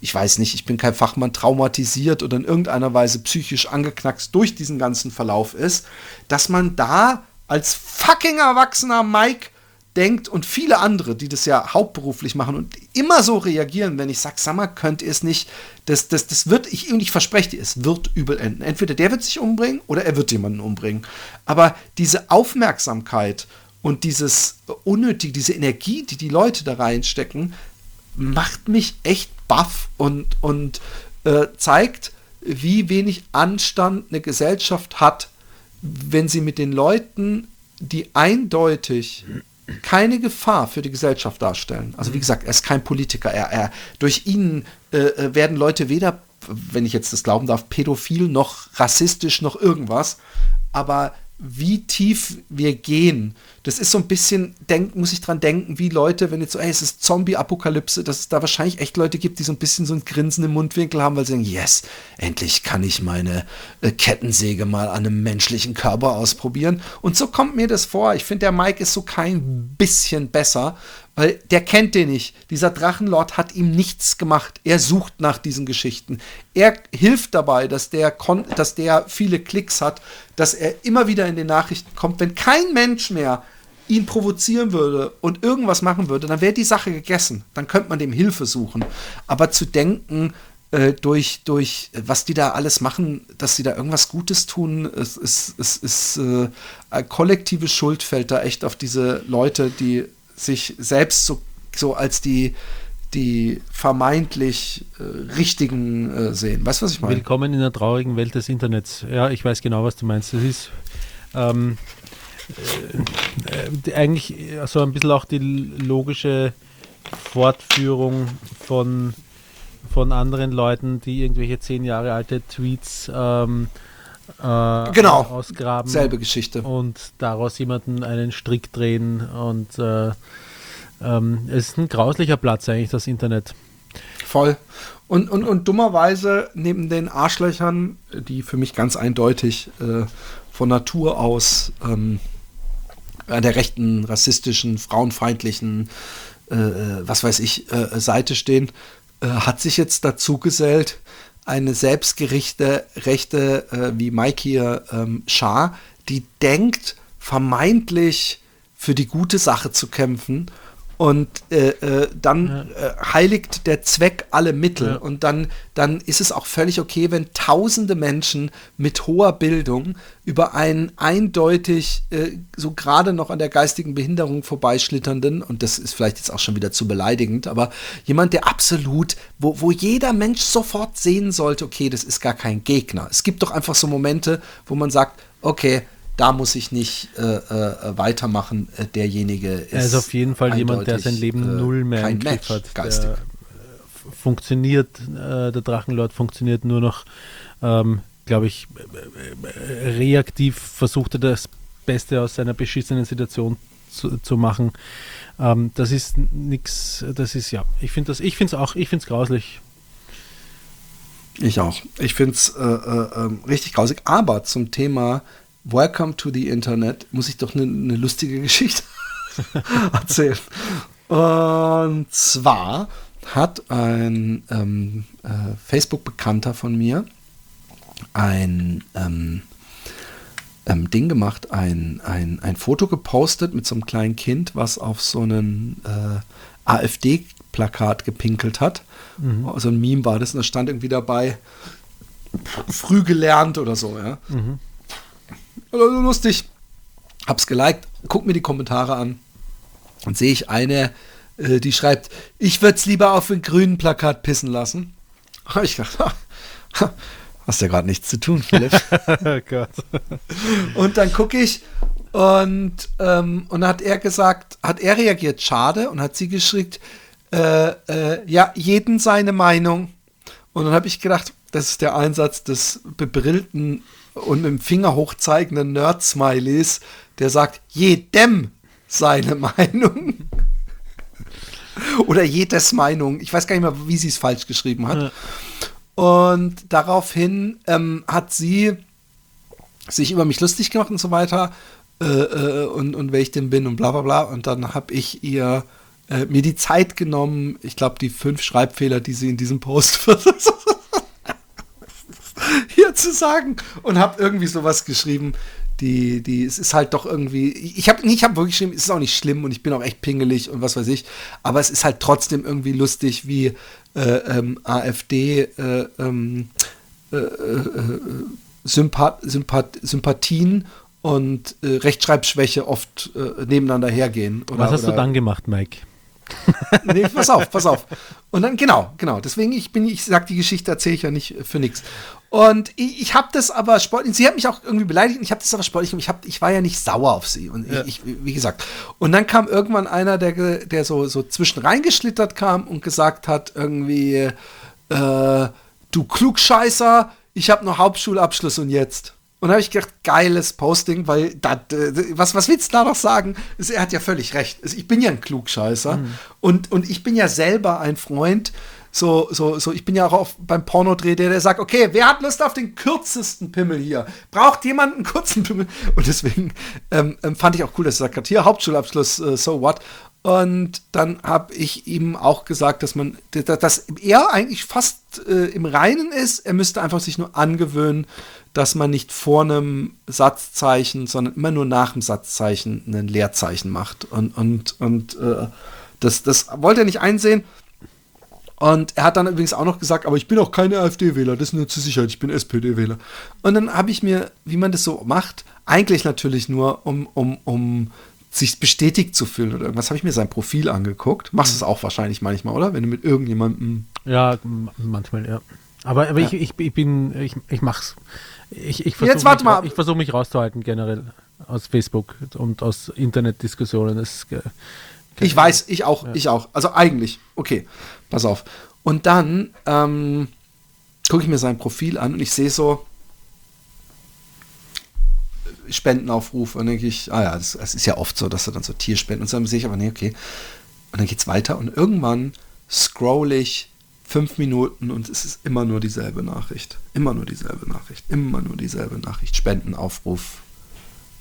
[SPEAKER 3] ich weiß nicht, ich bin kein Fachmann, traumatisiert oder in irgendeiner Weise psychisch angeknackst durch diesen ganzen Verlauf ist, dass man da als fucking erwachsener Mike denkt und viele andere, die das ja hauptberuflich machen und immer so reagieren, wenn ich sage, sag mal, könnt ihr es nicht, das, das, das wird, ich, und ich verspreche dir, es wird übel enden. Entweder der wird sich umbringen oder er wird jemanden umbringen. Aber diese Aufmerksamkeit und dieses unnötige, diese Energie, die die Leute da reinstecken, macht mich echt baff und, und äh, zeigt, wie wenig Anstand eine Gesellschaft hat, wenn sie mit den Leuten, die eindeutig keine Gefahr für die Gesellschaft darstellen. Also wie mhm. gesagt, er ist kein Politiker. Er, er durch ihn äh, äh, werden Leute weder, wenn ich jetzt das glauben darf, pädophil noch rassistisch noch irgendwas. Aber wie tief wir gehen. Das ist so ein bisschen, denk, muss ich dran denken, wie Leute, wenn jetzt so, ey, es ist Zombie-Apokalypse, dass es da wahrscheinlich echt Leute gibt, die so ein bisschen so ein Grinsen im Mundwinkel haben, weil sie sagen, yes, endlich kann ich meine äh, Kettensäge mal an einem menschlichen Körper ausprobieren. Und so kommt mir das vor. Ich finde, der Mike ist so kein bisschen besser, weil der kennt den nicht. Dieser Drachenlord hat ihm nichts gemacht. Er sucht nach diesen Geschichten. Er hilft dabei, dass der, dass der viele Klicks hat, dass er immer wieder in den Nachrichten kommt. Wenn kein Mensch mehr ihn provozieren würde und irgendwas machen würde, dann wäre die Sache gegessen. Dann könnte man dem Hilfe suchen. Aber zu denken, äh, durch, durch was die da alles machen, dass sie da irgendwas Gutes tun, es ist, es ist äh, eine kollektive Schuld fällt da echt auf diese Leute, die sich selbst so, so als die, die vermeintlich äh, richtigen äh, sehen. Weißt du, was ich meine?
[SPEAKER 4] Willkommen in der traurigen Welt des Internets. Ja, ich weiß genau, was du meinst. Das ist ähm, äh, eigentlich so ein bisschen auch die logische Fortführung von, von anderen Leuten, die irgendwelche zehn Jahre alte Tweets ähm,
[SPEAKER 3] äh, genau.
[SPEAKER 4] ausgraben.
[SPEAKER 3] Selbe Geschichte.
[SPEAKER 4] Und daraus jemanden einen Strick drehen. Und äh, ähm, es ist ein grauslicher Platz eigentlich, das Internet.
[SPEAKER 3] Voll. Und, und, und dummerweise neben den Arschlöchern, die für mich ganz eindeutig äh, von Natur aus ähm, an der rechten, rassistischen, frauenfeindlichen, äh, äh was weiß ich, äh, Seite stehen, hat sich jetzt dazu gesellt, eine selbstgerichte Rechte äh, wie Mike hier ähm, Schar, die denkt, vermeintlich für die gute Sache zu kämpfen und äh, äh, dann ja. äh, heiligt der Zweck alle Mittel. Ja. Und dann, dann ist es auch völlig okay, wenn tausende Menschen mit hoher Bildung über einen eindeutig äh, so gerade noch an der geistigen Behinderung vorbeischlitternden, und das ist vielleicht jetzt auch schon wieder zu beleidigend, aber jemand, der absolut, wo, wo jeder Mensch sofort sehen sollte, okay, das ist gar kein Gegner. Es gibt doch einfach so Momente, wo man sagt, okay, da muss ich nicht äh, äh, weitermachen. Äh, derjenige ist.
[SPEAKER 4] Er ist auf jeden Fall jemand, der sein Leben äh, null mehr
[SPEAKER 3] im Griff hat. Geistig. Der,
[SPEAKER 4] äh, funktioniert, der Drachenlord funktioniert nur noch, ähm, glaube ich, reaktiv versucht er das Beste aus seiner beschissenen Situation zu, zu machen. Ähm, das ist nichts, das ist ja, ich finde das, ich finde es auch, ich finde es grauslich.
[SPEAKER 3] Ich auch. Ich finde es äh, äh, ähm, richtig grausig. Aber zum Thema Welcome to the Internet muss ich doch eine ne lustige Geschichte erzählen. Und zwar hat ein ähm, äh, Facebook-Bekannter von mir ein, ähm, ähm, Ding gemacht, ein, ein, ein Foto gepostet mit so einem kleinen Kind, was auf so einen äh, AfD-Plakat gepinkelt hat. Mhm. So ein Meme war das und da stand irgendwie dabei, früh gelernt oder so, ja. Mhm. Lustig. Hab's geliked, guck mir die Kommentare an und sehe ich eine, äh, die schreibt, ich würde es lieber auf ein grünen Plakat pissen lassen. Ich gedacht, hast ja gerade nichts zu tun, Philipp. oh. Und dann gucke ich und, ähm, und hat er gesagt, hat er reagiert, schade, und hat sie geschrieben, äh, äh, ja, jeden seine Meinung. Und dann habe ich gedacht, das ist der Einsatz des bebrillten und mit dem Finger hochzeigenden Nerd-Smileys, der sagt, jedem seine Meinung. Oder jedes Meinung. Ich weiß gar nicht mehr, wie sie es falsch geschrieben hat. Ja. Und daraufhin ähm, hat sie sich über mich lustig gemacht und so weiter. Äh, äh, und, und wer ich denn bin und bla bla bla. Und dann habe ich ihr äh, mir die Zeit genommen, ich glaube, die fünf Schreibfehler, die sie in diesem Post hier zu sagen. Und habe irgendwie sowas geschrieben die, die, es ist halt doch irgendwie, ich habe ich hab wirklich geschrieben, es ist auch nicht schlimm und ich bin auch echt pingelig und was weiß ich, aber es ist halt trotzdem irgendwie lustig, wie äh, ähm, AfD äh, ähm, äh, äh, Sympath Sympath Sympathien und äh, Rechtschreibschwäche oft äh, nebeneinander hergehen.
[SPEAKER 4] Oder, was hast oder, du dann gemacht, Mike?
[SPEAKER 3] nee, pass auf, pass auf. Und dann, genau, genau. Deswegen, ich bin, ich sag, die Geschichte erzähle ich ja nicht für nichts. Und ich, ich habe das aber sportlich, sie hat mich auch irgendwie beleidigt und ich habe das aber sportlich ich, hab, ich war ja nicht sauer auf sie. Und ja. ich, wie gesagt. Und dann kam irgendwann einer, der, der so, so zwischen reingeschlittert kam und gesagt hat, irgendwie, äh, du Klugscheißer, ich habe noch Hauptschulabschluss und jetzt. Und da habe ich gedacht, geiles Posting, weil dat, was, was willst du da noch sagen? Er hat ja völlig recht. Ich bin ja ein Klugscheißer. Mhm. Und, und ich bin ja selber ein Freund, so, so, so, ich bin ja auch auf, beim Pornodreh, der, der sagt, okay, wer hat Lust auf den kürzesten Pimmel hier? Braucht jemand einen kurzen Pimmel? Und deswegen ähm, ähm fand ich auch cool, dass er sagt hier Hauptschulabschluss, äh, so what? Und dann habe ich ihm auch gesagt, dass man, dass er eigentlich fast äh, im Reinen ist. Er müsste einfach sich nur angewöhnen, dass man nicht vor einem Satzzeichen, sondern immer nur nach dem Satzzeichen ein Leerzeichen macht. Und, und, und äh, das, das wollte er nicht einsehen. Und er hat dann übrigens auch noch gesagt, aber ich bin auch keine AfD-Wähler, das ist nur zur Sicherheit, ich bin SPD-Wähler. Und dann habe ich mir, wie man das so macht, eigentlich natürlich nur, um, um, um sich bestätigt zu fühlen oder irgendwas, habe ich mir sein Profil angeguckt. Machst du es auch wahrscheinlich manchmal, oder? Wenn du mit irgendjemandem.
[SPEAKER 4] Ja, manchmal, ja. Aber, aber ja. Ich, ich, ich bin, ich, ich mach's. Ich, ich
[SPEAKER 3] versuche mich, mal.
[SPEAKER 4] Ich versuch mich rauszuhalten generell aus Facebook und aus Internetdiskussionen. Das,
[SPEAKER 3] ich weiß, ich auch, ja. ich auch. Also eigentlich. Okay, pass auf. Und dann ähm, gucke ich mir sein Profil an und ich sehe so Spendenaufruf und dann denke ich, ah ja, das, das, ist ja oft so, dass er dann so Tierspenden und so, dann sehe ich aber, nee, okay. Und dann geht es weiter und irgendwann scroll ich fünf Minuten und es ist immer nur dieselbe Nachricht. Immer nur dieselbe Nachricht. Immer nur dieselbe Nachricht. Spendenaufruf,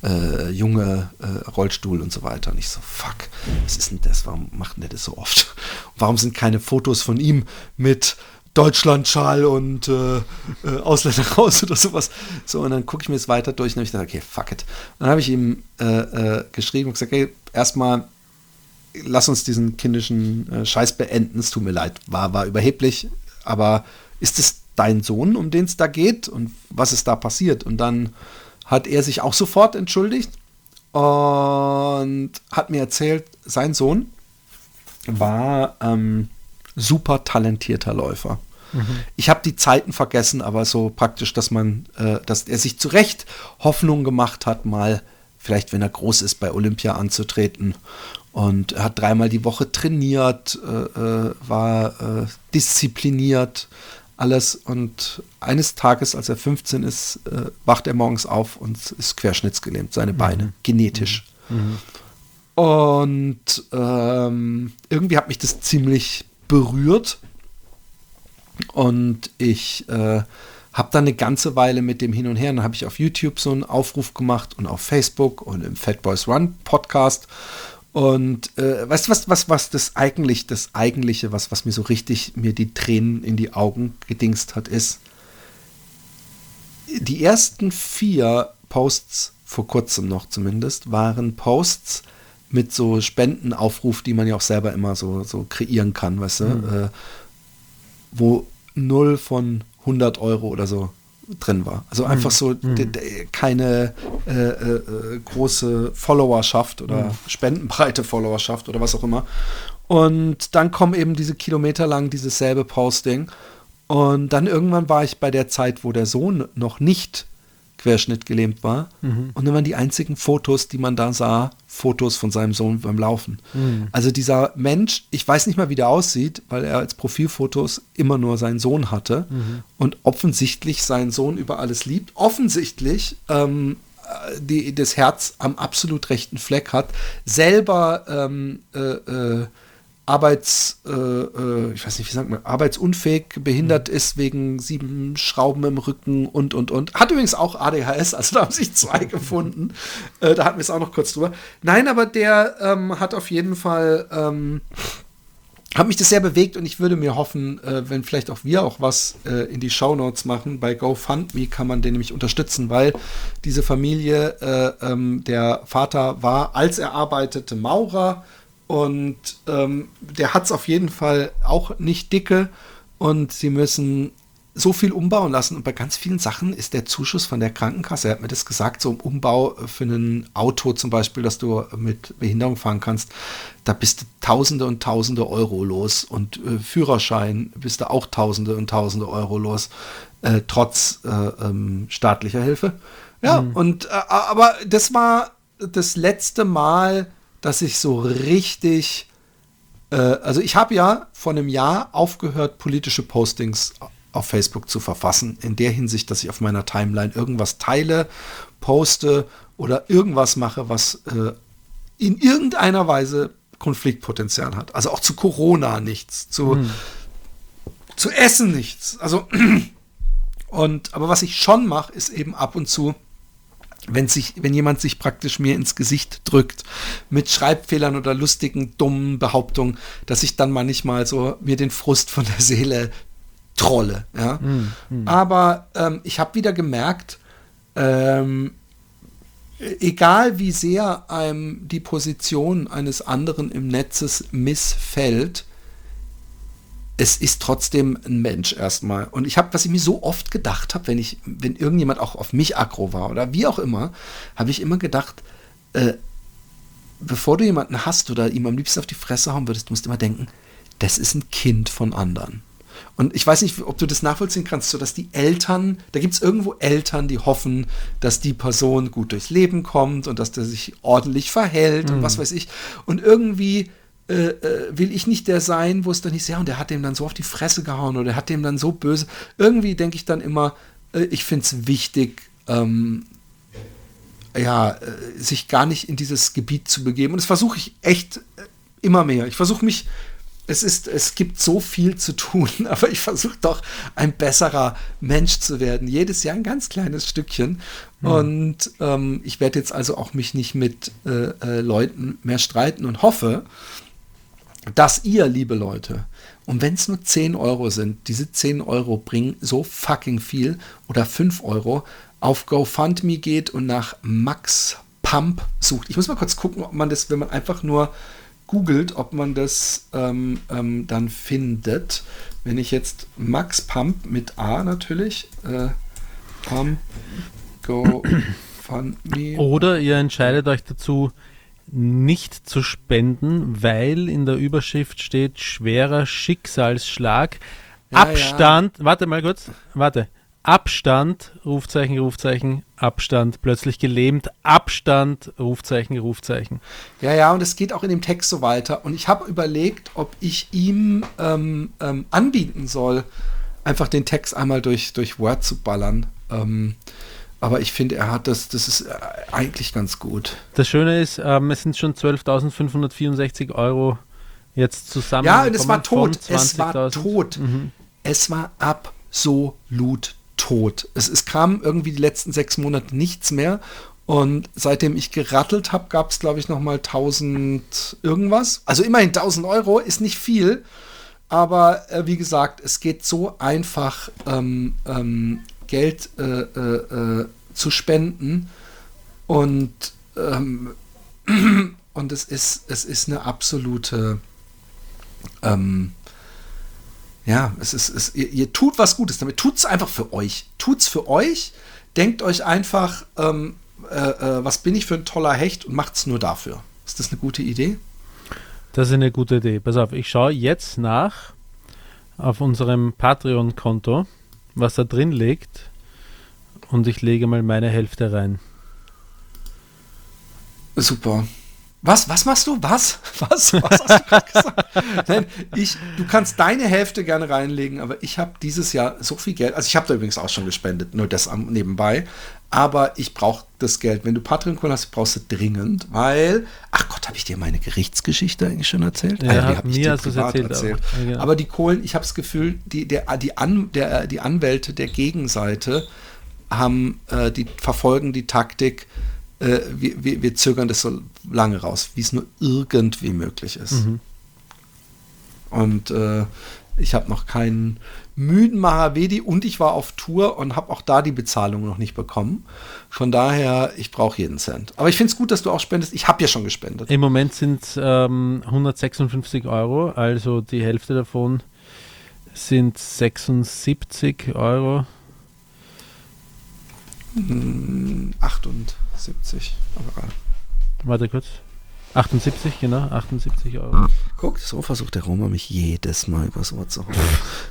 [SPEAKER 3] äh, junge äh, Rollstuhl und so weiter. Und ich so, fuck, was ist denn das? Warum macht denn der das so oft? Warum sind keine Fotos von ihm mit Deutschlandschal und äh, äh, Ausländer raus oder sowas? So, und dann gucke ich mir das weiter durch und habe ich gedacht, okay, fuck it. Und dann habe ich ihm äh, äh, geschrieben und gesagt, hey, erstmal lass uns diesen kindischen Scheiß beenden. Es tut mir leid, war, war überheblich, aber ist es dein Sohn, um den es da geht? Und was ist da passiert? Und dann hat er sich auch sofort entschuldigt und hat mir erzählt, sein Sohn war ähm, super talentierter Läufer. Mhm. Ich habe die Zeiten vergessen, aber so praktisch, dass man, äh, dass er sich zu Recht Hoffnung gemacht hat, mal vielleicht, wenn er groß ist, bei Olympia anzutreten. Und er hat dreimal die Woche trainiert, äh, äh war äh, diszipliniert, alles. Und eines Tages, als er 15 ist, äh, wacht er morgens auf und ist querschnittsgelähmt, seine Beine, mhm. genetisch. Mhm. mhm. Und ähm, irgendwie hat mich das ziemlich berührt. Und ich äh, habe dann eine ganze Weile mit dem hin und her. Dann habe ich auf YouTube so einen Aufruf gemacht und auf Facebook und im Fat Boys Run Podcast. Und äh, weißt du, was, was, was das eigentlich, das Eigentliche, was, was mir so richtig mir die Tränen in die Augen gedingst hat, ist, die ersten vier Posts, vor kurzem noch zumindest, waren Posts mit so Spendenaufruf, die man ja auch selber immer so, so kreieren kann, weißt du, äh, wo 0 von 100 Euro oder so drin war. Also einfach so d- d- keine äh, äh, große Followerschaft oder spendenbreite Followerschaft oder was auch immer. Und dann kommen eben diese Kilometer lang dieses selbe Posting. Und dann irgendwann war ich bei der Zeit, wo der Sohn noch nicht querschnittgelähmt war. Und dann waren die einzigen Fotos, die man da sah, Fotos von seinem Sohn beim Laufen. Also dieser Mensch, ich weiß nicht mal, wie der aussieht, weil er als Profilfotos immer nur seinen Sohn hatte und offensichtlich seinen Sohn über alles liebt. Offensichtlich ähm, äh, die, das Herz am absolut rechten Fleck hat, selber ähm, äh, äh, Arbeits, äh, äh, ich weiß nicht, wie sagt man, arbeitsunfähig, behindert ist wegen sieben Schrauben im Rücken und, und, und. Hat übrigens auch ADHS, also da haben sich zwei gefunden. Äh, da hatten wir es auch noch kurz drüber. Nein, aber der ähm, hat auf jeden Fall, ähm, hat mich das sehr bewegt und ich würde mir hoffen, äh, wenn vielleicht auch wir auch was äh, in die Shownotes machen, bei GoFundMe kann man den nämlich unterstützen, weil diese Familie, äh, ähm, der Vater war, als er arbeitete, Maurer und ähm, der hat es auf jeden Fall auch nicht dicke. Und sie müssen so viel umbauen lassen. Und bei ganz vielen Sachen ist der Zuschuss von der Krankenkasse, er hat mir das gesagt, so im Umbau für ein Auto zum Beispiel, dass du mit Behinderung fahren kannst, da bist du Tausende und Tausende Euro los. Und äh, Führerschein bist du auch Tausende und Tausende Euro los, äh, trotz äh, ähm, staatlicher Hilfe. Ja, und äh, aber das war das letzte Mal, dass ich so richtig äh, also ich habe ja vor einem Jahr aufgehört, politische Postings auf Facebook zu verfassen, in der Hinsicht, dass ich auf meiner Timeline irgendwas teile, poste oder irgendwas mache, was äh, in irgendeiner Weise Konfliktpotenzial hat. Also auch zu Corona nichts, zu, zu Essen nichts. Also und aber was ich schon mache, ist eben ab und zu wenn sich, wenn jemand sich praktisch mir ins Gesicht drückt mit Schreibfehlern oder lustigen, dummen Behauptungen, dass ich dann manchmal so mir den Frust von der Seele trolle. Ja? Aber ähm, ich habe wieder gemerkt, ähm, egal wie sehr einem die Position eines anderen im Netzes missfällt, es ist trotzdem ein Mensch erstmal. Und ich habe, was ich mir so oft gedacht habe, wenn ich, wenn irgendjemand auch auf mich aggro war oder wie auch immer, habe ich immer gedacht, äh, bevor du jemanden hast oder ihm am liebsten auf die Fresse hauen würdest, musst du immer denken, das ist ein Kind von anderen. Und ich weiß nicht, ob du das nachvollziehen kannst, so dass die Eltern, da gibt es irgendwo Eltern, die hoffen, dass die Person gut durchs Leben kommt und dass der sich ordentlich verhält und was weiß ich. Und irgendwie äh, äh, will ich nicht der sein, wo es dann hieß, ja, und der hat dem dann so auf die Fresse gehauen oder der hat dem dann so böse. Irgendwie denke ich dann immer, äh, ich finde es wichtig, ähm, ja, äh, sich gar nicht in dieses Gebiet zu begeben. Und das versuche ich echt äh, immer mehr. Ich versuche mich, es ist, es gibt so viel zu tun, aber ich versuche doch ein besserer Mensch zu werden. Jedes Jahr ein ganz kleines Stückchen. Und ähm, ich werde jetzt also auch mich nicht mit äh, äh, Leuten mehr streiten und hoffe, dass ihr, liebe Leute, und wenn es nur 10 Euro sind, diese 10 Euro bringen so fucking viel oder 5 Euro, auf GoFundMe geht und nach Max Pump sucht. Ich muss mal kurz gucken, ob man das, wenn man einfach nur googelt, ob man das ähm, ähm, dann findet. Wenn ich jetzt Max Pump mit A natürlich, äh, Pump, GoFundMe.
[SPEAKER 4] Oder ihr entscheidet euch dazu, nicht zu spenden, weil in der Überschrift steht schwerer Schicksalsschlag.
[SPEAKER 3] Ja,
[SPEAKER 4] Abstand, warte mal kurz, warte. Abstand, Rufzeichen, Rufzeichen, Abstand, plötzlich gelähmt, Abstand, Rufzeichen, Rufzeichen.
[SPEAKER 3] Ja, ja, und es geht auch in dem Text so weiter. Und ich habe überlegt, ob ich ihm ähm, ähm, anbieten soll, einfach den Text einmal durch, durch Word zu ballern. Ähm, aber ich finde, er hat das, das ist äh, eigentlich ganz gut.
[SPEAKER 4] Das Schöne ist, ähm, es sind schon 12.564 Euro jetzt zusammen.
[SPEAKER 3] Ja, und es war tot. Es war tot. Es war absolut tot. Es, es kam irgendwie die letzten sechs Monate nichts mehr. Und seitdem ich gerattelt habe, gab es, glaube ich, noch mal 1000 irgendwas. Also immerhin 1000 Euro ist nicht viel. Aber äh, wie gesagt, es geht so einfach, ähm, ähm, Geld äh, äh, äh, zu spenden. Und, ähm, und es ist, es ist eine absolute, ähm, ja, es ist, es, ihr, ihr tut was Gutes damit. Tut es einfach für euch. Tut's für euch. Denkt euch einfach, ähm, äh, äh, was bin ich für ein toller Hecht und macht's nur dafür. Ist das eine gute Idee?
[SPEAKER 4] Das ist eine gute Idee. Pass auf, ich schaue jetzt nach auf unserem Patreon-Konto, was da drin liegt. Und ich lege mal meine Hälfte rein.
[SPEAKER 3] Super. Was, was machst du? Was? Was? Was hast du gerade gesagt? Nein, ich, du kannst deine Hälfte gerne reinlegen, aber ich habe dieses Jahr so viel Geld. Also ich habe da übrigens auch schon gespendet, nur das am, nebenbei. Aber ich brauche das Geld. Wenn du Patreon-Kohle hast, brauchst du dringend, weil, ach Gott, habe ich dir meine Gerichtsgeschichte eigentlich schon erzählt?
[SPEAKER 4] Ja,
[SPEAKER 3] ich
[SPEAKER 4] mir
[SPEAKER 3] dir
[SPEAKER 4] hast du's
[SPEAKER 3] privat
[SPEAKER 4] erzählt, aber- ja.
[SPEAKER 3] Aber die Kohlen, ich habe das Gefühl, die, der, die, An, der, die Anwälte der Gegenseite haben, äh, die verfolgen die Taktik, äh, wir, wir, wir zögern das so lange raus, wie es nur irgendwie möglich ist.
[SPEAKER 4] Mhm.
[SPEAKER 3] Und äh, ich habe noch keinen müden Mahavedi und ich war auf Tour und habe auch da die Bezahlung noch nicht bekommen. Von daher, ich brauche jeden Cent. Aber ich finde es gut, dass du auch spendest. Ich habe ja schon gespendet.
[SPEAKER 4] Im Moment sind es ähm, 156 Euro, also die Hälfte davon sind 76 Euro.
[SPEAKER 3] 78. Aber, äh,
[SPEAKER 4] Warte kurz. 78, genau, 78 Euro.
[SPEAKER 3] guck, so versucht der Roma mich jedes Mal übers Ohr zu hauen.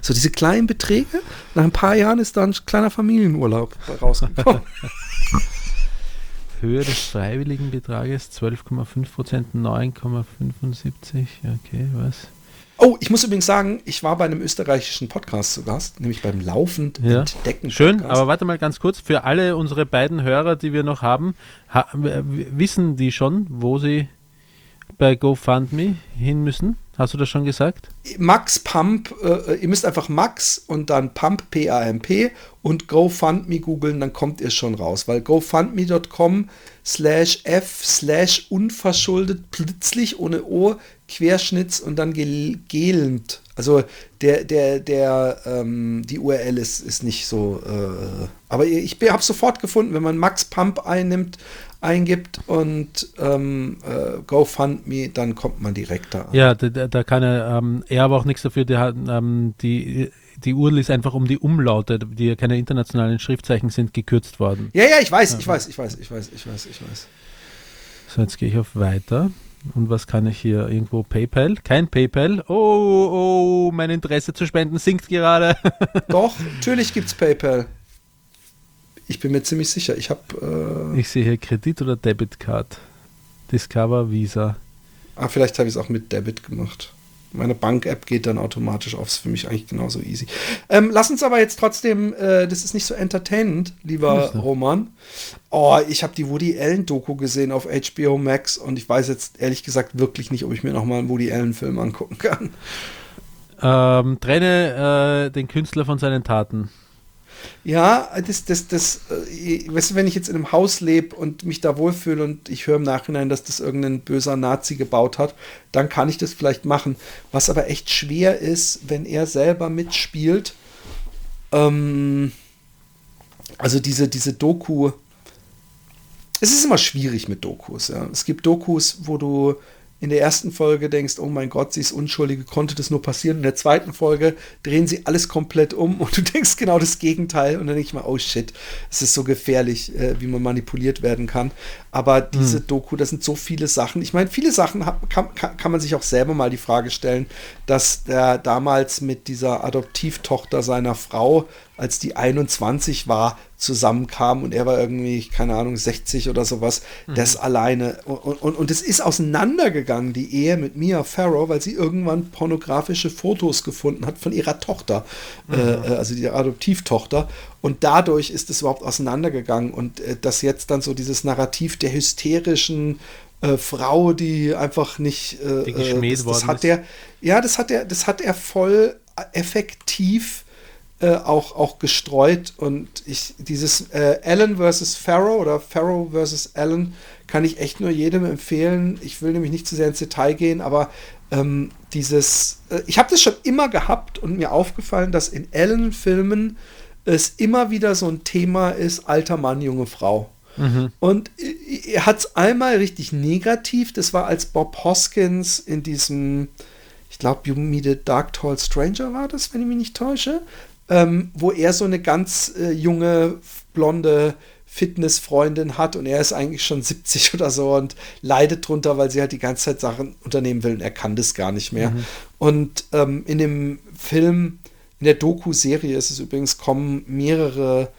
[SPEAKER 3] So diese kleinen Beträge, nach ein paar Jahren ist da ein kleiner Familienurlaub rausgekommen.
[SPEAKER 4] Höhe des freiwilligen Betrages 12,5 Prozent, 9,75. Okay, was?
[SPEAKER 3] Oh, ich muss übrigens sagen, ich war bei einem österreichischen Podcast zu Gast, nämlich beim Laufend
[SPEAKER 4] Ja.
[SPEAKER 3] Entdecken.
[SPEAKER 4] Schön, aber warte mal ganz kurz. Für alle unsere beiden Hörer, die wir noch haben, ha wissen die schon, wo sie bei GoFundMe hin müssen? Hast du das schon gesagt?
[SPEAKER 3] Max Pump, äh, ihr müsst einfach Max und dann Pump, P-A-M-P und GoFundMe googeln, dann kommt ihr schon raus, weil GoFundMe.com slash F slash unverschuldet plötzlich ohne O Querschnitts und dann gel gelend. Also der, der, der, ähm, die URL ist, ist nicht so, äh, aber ich habe sofort gefunden, wenn man Max Pump einnimmt, eingibt und ähm, äh, GoFundMe, dann kommt man direkt da an.
[SPEAKER 4] Ja, da, da kann er, ähm, er aber auch nichts dafür. Der hat, ähm, die, die URL ist einfach um die Umlaute, die ja keine internationalen Schriftzeichen sind, gekürzt worden.
[SPEAKER 3] Ja, ja, ich weiß, ich weiß, ich weiß, ich weiß, ich weiß, ich weiß.
[SPEAKER 4] So, jetzt gehe ich auf Weiter. Und was kann ich hier irgendwo? PayPal? Kein PayPal. Oh, oh, mein Interesse zu spenden sinkt gerade.
[SPEAKER 3] Doch, natürlich gibt's PayPal. Ich bin mir ziemlich sicher. Ich habe, äh,
[SPEAKER 4] Ich sehe hier Kredit- oder Debitcard. Discover, Visa.
[SPEAKER 3] ah, vielleicht habe ich es auch mit Debit gemacht. Meine Bank-App geht dann automatisch auf. Ist für mich eigentlich genauso easy. Ähm, lass uns aber jetzt trotzdem, äh, das ist nicht so entertainend, lieber Roman. Oh, ich habe die Woody Allen-Doku gesehen auf HBO Max und ich weiß jetzt ehrlich gesagt wirklich nicht, ob ich mir nochmal einen Woody Allen-Film angucken kann.
[SPEAKER 4] Ähm, trenne äh, den Künstler von seinen Taten.
[SPEAKER 3] Ja, das, das, das, äh, weißt du, wenn ich jetzt in einem Haus lebe und mich da wohlfühle und ich höre im Nachhinein, dass das irgendein böser Nazi gebaut hat, dann kann ich das vielleicht machen. Was aber echt schwer ist, wenn er selber mitspielt. Ähm, also diese, diese Doku. Es ist immer schwierig mit Dokus, ja. Es gibt Dokus, wo du in der ersten Folge denkst, oh mein Gott, sie ist unschuldig, konnte das nur passieren? In der zweiten Folge drehen sie alles komplett um und du denkst genau das Gegenteil und dann denke ich mal, oh shit, es ist so gefährlich, äh, wie man manipuliert werden kann. Aber diese Doku, da sind so viele Sachen. Ich meine, viele Sachen hat, kann, kann, kann man sich auch selber mal die Frage stellen, dass der damals mit dieser Adoptivtochter seiner Frau, als die 21 war, zusammenkam und er war irgendwie, keine Ahnung, 60 oder sowas, das alleine. Und, und, und es ist auseinandergegangen, die Ehe mit Mia Farrow, weil sie irgendwann pornografische Fotos gefunden hat von ihrer Tochter, äh, äh, also die Adoptivtochter. Und dadurch ist es überhaupt auseinandergegangen. Und äh, dass jetzt dann so dieses Narrativ der hysterischen äh, Frau, die einfach nicht äh,
[SPEAKER 4] Die geschmäht
[SPEAKER 3] äh, das, das
[SPEAKER 4] worden
[SPEAKER 3] hat
[SPEAKER 4] ist.
[SPEAKER 3] der, ja, das hat er, das hat er voll effektiv äh, auch, auch gestreut und ich dieses äh, Allen versus Farrow oder Farrow versus Allen kann ich echt nur jedem empfehlen. Ich will nämlich nicht zu sehr ins Detail gehen, aber ähm, dieses, äh, ich habe das schon immer gehabt und mir aufgefallen, dass in Allen-Filmen es immer wieder so ein Thema ist, alter Mann, junge Frau. Und äh, er hat es einmal richtig negativ, das war als Bob Hoskins in diesem, ich glaube, You Meet a Dark Tall Stranger war das, wenn ich mich nicht täusche, ähm, wo er so eine ganz äh, junge, blonde Fitnessfreundin hat und er ist eigentlich schon 70 oder so und leidet drunter, weil sie halt die ganze Zeit Sachen unternehmen will und er kann das gar nicht mehr. Und ähm, in dem Film, in der Doku-Serie ist es übrigens, kommen mehrere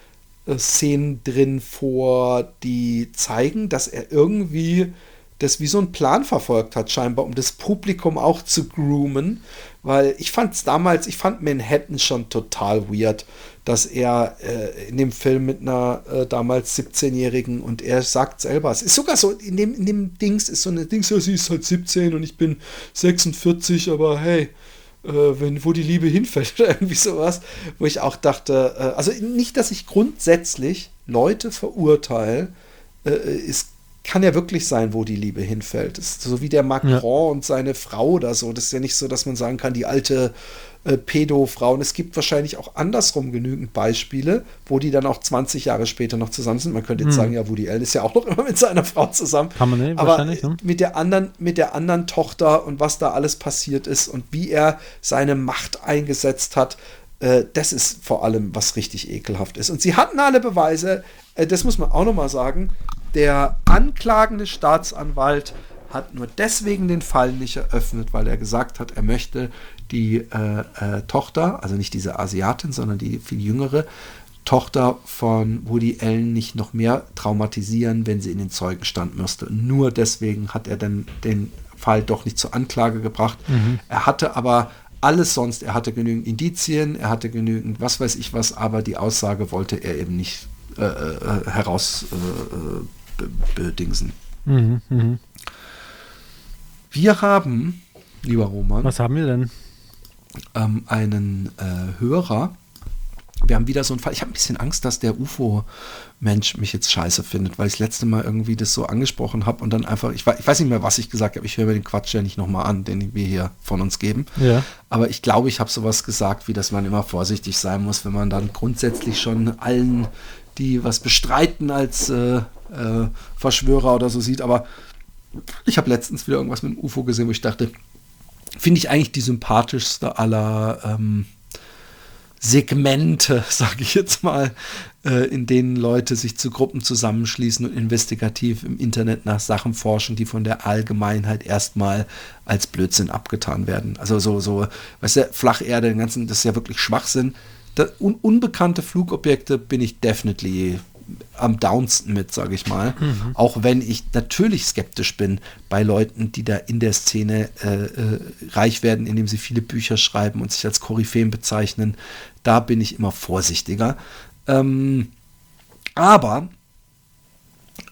[SPEAKER 3] äh, Szenen drin vor, die zeigen, dass er irgendwie das wie so ein Plan verfolgt hat, scheinbar, um das Publikum auch zu groomen. Weil ich fand es damals, ich fand Manhattan schon total weird, dass er äh, in dem Film mit einer äh, damals 17-Jährigen und er sagt selber, es ist sogar so, in dem, in dem Dings ist so eine Dings, ja, sie ist halt 17 und ich bin 46, aber hey, äh, wenn, wo die Liebe hinfällt oder irgendwie sowas, wo ich auch dachte, äh, also nicht, dass ich grundsätzlich Leute verurteile, äh, es kann ja wirklich sein, wo die Liebe hinfällt. So wie der Macron
[SPEAKER 4] Ja.
[SPEAKER 3] und seine Frau oder so. Das ist ja nicht so, dass man sagen kann, die alte äh, Pedo-Frau. Und es gibt wahrscheinlich auch andersrum genügend Beispiele, wo die dann auch 20 Jahre später noch zusammen sind. Man könnte jetzt sagen, ja, Woody Allen ist ja auch noch immer mit seiner Frau zusammen.
[SPEAKER 4] Kann man nicht,
[SPEAKER 3] Aber
[SPEAKER 4] wahrscheinlich, ne?
[SPEAKER 3] mit der anderen, mit der anderen Tochter und was da alles passiert ist und wie er seine Macht eingesetzt hat, äh, das ist vor allem, was richtig ekelhaft ist. Und sie hatten alle Beweise, äh, das muss man auch nochmal sagen, der anklagende Staatsanwalt hat nur deswegen den Fall nicht eröffnet, weil er gesagt hat, er möchte die äh, äh, Tochter, also nicht diese Asiatin, sondern die viel jüngere Tochter von Woody Allen nicht noch mehr traumatisieren, wenn sie in den Zeugenstand müsste. Nur deswegen hat er dann den Fall doch nicht zur Anklage gebracht. Er hatte aber alles sonst, er hatte genügend Indizien, er hatte genügend was weiß ich was, aber die Aussage wollte er eben nicht äh, äh, heraus äh, äh, bedingsen.
[SPEAKER 4] Mhm, mhm.
[SPEAKER 3] Wir haben, lieber Roman,
[SPEAKER 4] Was haben wir denn?
[SPEAKER 3] ähm, einen äh, Hörer. Wir haben wieder so einen Fall. Ich habe ein bisschen Angst, dass der UFO-Mensch mich jetzt scheiße findet, weil ich das letzte Mal irgendwie das so angesprochen habe und dann einfach, ich, ich weiß nicht mehr, was ich gesagt habe. Ich höre mir den Quatsch ja nicht nochmal an, den wir hier von uns geben.
[SPEAKER 4] Ja.
[SPEAKER 3] Aber ich glaube, ich habe sowas gesagt, wie dass man immer vorsichtig sein muss, wenn man dann grundsätzlich schon allen, die was bestreiten, als äh, äh, Verschwörer oder so sieht. Aber ich habe letztens wieder irgendwas mit dem UFO gesehen, wo ich dachte, finde ich eigentlich die sympathischste aller ähm, Segmente, sage ich jetzt mal, äh, in denen Leute sich zu Gruppen zusammenschließen und investigativ im Internet nach Sachen forschen, die von der Allgemeinheit erstmal als Blödsinn abgetan werden. Also so, so, weißt du, Flacherde, den ganzen, das ist ja wirklich Schwachsinn. Da, un, unbekannte Flugobjekte bin ich definitely am downsten mit, sage ich mal. Auch wenn ich natürlich skeptisch bin bei Leuten, die da in der Szene äh, äh, reich werden, indem sie viele Bücher schreiben und sich als Koryphäen bezeichnen. Da bin ich immer vorsichtiger. Ähm, aber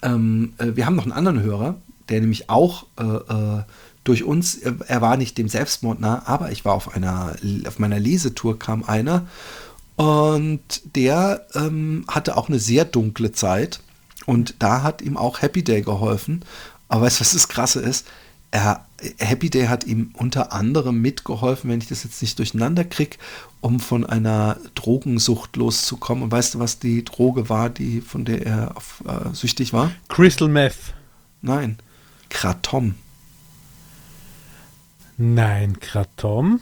[SPEAKER 3] ähm, äh, wir haben noch einen anderen Hörer, der nämlich auch äh, äh, durch uns, äh, er war nicht dem Selbstmord nah, aber ich war auf einer, auf meiner Lesetour kam einer und der ähm, hatte auch eine sehr dunkle Zeit und da hat ihm auch Happy Day geholfen. Aber weißt du, was das Krasse ist? Er, Happy Day hat ihm unter anderem mitgeholfen, wenn ich das jetzt nicht durcheinander kriege, um von einer Drogensucht loszukommen. Und weißt du, was die Droge war, die, von der er auf, äh, süchtig war?
[SPEAKER 4] Crystal Meth.
[SPEAKER 3] Nein. Kratom.
[SPEAKER 4] Nein, Kratom.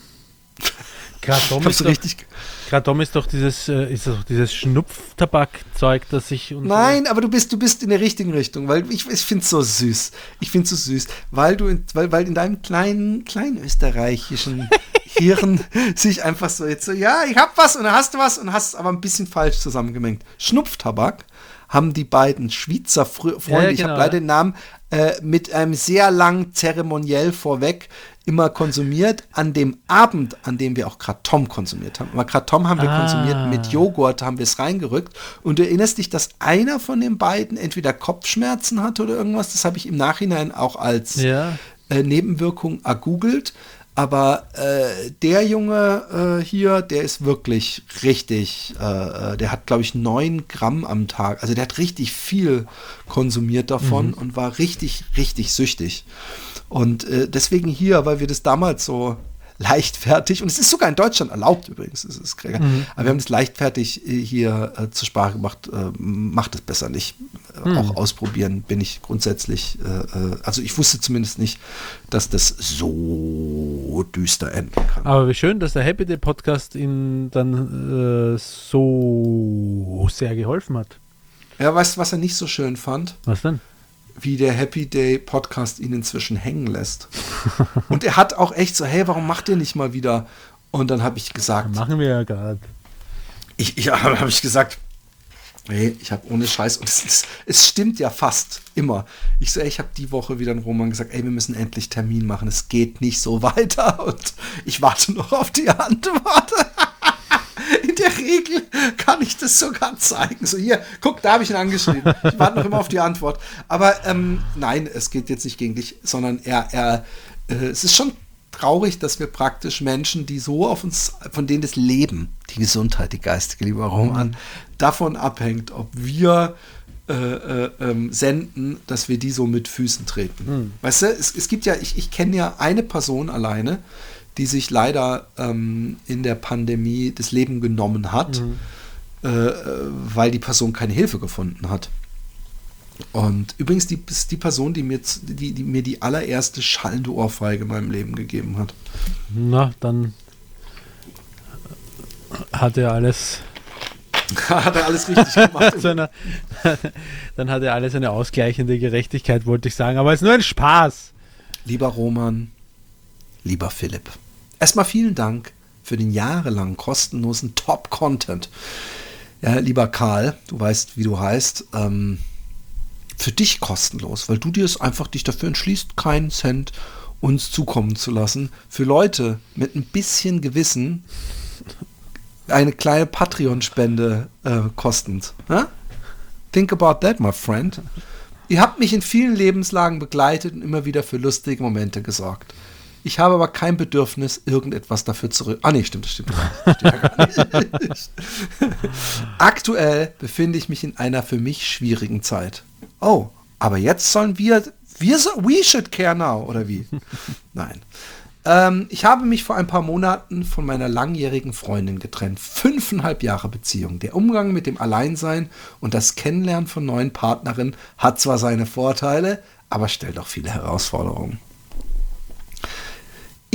[SPEAKER 4] Kratom
[SPEAKER 3] Hast
[SPEAKER 4] ist, doch. Kratom ist doch dieses, äh, ist doch dieses Schnupftabakzeug, das sich und
[SPEAKER 3] Nein, aber du bist, du bist in der richtigen Richtung, weil ich, ich finde es so süß. Ich finde es so süß, weil du, in, weil, weil in deinem kleinen, kleinen österreichischen Hirn sich einfach so jetzt so, ja, ich hab was und dann hast du was und hast es aber ein bisschen falsch zusammengemengt. Schnupftabak haben die beiden Schweizer Fr Freunde,
[SPEAKER 4] Ja, ja,
[SPEAKER 3] ich habe
[SPEAKER 4] genau,
[SPEAKER 3] leider
[SPEAKER 4] ja.
[SPEAKER 3] den Namen, äh, mit einem sehr langen Zeremoniell vorweg immer konsumiert, an dem Abend, an dem wir auch Kratom konsumiert haben. Aber Kratom haben wir
[SPEAKER 4] Ah.
[SPEAKER 3] konsumiert mit Joghurt, haben wir es reingerückt. Und du erinnerst dich, dass einer von den beiden entweder Kopfschmerzen hatte oder irgendwas. Das habe ich im Nachhinein auch als
[SPEAKER 4] Ja.
[SPEAKER 3] äh, Nebenwirkung ergoogelt. Aber äh, der Junge äh, hier, der ist wirklich richtig, äh, äh, der hat, glaube ich, 9 Gramm am Tag. Also der hat richtig viel konsumiert davon und war richtig, richtig süchtig. Und äh, deswegen hier, weil wir das damals so leichtfertig, und es ist sogar in Deutschland erlaubt übrigens, es ist Gregor, aber wir haben das leichtfertig äh, hier äh, zur Sprache gemacht, äh, macht es besser nicht. Äh, Auch ausprobieren bin ich grundsätzlich, äh, äh, also ich wusste zumindest nicht, dass das so düster enden kann.
[SPEAKER 4] Aber wie schön, dass der Happy Day Podcast Ihnen dann so sehr geholfen hat.
[SPEAKER 3] Ja, weißt du, was er nicht so schön fand?
[SPEAKER 4] Was denn?
[SPEAKER 3] Wie der Happy Day Podcast ihn inzwischen hängen lässt. Und er hat auch echt so, hey, warum macht ihr nicht mal wieder? Und dann habe ich gesagt,
[SPEAKER 4] Machen wir ja gerade.
[SPEAKER 3] ich, ja, habe ich gesagt, hey, ich habe ohne Scheiß, und es, ist, es stimmt ja fast immer. Ich so, ey, ich habe die Woche wieder in Roman gesagt, ey, wir müssen endlich Termin machen, es geht nicht so weiter. Und ich warte noch auf die Antwort. In der Regel kann ich das sogar zeigen. So, hier, guck, da habe ich ihn angeschrieben. Ich warte noch immer auf die Antwort. Aber ähm, nein, es geht jetzt nicht gegen dich, sondern er, er äh, es ist schon traurig, dass wir praktisch Menschen, die so auf uns, von denen das Leben, die Gesundheit, die geistige, lieber Roman, davon abhängt, ob wir äh, äh, ähm, senden, dass wir die so mit Füßen treten. Weißt du, es, es gibt ja, ich, ich kenne ja eine Person alleine, die sich leider ähm, in der Pandemie das Leben genommen hat, äh, äh, weil die Person keine Hilfe gefunden hat. Und übrigens die, ist die Person, die mir, die, die mir die allererste schallende Ohrfeige in meinem Leben gegeben hat.
[SPEAKER 4] Na, dann hat er alles
[SPEAKER 3] hat er alles richtig gemacht.
[SPEAKER 4] einer, dann hat er alles eine ausgleichende Gerechtigkeit, wollte ich sagen. Aber es ist nur ein Spaß.
[SPEAKER 3] Lieber Roman, lieber Philipp, erstmal vielen Dank für den jahrelang kostenlosen Top-Content. Ja, lieber Karl, du weißt, wie du heißt, ähm, für dich kostenlos, weil du dir es einfach dich dafür entschließt, keinen Cent uns zukommen zu lassen. Für Leute mit ein bisschen Gewissen eine kleine Patreon-Spende äh, kostend. Ja? Think about that, my friend. Ihr habt mich in vielen Lebenslagen begleitet und immer wieder für lustige Momente gesorgt. Ich habe aber kein Bedürfnis, irgendetwas dafür zurück. Ah, nee, stimmt, das stimmt. Das stimmt ja gar nicht. Aktuell befinde ich mich in einer für mich schwierigen Zeit. Oh, aber jetzt sollen wir. Wir so, we should care now, oder wie? Nein. Ähm, ich habe mich vor ein paar Monaten von meiner langjährigen Freundin getrennt. Fünfeinhalb Jahre Beziehung. Der Umgang mit dem Alleinsein und das Kennenlernen von neuen Partnerinnen hat zwar seine Vorteile, aber stellt auch viele Herausforderungen.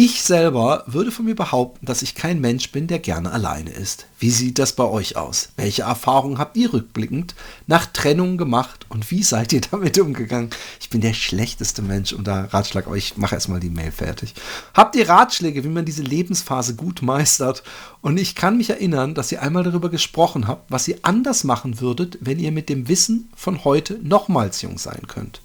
[SPEAKER 3] Ich selber würde von mir behaupten, dass ich kein Mensch bin, der gerne alleine ist. Wie sieht das bei euch aus? Welche Erfahrungen habt ihr rückblickend nach Trennung gemacht und wie seid ihr damit umgegangen? Ich bin der schlechteste Mensch und da Ratschlag, aber ich mache erstmal die Mail fertig. Habt ihr Ratschläge, wie man diese Lebensphase gut meistert? Und ich kann mich erinnern, dass ihr einmal darüber gesprochen habt, was ihr anders machen würdet, wenn ihr mit dem Wissen von heute nochmals jung sein könnt.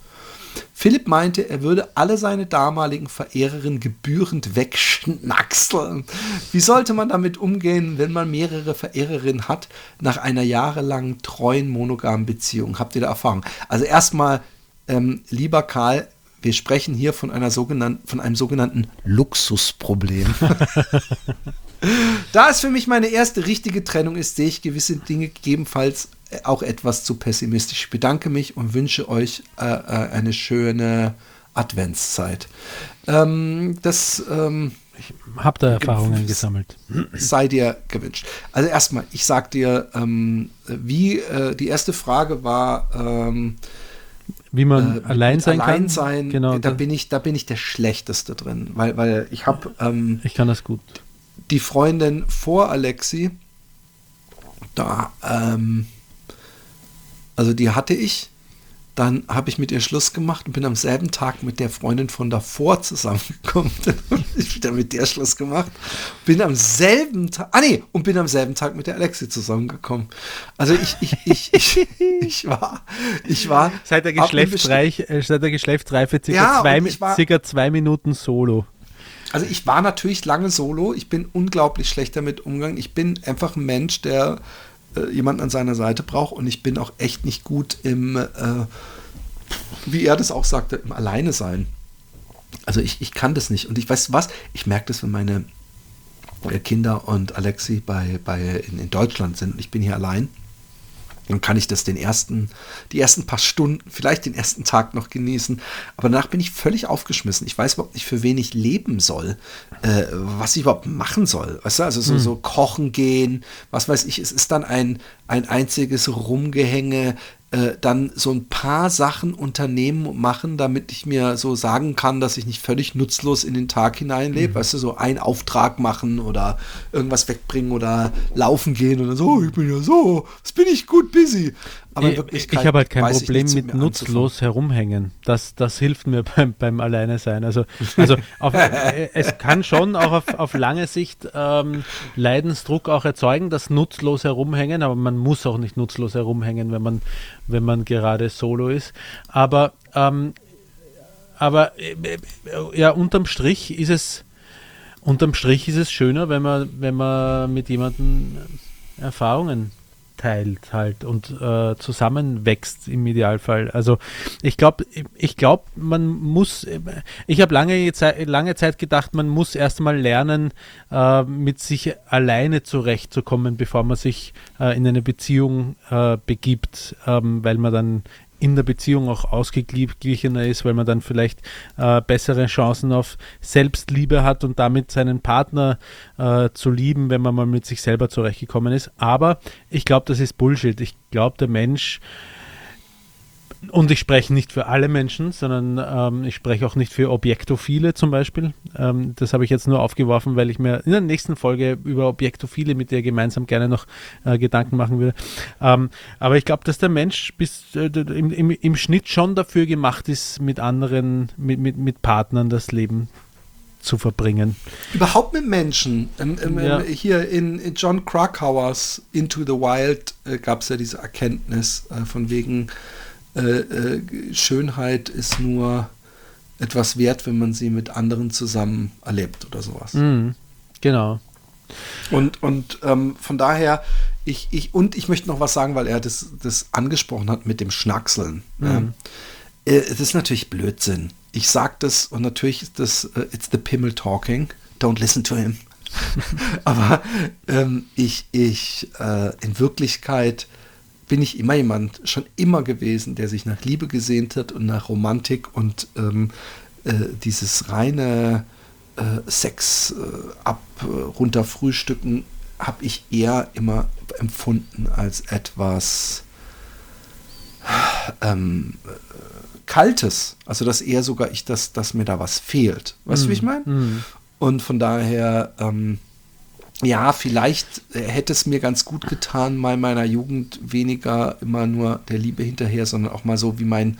[SPEAKER 3] Philipp meinte, er würde alle seine damaligen Verehrerinnen gebührend wegschnackseln. Wie sollte man damit umgehen, wenn man mehrere Verehrerinnen hat nach einer jahrelangen treuen monogamen Beziehung? Habt ihr da Erfahrung? Also erstmal, ähm, lieber Karl, wir sprechen hier von einer sogenannten, von einem sogenannten Luxusproblem. Da es für mich meine erste richtige Trennung ist, sehe ich gewisse Dinge gegebenenfalls auch etwas zu pessimistisch. Ich bedanke mich und wünsche euch äh, äh, eine schöne Adventszeit. Ähm, das ähm,
[SPEAKER 4] Hab da Erfahrungen gesammelt.
[SPEAKER 3] sei dir gewünscht. Also erstmal, ich sag dir, ähm, wie äh, die erste Frage war, ähm,
[SPEAKER 4] Wie man
[SPEAKER 3] äh,
[SPEAKER 4] allein sein
[SPEAKER 3] allein
[SPEAKER 4] kann.
[SPEAKER 3] sein,
[SPEAKER 4] Genau.
[SPEAKER 3] da
[SPEAKER 4] da-
[SPEAKER 3] bin ich, da bin ich der schlechteste drin, weil, weil ich habe ähm,
[SPEAKER 4] ich kann das gut.
[SPEAKER 3] die Freundin vor Alexi, da, ähm, also die hatte ich, dann habe ich mit ihr Schluss gemacht und bin am selben Tag mit der Freundin von davor zusammengekommen. Dann habe ich wieder mit der Schluss gemacht. Bin am selben Tag, ah nee, und bin am selben Tag mit der Alexi zusammengekommen. Also ich, ich, ich, ich, ich war, ich war.
[SPEAKER 4] Seit der, Geschlechtsreich, äh, seit der Geschlechtsreife circa,
[SPEAKER 3] Ja,
[SPEAKER 4] zwei,
[SPEAKER 3] war-
[SPEAKER 4] circa zwei Minuten Solo.
[SPEAKER 3] Also ich war natürlich lange solo. Ich bin unglaublich schlecht damit umgegangen. Ich bin einfach ein Mensch, der äh, jemanden an seiner Seite braucht und ich bin auch echt nicht gut im, äh, wie er das auch sagte, im Alleine sein. Also ich, ich kann das nicht. Und ich weiß was, ich merke das, wenn meine äh, Kinder und Alexi bei, bei in, in Deutschland sind und ich bin hier allein. Dann kann ich das den ersten, die ersten paar Stunden, vielleicht den ersten Tag noch genießen. Aber danach bin ich völlig aufgeschmissen. Ich weiß überhaupt nicht, für wen ich leben soll, äh, was ich überhaupt machen soll. Weißt du, also so, so kochen gehen, was weiß ich. Es ist dann ein, ein einziges Rumgehänge, äh, dann so ein paar Sachen unternehmen und machen, damit ich mir so sagen kann, dass ich nicht völlig nutzlos in den Tag hineinlebe. Weißt du, so einen Auftrag machen oder irgendwas wegbringen oder laufen gehen oder so, ich bin ja so, das bin ich gut busy. Aber
[SPEAKER 4] ich, ich habe halt kein Problem mit nutzlos herumhängen. Das, das hilft mir beim, beim Alleine sein. Also, also auf, äh, es kann schon auch auf, auf lange Sicht ähm, Leidensdruck auch erzeugen, das nutzlos herumhängen, aber man muss auch nicht nutzlos herumhängen, wenn man, wenn man gerade solo ist. Aber, ähm, aber äh, ja, unterm Strich ist es unterm Strich ist es schöner, wenn man, wenn man mit jemandem Erfahrungen teilt halt und äh, zusammenwächst im Idealfall. Also ich glaube, ich glaube, man muss, ich habe lange Zeit, lange Zeit gedacht, man muss erstmal lernen, äh, mit sich alleine zurechtzukommen, bevor man sich äh, in eine Beziehung äh, begibt, ähm, weil man dann in der Beziehung auch ausgeglichener ist, weil man dann vielleicht äh, bessere Chancen auf Selbstliebe hat und damit seinen Partner äh, zu lieben, wenn man mal mit sich selber zurechtgekommen ist. Aber ich glaube, das ist Bullshit. Ich glaube, der Mensch und ich spreche nicht für alle Menschen, sondern ähm, ich spreche auch nicht für Objektophile zum Beispiel. Ähm, das habe ich jetzt nur aufgeworfen, weil ich mir in der nächsten Folge über Objektophile mit dir gemeinsam gerne noch äh, Gedanken machen würde. Ähm, aber ich glaube, dass der Mensch bis äh, im, im, im Schnitt schon dafür gemacht ist, mit anderen, mit, mit, mit Partnern das Leben zu verbringen.
[SPEAKER 3] Überhaupt mit Menschen. Ähm, ähm,
[SPEAKER 4] Ja.
[SPEAKER 3] Hier in, in John Krakauers Into the Wild äh, gab es ja diese Erkenntnis äh, von wegen äh, äh, Schönheit ist nur etwas wert, wenn man sie mit anderen zusammen erlebt oder sowas.
[SPEAKER 4] Mhm. Genau.
[SPEAKER 3] Und, und ähm, von daher, ich, ich, und ich möchte noch was sagen, weil er das, das angesprochen hat mit dem Schnackseln. Ähm, äh, es ist natürlich Blödsinn. Ich sag das und natürlich ist das, äh, it's the Pimmel talking. Don't listen to him. Aber ähm, ich, ich, äh, in Wirklichkeit bin ich immer jemand, schon immer gewesen, der sich nach Liebe gesehnt hat und nach Romantik und ähm, äh, dieses reine äh, Sex äh, ab, äh, runter frühstücken habe ich eher immer empfunden als etwas ähm, äh, Kaltes. Also dass eher sogar ich, dass, dass mir da was fehlt. Weißt du, wie ich meine? Und von daher, ähm, ja, vielleicht äh, hätte es mir ganz gut getan, mal in meiner Jugend weniger immer nur der Liebe hinterher, sondern auch mal so wie mein,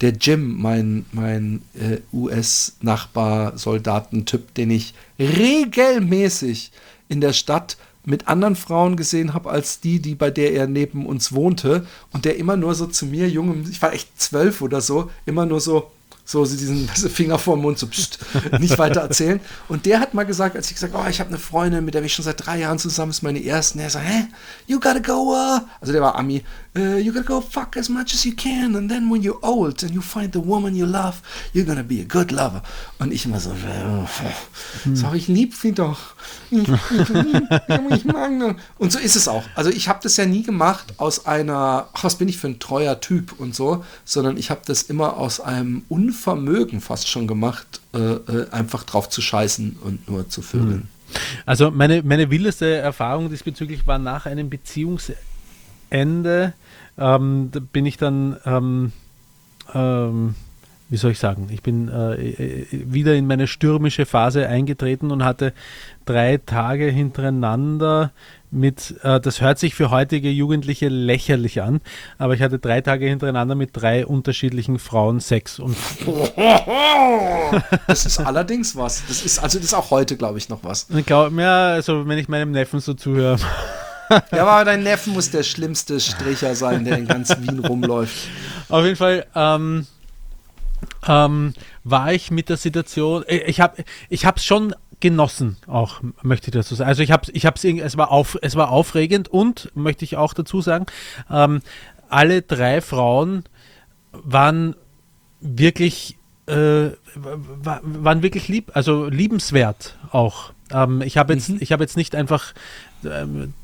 [SPEAKER 3] der Jim, mein, mein äh, US-Nachbar-Soldatentyp, den ich regelmäßig in der Stadt mit anderen Frauen gesehen habe als die, die bei der er neben uns wohnte und der immer nur so zu mir, Junge, ich war echt zwölf oder so, immer nur so, so so diesen Finger vor dem Mund, so pst, nicht weiter erzählen. Und der hat mal gesagt, als ich gesagt oh, ich habe eine Freundin, mit der bin ich schon seit drei Jahren zusammen, ist meine erste. Und er sagt, hä, you gotta go, uh, also der war Ami, uh, you gotta go fuck as much as you can, and then when you're old and you find the woman you love, you're gonna be a good lover. Und ich immer so, äh, sag ich lieb sie doch. Ich, ich, ich mag. Und so ist es auch. Also ich habe das ja nie gemacht aus einer, ach, was bin ich für ein treuer Typ und so, sondern ich habe das immer aus einem Unvermögen fast schon gemacht, äh, äh, einfach drauf zu scheißen und nur zu vögeln.
[SPEAKER 4] Also meine, meine wildeste Erfahrung diesbezüglich war nach einem Beziehungsende, ähm, da bin ich dann, ähm, ähm, wie soll ich sagen, ich bin äh, äh, wieder in meine stürmische Phase eingetreten und hatte drei Tage hintereinander mit, äh, das hört sich für heutige Jugendliche lächerlich an, aber ich hatte drei Tage hintereinander mit drei unterschiedlichen Frauen Sex und
[SPEAKER 3] Das ist allerdings was. Das ist, also das ist auch heute, glaube ich, noch was.
[SPEAKER 4] ich glaube mir, also wenn ich meinem Neffen so zuhöre,
[SPEAKER 3] Ja, aber dein Neffen muss der schlimmste Stricher sein, der in ganz Wien rumläuft.
[SPEAKER 4] Auf jeden Fall ähm, ähm, war ich mit der Situation, ich habe ich es schon genossen, auch möchte ich dazu sagen. Also ich habe ich hab's, es war auf, es war aufregend und möchte ich auch dazu sagen, ähm, alle drei Frauen waren wirklich äh, wa- waren wirklich lieb, also liebenswert auch. Ähm, ich habe jetzt, ich habe jetzt nicht einfach ähm,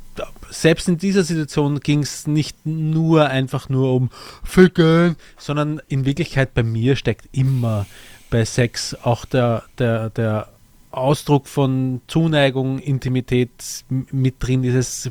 [SPEAKER 4] selbst in dieser Situation ging es nicht nur einfach nur um Ficken, sondern in Wirklichkeit bei mir steckt immer bei Sex auch der, der, der Ausdruck von Zuneigung, Intimität mit drin. Dieses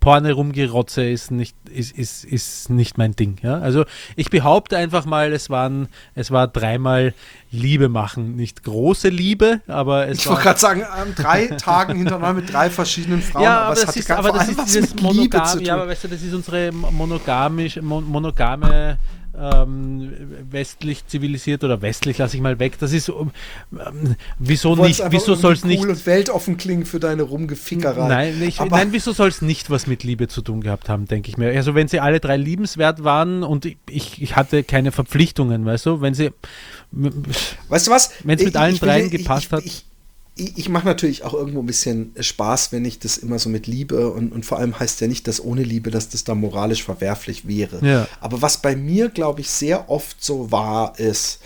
[SPEAKER 4] Porne rumgerotze ist nicht, ist, ist, ist nicht mein Ding. Ja? Also ich behaupte einfach mal, es waren, es war dreimal Liebe machen. Nicht große Liebe, aber es
[SPEAKER 3] Ich
[SPEAKER 4] war.
[SPEAKER 3] wollte gerade sagen, an drei Tagen hintereinander mit drei verschiedenen Frauen,
[SPEAKER 4] ja,
[SPEAKER 3] aber
[SPEAKER 4] aber das
[SPEAKER 3] hatte
[SPEAKER 4] ist, aber das ist dieses
[SPEAKER 3] mit Liebe
[SPEAKER 4] monogam,
[SPEAKER 3] zu tun.
[SPEAKER 4] ja, aber weißt du, das ist unsere monogamisch, mon monogame ähm, westlich zivilisiert oder westlich lasse ich mal weg. Das ist ähm, wieso nicht, wieso soll es nicht
[SPEAKER 3] cool und weltoffen klingen für deine Rumgefickerei.
[SPEAKER 4] Nein, ich, nein, wieso soll es nicht was mit Liebe zu tun gehabt haben, denke ich mir. Also wenn sie alle drei liebenswert waren und ich, ich, ich hatte keine Verpflichtungen, weißt du, wenn sie
[SPEAKER 3] Weißt du was?
[SPEAKER 4] Wenn's mit
[SPEAKER 3] Ich-
[SPEAKER 4] allen dreien gepasst hat.
[SPEAKER 3] Ich, ich, ich mache natürlich auch irgendwo ein bisschen Spaß, wenn ich das immer so mit Liebe und, und vor allem heißt ja nicht, dass ohne Liebe, dass das da moralisch verwerflich wäre.
[SPEAKER 4] Ja.
[SPEAKER 3] Aber was bei mir, glaube ich, sehr oft so war, ist,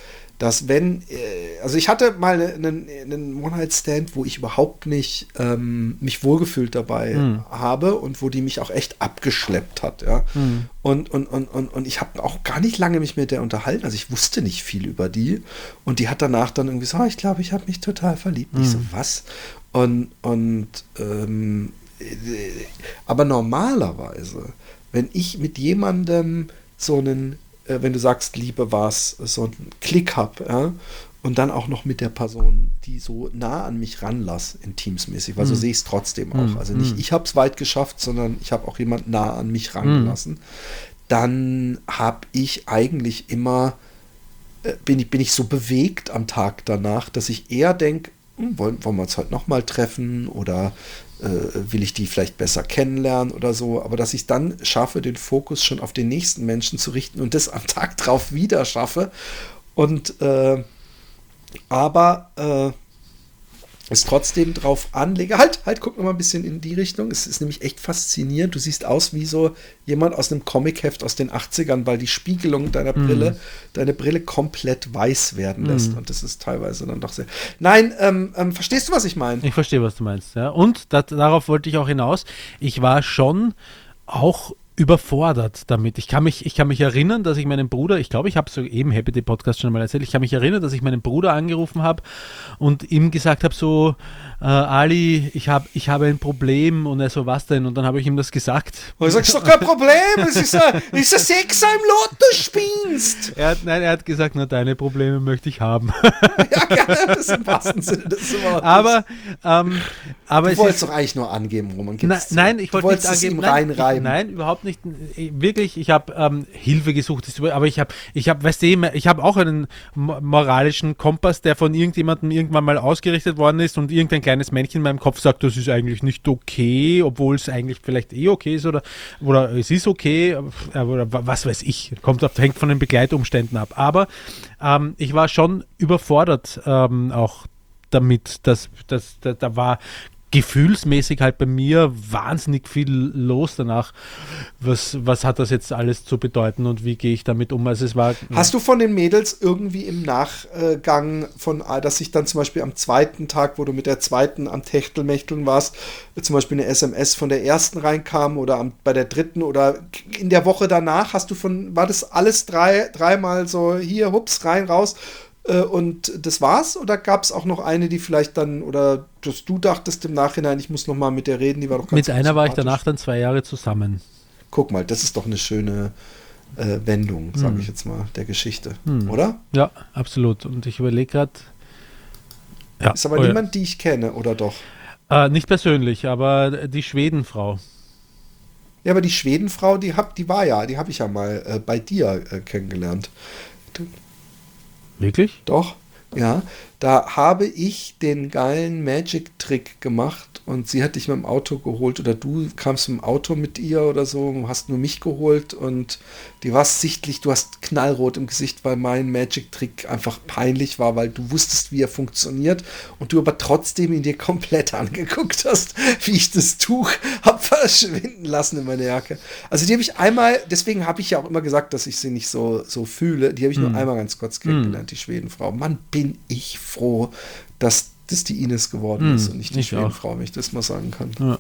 [SPEAKER 3] dass wenn, äh, also ich hatte mal einen, einen One-Night-Stand, wo ich überhaupt nicht ähm, mich wohlgefühlt dabei
[SPEAKER 4] Hm.
[SPEAKER 3] habe und wo die mich auch echt abgeschleppt hat, ja.
[SPEAKER 4] Hm.
[SPEAKER 3] Und, und, und, und, und ich habe auch gar nicht lange mich mit der unterhalten, also ich wusste nicht viel über die und die hat danach dann irgendwie so, "Ah, ich glaube, ich habe mich total verliebt. Ich so, was? Und, und ähm, äh, aber normalerweise, wenn ich mit jemandem so einen, äh, wenn du sagst, Liebe war es, so einen Klick habe, ja, und dann auch noch mit der Person, die so nah an mich ranlass, intimsmäßig, weil so sehe ich es trotzdem auch. Also nicht ich habe es weit geschafft, sondern ich habe auch jemand nah an mich rangelassen. Dann habe ich eigentlich immer äh, bin ich, bin ich so bewegt am Tag danach, dass ich eher denke, hm, wollen, wollen wir uns heute nochmal treffen oder will ich die vielleicht besser kennenlernen oder so, aber dass ich dann schaffe, den Fokus schon auf den nächsten Menschen zu richten und das am Tag drauf wieder schaffe. Und äh, aber äh, es trotzdem drauf anlege. Halt, halt, guck noch mal ein bisschen in die Richtung. Es ist nämlich echt faszinierend. Du siehst aus wie so jemand aus einem Comicheft aus den 80ern, weil die Spiegelung deiner Brille, deine Brille komplett weiß werden lässt. Und das ist teilweise dann doch sehr. Nein, ähm, ähm, verstehst du, was ich meine?
[SPEAKER 4] Ich verstehe, was du meinst. Ja. Und dat, darauf wollte ich auch hinaus. Ich war schon auch überfordert damit. Ich kann mich, ich kann mich erinnern, dass ich meinen Bruder, ich glaube, ich habe es so eben Happy Day Podcast schon mal erzählt, ich kann mich erinnern, dass ich meinen Bruder angerufen habe und ihm gesagt habe, so, äh, Ali, ich, hab, ich habe ein Problem und er so, was denn? Und dann habe ich ihm das gesagt.
[SPEAKER 3] Und ich sag, ist doch kein Problem. Es ist ein, ist ein Sechser im Lotto spielst.
[SPEAKER 4] Er hat, nein, er hat gesagt, na, deine Probleme möchte ich haben.
[SPEAKER 3] Ja, gerne. Das ist im wahrsten Sinne des Wortes.
[SPEAKER 4] aber, ähm, aber
[SPEAKER 3] du
[SPEAKER 4] es
[SPEAKER 3] wolltest doch eigentlich nur angeben, Roman. Zu.
[SPEAKER 4] nein, ich wollte nicht angeben.
[SPEAKER 3] ihm
[SPEAKER 4] Nein, nein, überhaupt nicht. Ich- Wirklich, ich habe ähm, Hilfe gesucht, aber ich habe, ich habe, weißt du, ich habe auch einen mo- moralischen Kompass, der von irgendjemandem irgendwann mal ausgerichtet worden ist und irgendein kleines Männchen in meinem Kopf sagt, das ist eigentlich nicht okay, obwohl es eigentlich vielleicht eh okay ist oder, oder es ist okay, aber- oder wa- was weiß ich, kommt auf, hängt von den Begleitumständen ab. Aber ähm, ich war schon überfordert ähm, auch damit, dass, dass, da, da war gefühlsmäßig halt bei mir wahnsinnig viel los danach. Was, was hat das jetzt alles zu bedeuten und wie gehe ich damit um? Also es war.
[SPEAKER 3] Hast du von den Mädels irgendwie im Nachgang von, ah, dass sich dann zum Beispiel am zweiten Tag, wo du mit der zweiten am Techtelmächteln warst, zum Beispiel eine SMS von der ersten reinkam oder am, bei der dritten oder in der Woche danach, hast du von, war das alles drei, dreimal so hier, hups, rein, raus äh, und das war's? Oder gab es auch noch eine, die vielleicht dann, oder dass du dachtest im Nachhinein, ich muss noch mal mit der reden, die war doch ganz
[SPEAKER 4] mit einer war ich danach dann zwei Jahre zusammen.
[SPEAKER 3] Guck mal, das ist doch eine schöne äh, Wendung, sage ich jetzt mal, der Geschichte,
[SPEAKER 4] Hm.
[SPEAKER 3] oder?
[SPEAKER 4] Ja, absolut. Und ich überlege gerade. Ja,
[SPEAKER 3] Ist aber
[SPEAKER 4] oh ja.
[SPEAKER 3] niemand, die ich kenne, oder doch?
[SPEAKER 4] Äh, nicht persönlich, aber die Schwedenfrau.
[SPEAKER 3] Ja, aber die Schwedenfrau, die hab, die war ja, die habe ich ja mal äh, bei dir äh, kennengelernt.
[SPEAKER 4] Wirklich?
[SPEAKER 3] Doch, ja. Da habe ich den geilen Magic-Trick gemacht und sie hat dich mit dem Auto geholt oder du kamst mit dem Auto mit ihr oder so, hast nur mich geholt und die warst sichtlich, du hast knallrot im Gesicht, weil mein Magic-Trick einfach peinlich war, weil du wusstest, wie er funktioniert und du aber trotzdem ihn dir komplett angeguckt hast, wie ich das Tuch hab verschwinden lassen in meine Jacke. Also die habe ich einmal, deswegen habe ich ja auch immer gesagt, dass ich sie nicht so, so fühle, die habe ich nur einmal ganz kurz kennengelernt, die Schwedenfrau. Mann, bin ich froh, dass das die Ines geworden ist und nicht die. Schwedenfrau, wenn ich das mal sagen kann.
[SPEAKER 4] Ja.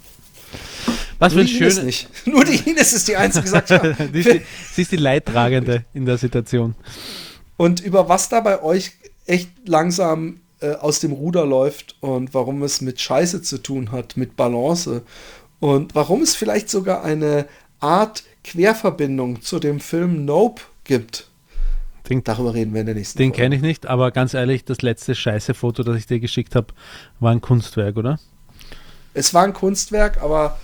[SPEAKER 4] Was für
[SPEAKER 3] Nur
[SPEAKER 4] ein
[SPEAKER 3] die Ines
[SPEAKER 4] schönes.
[SPEAKER 3] nicht. Nur die Ines ist die einzige, die.
[SPEAKER 4] Die ist die, sie ist die Leidtragende in der Situation.
[SPEAKER 3] Und über was da bei euch echt langsam äh, aus dem Ruder läuft und warum es mit Scheiße zu tun hat, mit Balance und warum es vielleicht sogar eine Art Querverbindung zu dem Film Nope gibt.
[SPEAKER 4] Den,
[SPEAKER 3] Darüber reden wir in der nächsten
[SPEAKER 4] den kenne ich nicht, aber ganz ehrlich, das letzte scheiße Foto, das ich dir geschickt habe, war ein Kunstwerk, oder?
[SPEAKER 3] Es war ein Kunstwerk, aber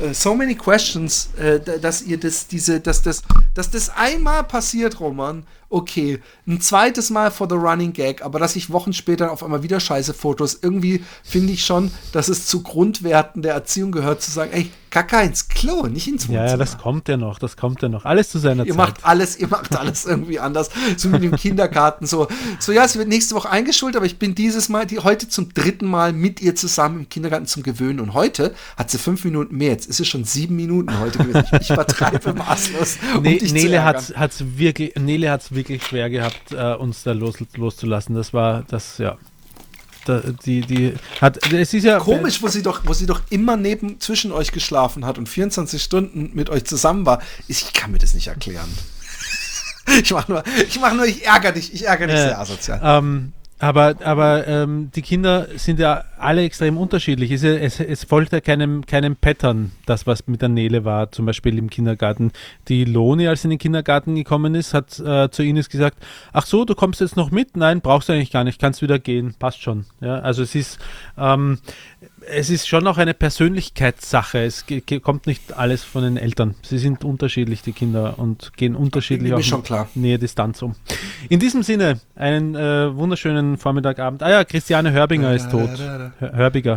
[SPEAKER 3] äh, so many questions, da- dass ihr das, diese, dass das, dass das einmal passiert, Roman, okay, ein zweites Mal for the running gag, aber dass ich Wochen später auf einmal wieder scheiße Fotos, irgendwie finde ich schon, dass es zu Grundwerten der Erziehung gehört, zu sagen, ey, Kacke ins Klo, nicht ins Wohnzimmer.
[SPEAKER 4] ja, das kommt ja noch, das kommt ja noch. Alles zu seiner
[SPEAKER 3] Ihr
[SPEAKER 4] Zeit.
[SPEAKER 3] macht alles, ihr macht alles irgendwie anders. So mit dem Kindergarten. So, so ja, es wird nächste Woche eingeschult, aber ich bin dieses Mal, die, heute zum dritten Mal mit ihr zusammen im Kindergarten zum Gewöhnen. Und heute hat sie fünf Minuten mehr. Jetzt ist es schon sieben Minuten heute gewesen. Ich, ich übertreibe maßlos. Um
[SPEAKER 4] Ne,
[SPEAKER 3] dich zu
[SPEAKER 4] Nele hat hat's wirklich, Nele hat's wirklich schwer gehabt, äh, uns da los, loszulassen. Das war das, ja. Da, die, die hat, es ist ja
[SPEAKER 3] Komisch, wo sie doch, wo sie doch immer neben zwischen euch geschlafen hat und 24 Stunden mit euch zusammen war. Ich kann mir das nicht erklären. Ich mach nur, ich mach nur, ich ärgere dich, ich ärgere dich
[SPEAKER 4] Ja.
[SPEAKER 3] sehr asozial.
[SPEAKER 4] Ähm, aber aber ähm, die Kinder sind ja alle extrem unterschiedlich. Es, es, es folgt ja keinem, keinem Pattern, das was mit der Nele war, zum Beispiel im Kindergarten. Die Loni, als sie in den Kindergarten gekommen ist, hat äh, zu Ines gesagt, ach so, du kommst jetzt noch mit? Nein, brauchst du eigentlich gar nicht, kannst wieder gehen, passt schon. Ja, also es ist, ähm, es ist schon auch eine Persönlichkeitssache. Es kommt nicht alles von den Eltern. Sie sind unterschiedlich, die Kinder, und gehen unterschiedlich
[SPEAKER 3] schon klar.
[SPEAKER 4] Nähe Distanz um. In diesem Sinne, einen äh, wunderschönen Vormittagabend. Ah ja, Christiane Hörbinger ist tot. Hör- Hörbiger.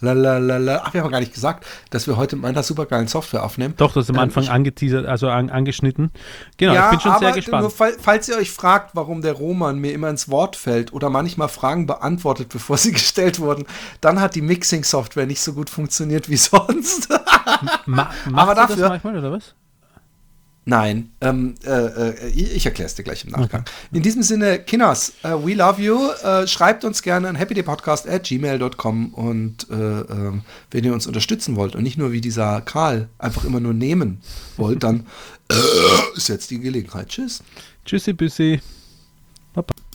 [SPEAKER 3] Lalalala. Ach, wir haben gar nicht gesagt, dass wir heute mit meiner supergeilen Software aufnehmen.
[SPEAKER 4] Doch, das ist am
[SPEAKER 3] Ähm,
[SPEAKER 4] Anfang angeteasert, also an, angeschnitten. Genau,
[SPEAKER 3] ja,
[SPEAKER 4] ich bin schon
[SPEAKER 3] aber
[SPEAKER 4] sehr
[SPEAKER 3] Nur,
[SPEAKER 4] gespannt.
[SPEAKER 3] fall, falls ihr euch fragt, warum der Roman mir immer ins Wort fällt oder manchmal Fragen beantwortet, bevor sie gestellt wurden, dann hat die Mixing-Software nicht so gut funktioniert wie sonst.
[SPEAKER 4] Ma
[SPEAKER 3] aber
[SPEAKER 4] sie das
[SPEAKER 3] dafür-
[SPEAKER 4] manchmal, oder was?
[SPEAKER 3] Nein, ähm, äh, äh, ich, erkläre es dir gleich im Nachgang. In diesem Sinne, Kinners, äh, we love you. Äh, schreibt uns gerne an happydaypodcast at gmail.com und ähm, wenn ihr uns unterstützen wollt und nicht nur wie dieser Karl einfach immer nur nehmen wollt, dann ist jetzt die Gelegenheit. Tschüss.
[SPEAKER 4] Tschüssi, Büssi.